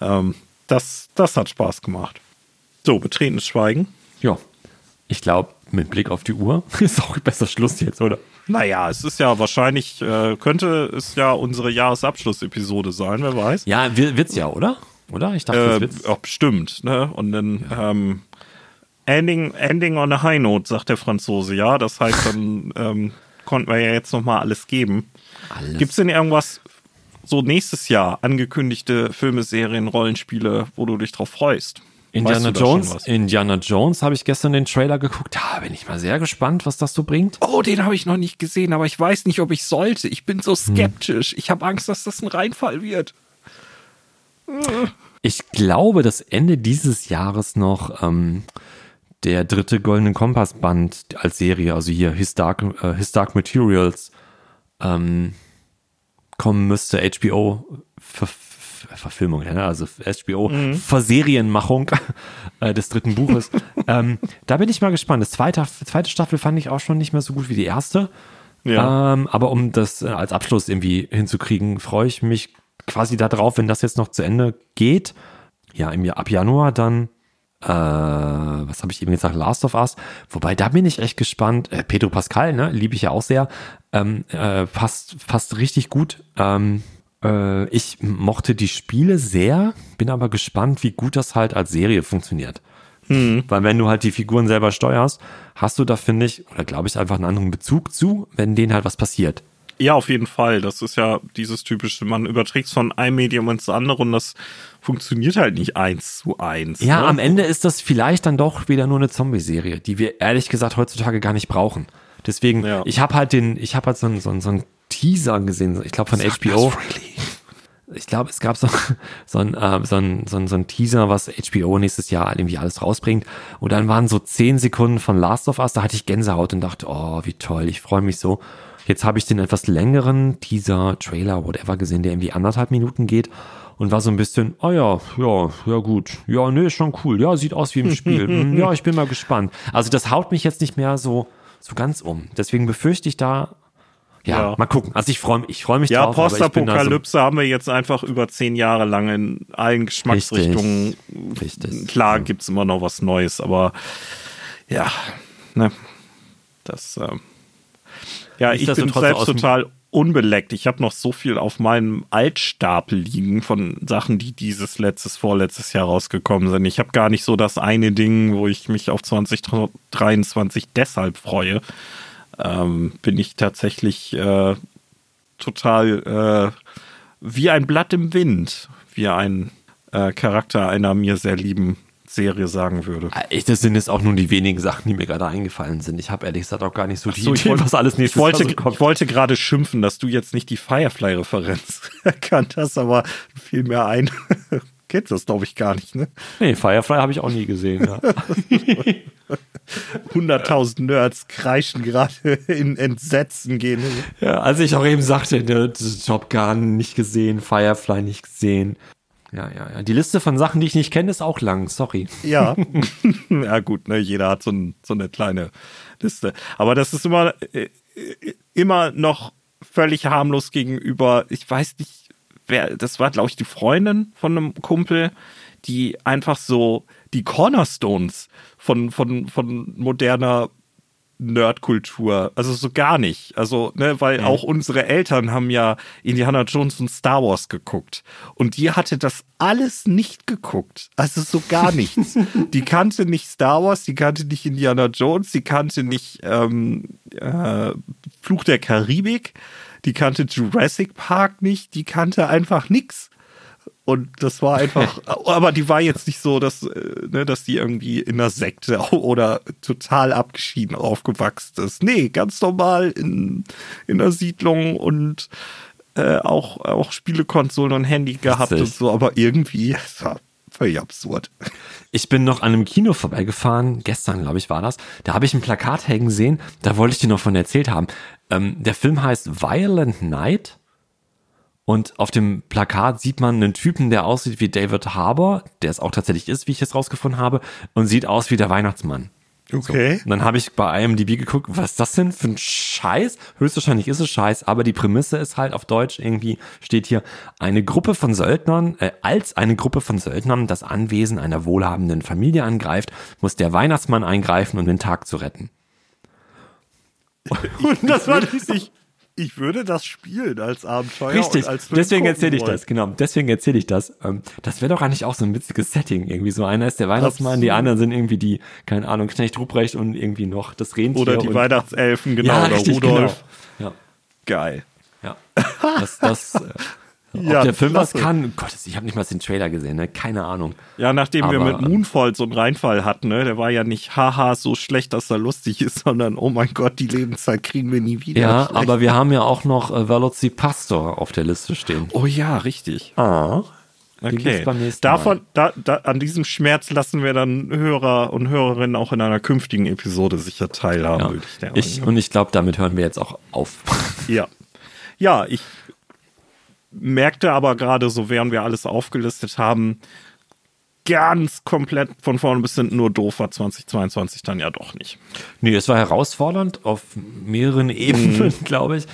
ähm, das, das hat Spaß gemacht. So, betretenes Schweigen. Ja, ich glaube, mit Blick auf die Uhr ist auch besser Schluss jetzt, oder? Naja, es ist ja wahrscheinlich, äh, könnte es ja unsere Jahresabschlussepisode sein, wer weiß. Ja, wird's ja, oder? Oder? Ich dachte, äh, wird's. Auch bestimmt, ne? Und dann, ja. ähm, Ending, ending on a high note, sagt der Franzose, ja. Das heißt, dann ähm, konnten wir ja jetzt nochmal alles geben. Gibt es denn irgendwas so nächstes Jahr angekündigte Filme, Serien, Rollenspiele, wo du dich drauf freust? Indiana Jones, Indiana Jones habe ich gestern den Trailer geguckt. Da bin ich mal sehr gespannt, was das so bringt. Oh, den habe ich noch nicht gesehen, aber ich weiß nicht, ob ich sollte. Ich bin so hm. skeptisch. Hm. Ich habe Angst, dass das ein Reinfall wird. Ich glaube, dass Ende dieses Jahres noch ähm, der dritte Goldenen Kompass-Band als Serie, also hier His Dark, äh, His Dark Materials, ähm, kommen müsste. HBO Ver Verfilmung, ne? also HBO mhm. Verserienmachung äh, des dritten Buches. ähm, da bin ich mal gespannt. Das zweite, zweite Staffel fand ich auch schon nicht mehr so gut wie die erste. Ja. Ähm, aber um das äh, als Abschluss irgendwie hinzukriegen, freue ich mich quasi darauf, wenn das jetzt noch zu Ende geht. Ja, im Jahr, ab Januar dann äh, was habe ich eben gesagt, Last of Us. Wobei, da bin ich echt gespannt. Äh, Pedro Pascal, ne, liebe ich ja auch sehr. Ähm, äh, passt, passt richtig gut. Ähm, äh, ich mochte die Spiele sehr, bin aber gespannt, wie gut das halt als Serie funktioniert. Hm. Weil wenn du halt die Figuren selber steuerst, hast du da, finde ich, oder glaube ich, einfach einen anderen Bezug zu, wenn denen halt was passiert. Ja, auf jeden Fall. Das ist ja dieses typische, man überträgt es von einem Medium ins andere und das funktioniert halt nicht eins zu eins. Ja, ne? am Ende ist das vielleicht dann doch wieder nur eine Zombie-Serie, die wir ehrlich gesagt heutzutage gar nicht brauchen. Deswegen, Ja. ich habe halt den, ich habe halt so einen, so einen, so einen Teaser gesehen, ich glaube von HBO. Ich glaube, es gab so, so, ein, äh, so, ein, so, ein, so ein Teaser, was HBO nächstes Jahr irgendwie alles rausbringt. Und dann waren so zehn Sekunden von Last of Us, da hatte ich Gänsehaut und dachte, oh, wie toll, ich freue mich so. Jetzt habe ich den etwas längeren Teaser, Trailer, whatever gesehen, der irgendwie anderthalb Minuten geht und war so ein bisschen, oh ja, ja, ja gut, ja, nee, ist schon cool, ja, sieht aus wie im Spiel, Hm, ja, ich bin mal gespannt. Also das haut mich jetzt nicht mehr so, so ganz um. Deswegen befürchte ich da, ja, Ja. mal gucken. Also ich freue mich, ich freue mich Ja, drauf. bin da so- Postapokalypse haben wir jetzt einfach über zehn Jahre lang in allen Geschmacksrichtungen. Richtig. Klar gibt's immer noch was Neues, aber ja, ne, das, ähm, ja, ich bin selbst total unbeleckt. Ich habe noch so viel auf meinem Altstapel liegen von Sachen, die dieses letztes, vorletztes Jahr rausgekommen sind. Ich habe gar nicht so das eine Ding, wo ich mich auf 2023 deshalb freue. Ähm, bin ich tatsächlich äh, total äh, wie ein Blatt im Wind, wie ein äh, Charakter einer mir sehr lieben Serie sagen würde. Ich, das sind jetzt auch nur die wenigen Sachen, die mir gerade eingefallen sind. Ich habe ehrlich gesagt auch gar nicht so die So, ich Idee, wollte- was alles Ich nächstes wollte, Jahr so kommt. ich wollte gerade schimpfen, dass du jetzt nicht die Firefly-Referenz erkannt hast, aber fiel mir ein. Kennst das, glaube ich, gar nicht, ne? Nee, Firefly habe ich auch nie gesehen. Ja. 100.000 Nerds kreischen gerade in Entsetzen gehen. ja, als ich auch eben sagte, ne, Top Gun nicht gesehen, Firefly nicht gesehen. Ja, ja, ja. Die Liste von Sachen, die ich nicht kenne, ist auch lang. Sorry. Ja, ja gut, ne, jeder hat so, ein, so eine kleine Liste. Aber das ist immer, äh, äh, immer noch völlig harmlos gegenüber, ich weiß nicht, wer, das war, glaube ich, die Freundin von einem Kumpel, die einfach so die Cornerstones von, von, von moderner Nerdkultur, also so gar nicht. Also, ne, weil auch unsere Eltern haben ja Indiana Jones und Star Wars geguckt. Und die hatte das alles nicht geguckt. Also so gar nichts. die kannte nicht Star Wars, die kannte nicht Indiana Jones, die kannte nicht ähm, äh, Fluch der Karibik, die kannte Jurassic Park nicht, die kannte einfach nix. Und das war einfach, aber die war jetzt nicht so, dass, äh, ne, dass die irgendwie in einer Sekte oder total abgeschieden aufgewachsen ist. Nee, ganz normal in, in einer Siedlung und äh, auch, auch Spielekonsolen und Handy gehabt Witzig. und so, aber irgendwie, es war völlig absurd. Ich bin noch an einem Kino vorbeigefahren, gestern, glaube ich, war das. Da habe ich ein Plakat hängen sehen, da wollte ich dir noch von erzählt haben. Ähm, der Film heißt Violent Night. Und auf dem Plakat sieht man einen Typen, der aussieht wie David Harbour, der es auch tatsächlich ist, wie ich es rausgefunden habe, und sieht aus wie der Weihnachtsmann. Okay. Und dann habe ich bei IMDb geguckt, was ist das denn für ein Scheiß? Höchstwahrscheinlich ist es Scheiß, aber die Prämisse ist halt auf Deutsch irgendwie, steht hier, eine Gruppe von Söldnern, äh, als eine Gruppe von Söldnern das Anwesen einer wohlhabenden Familie angreift, muss der Weihnachtsmann eingreifen, um den Tag zu retten. Und das war nicht ich, ich würde das spielen als Abenteuer Richtig, und als deswegen erzähle ich wollen. das, genau. Deswegen erzähle ich das. Ähm, das wäre doch eigentlich auch so ein witziges Setting. Irgendwie so einer ist der Weihnachtsmann, die Absolut. anderen sind irgendwie die, keine Ahnung, Knecht Ruprecht und irgendwie noch das Rentier. Oder die Weihnachtselfen, genau, ja, oder richtig, Rudolf. Genau. Geil. Ja, ja. Das, das, äh, Ja, ob der Film was klasse. kann, Gott, ich habe nicht mal den Trailer gesehen, ne? keine Ahnung. Ja, nachdem wir Aber- mit Moonfall so einen Reinfall hatten, ne, der war ja nicht haha so schlecht, dass er lustig ist, sondern oh mein Gott, die Lebenszeit kriegen wir nie wieder. Ja, Schlecht. aber wir haben ja auch noch äh, Velocity Pastor auf der Liste stehen. Oh ja, richtig. Ah. Okay. Davon, da, da, an diesem Schmerz lassen wir dann Hörer und Hörerinnen auch in einer künftigen Episode sicher teilhaben, Ja. würde ich. Ich, und ich glaube, damit hören wir jetzt auch auf. Ja. Ja, ich merkte aber gerade so, während wir alles aufgelistet haben, ganz komplett von vorne bis hinten nur doof war 2022 dann ja doch nicht. Nee, es war herausfordernd auf mehreren Ebenen, Mhm. glaube ich.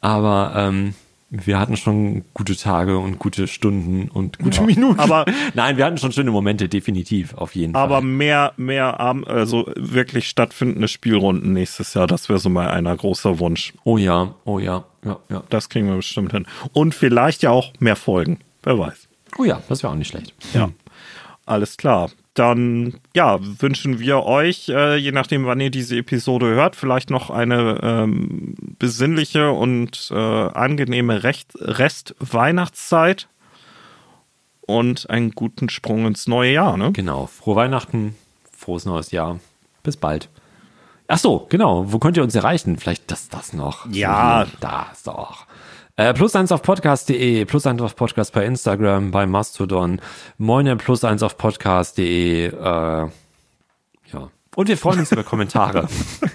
Aber ähm, wir hatten schon gute Tage und gute Stunden und gute Minuten. Aber- nein, wir hatten schon schöne Momente, definitiv, auf jeden Aber Fall. mehr, mehr, Abend- also wirklich stattfindende Spielrunden nächstes Jahr, das wäre so mal einer großer Wunsch. Oh ja, oh ja, ja, ja. Das kriegen wir bestimmt hin. Und vielleicht ja auch mehr Folgen. Wer weiß. Oh ja, das wäre auch nicht schlecht. Ja. Alles klar. Dann, ja, wünschen wir euch, äh, je nachdem, wann ihr diese Episode hört, vielleicht noch eine ähm, besinnliche und äh, angenehme Recht Rest-Weihnachtszeit und einen guten Sprung ins neue Jahr, ne? Genau. Frohe Weihnachten, frohes neues Jahr. Bis bald. Ach so, genau. Wo könnt ihr uns erreichen? Vielleicht das, das noch. Ja. Das doch. Äh, plus eins auf podcast.de, plus eins auf Podcast bei Instagram, bei Mastodon, moine plus eins auf podcast.de, äh, ja. Und wir freuen uns über Kommentare.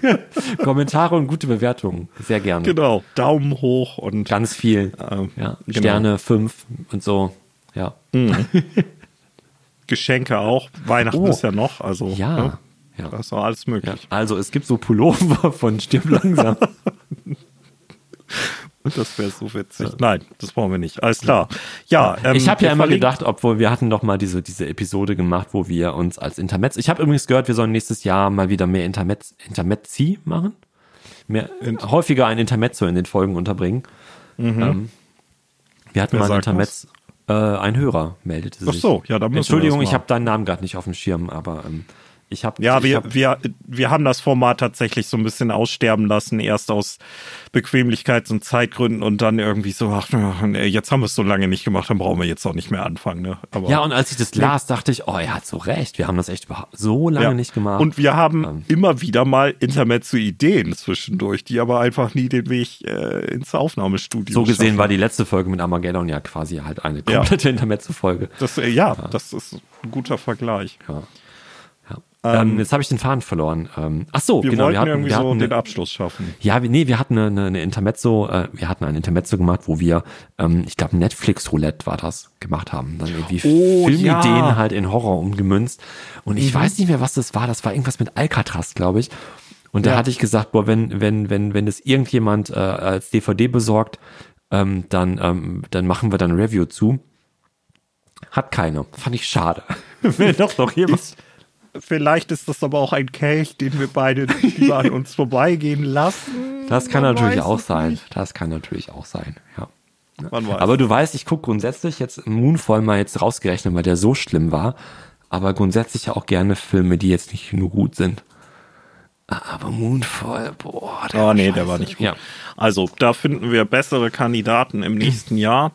Kommentare und gute Bewertungen. Sehr gerne. Genau. Daumen hoch und Ganz viel. Ähm, ja. genau. Sterne, fünf und so. Ja. Geschenke auch. Weihnachten Oh. ist ja noch, also Ja. ne? ja. da ist noch alles möglich. Ja, also es gibt so Pullover von Stirb langsam. Das wäre so witzig. Nein, das brauchen wir nicht. Alles klar. Ja, ähm, ich habe ja immer gedacht, obwohl wir hatten doch mal diese, diese Episode gemacht, wo wir uns als Intermezzo. Ich habe übrigens gehört, wir sollen nächstes Jahr mal wieder mehr Intermezz, Intermezzi machen. Mehr, häufiger ein Intermezzo in den Folgen unterbringen. Ähm, wir hatten Mhm. Wer mal ein Intermezzo. Äh, ein Hörer meldete sich. Ach so, ja, dann müssen wir Entschuldigung, ich habe deinen Namen gerade nicht auf dem Schirm, aber ähm, ich habe Ja, ich wir, hab, wir, wir haben das Format tatsächlich so ein bisschen aussterben lassen, erst aus Bequemlichkeits- und Zeitgründen und dann irgendwie so, ach, jetzt haben wir es so lange nicht gemacht, dann brauchen wir jetzt auch nicht mehr anfangen. Ne? Aber, ja, und als ich das las, dachte ich, oh, er hat so recht. Wir haben das echt so lange ja. nicht gemacht. Und wir haben Ähm. immer wieder mal Intermezzo-Ideen zwischendurch, die aber einfach nie den Weg äh, ins Aufnahmestudio So gesehen schaffen. war die letzte Folge mit Armageddon ja quasi halt eine komplette Intermezzo-Folge. Das, äh, ja, das ist ein guter Vergleich. Ja. Ja. Ähm, jetzt habe ich den Faden verloren. Ähm, ach so, Wir genau. wollten Wir hatten, irgendwie wir so hatten den eine, Abschluss schaffen. ja, wir- nee, wir hatten eine, eine, Intermezzo, äh, wir hatten ein Intermezzo gemacht, wo wir, ähm, ich glaube, Netflix Roulette war das, gemacht haben. Dann irgendwie Oh, Filmideen ja. Mhm. halt in Horror umgemünzt. Und ich weiß nicht mehr, was das war. Das war irgendwas mit Alcatraz, glaube ich. Und da Ja. hatte ich gesagt, boah, wenn, wenn, wenn, wenn das irgendjemand äh, als DVD besorgt, ähm, dann, ähm, dann machen wir dann ein Review zu. Hat keine. Fand ich schade. Wenn doch noch jemand. Vielleicht ist das aber auch ein Kelch, den wir beide lieber an uns vorbeigehen lassen. Das kann Man natürlich auch sein. nicht. Das kann natürlich auch sein, ja. Aber du weißt, ich gucke grundsätzlich jetzt Moonfall mal jetzt rausgerechnet, weil der so schlimm war. Aber grundsätzlich ja auch gerne Filme, die jetzt nicht nur gut sind. Aber Moonfall, boah. Oh nee, der war nicht gut. Ja. Also, da finden wir bessere Kandidaten im nächsten Jahr.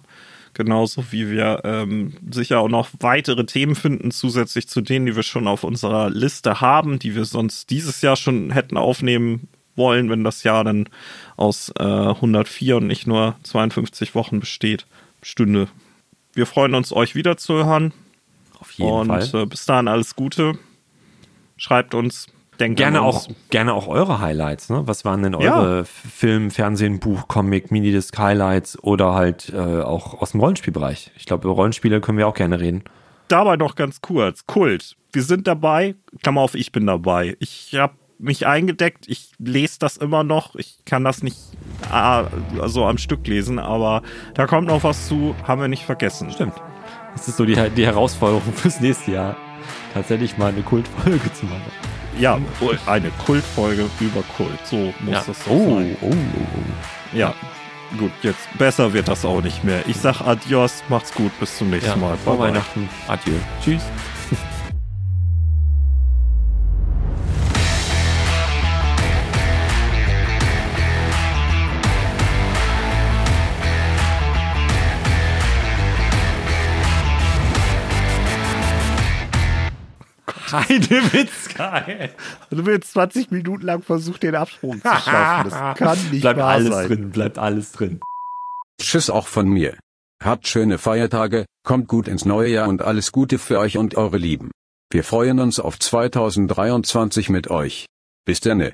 Genauso wie wir ähm, sicher auch noch weitere Themen finden, zusätzlich zu denen, die wir schon auf unserer Liste haben, die wir sonst dieses Jahr schon hätten aufnehmen wollen, wenn das Jahr dann aus äh, 104 und nicht nur 52 Wochen besteht, stünde. Wir freuen uns, euch wiederzuhören. Auf jeden und Fall. Äh, bis dahin alles Gute. Schreibt uns. Denkt Gerne auch, gerne auch eure Highlights, ne? Was waren denn Ja. eure Film, Fernsehen, Buch, Comic, Minidisc Highlights oder halt äh, auch aus dem Rollenspielbereich? Ich glaube, über Rollenspiele können wir auch gerne reden. dabei noch ganz kurz. Kult. Wir sind dabei. Klammer auf, ich bin dabei. Ich habe mich eingedeckt. Ich lese das immer noch. Ich kann das nicht ah, so am Stück lesen, aber da kommt noch was zu. Haben wir nicht vergessen. Stimmt. Das ist so die, die Herausforderung fürs nächste Jahr. Tatsächlich mal eine Kultfolge zu machen. Ja, eine Kultfolge über Kult. So muss Ja. das so Oh, sein. oh, oh, oh. Ja. Gut, jetzt besser wird das auch nicht mehr. Ich sag Adios, macht's gut, bis zum nächsten Ja, Mal. Bye, bye. Weihnachten. Adieu. Tschüss. Heidewitzka. Du willst 20 Minuten lang versucht, den Absprung zu schaffen. Das kann nicht Bleibt wahr alles sein. drin, bleibt alles drin. Tschüss auch von mir. Habt schöne Feiertage, kommt gut ins neue Jahr und alles Gute für euch und eure Lieben. Wir freuen uns auf 2023 mit euch. Bis denne.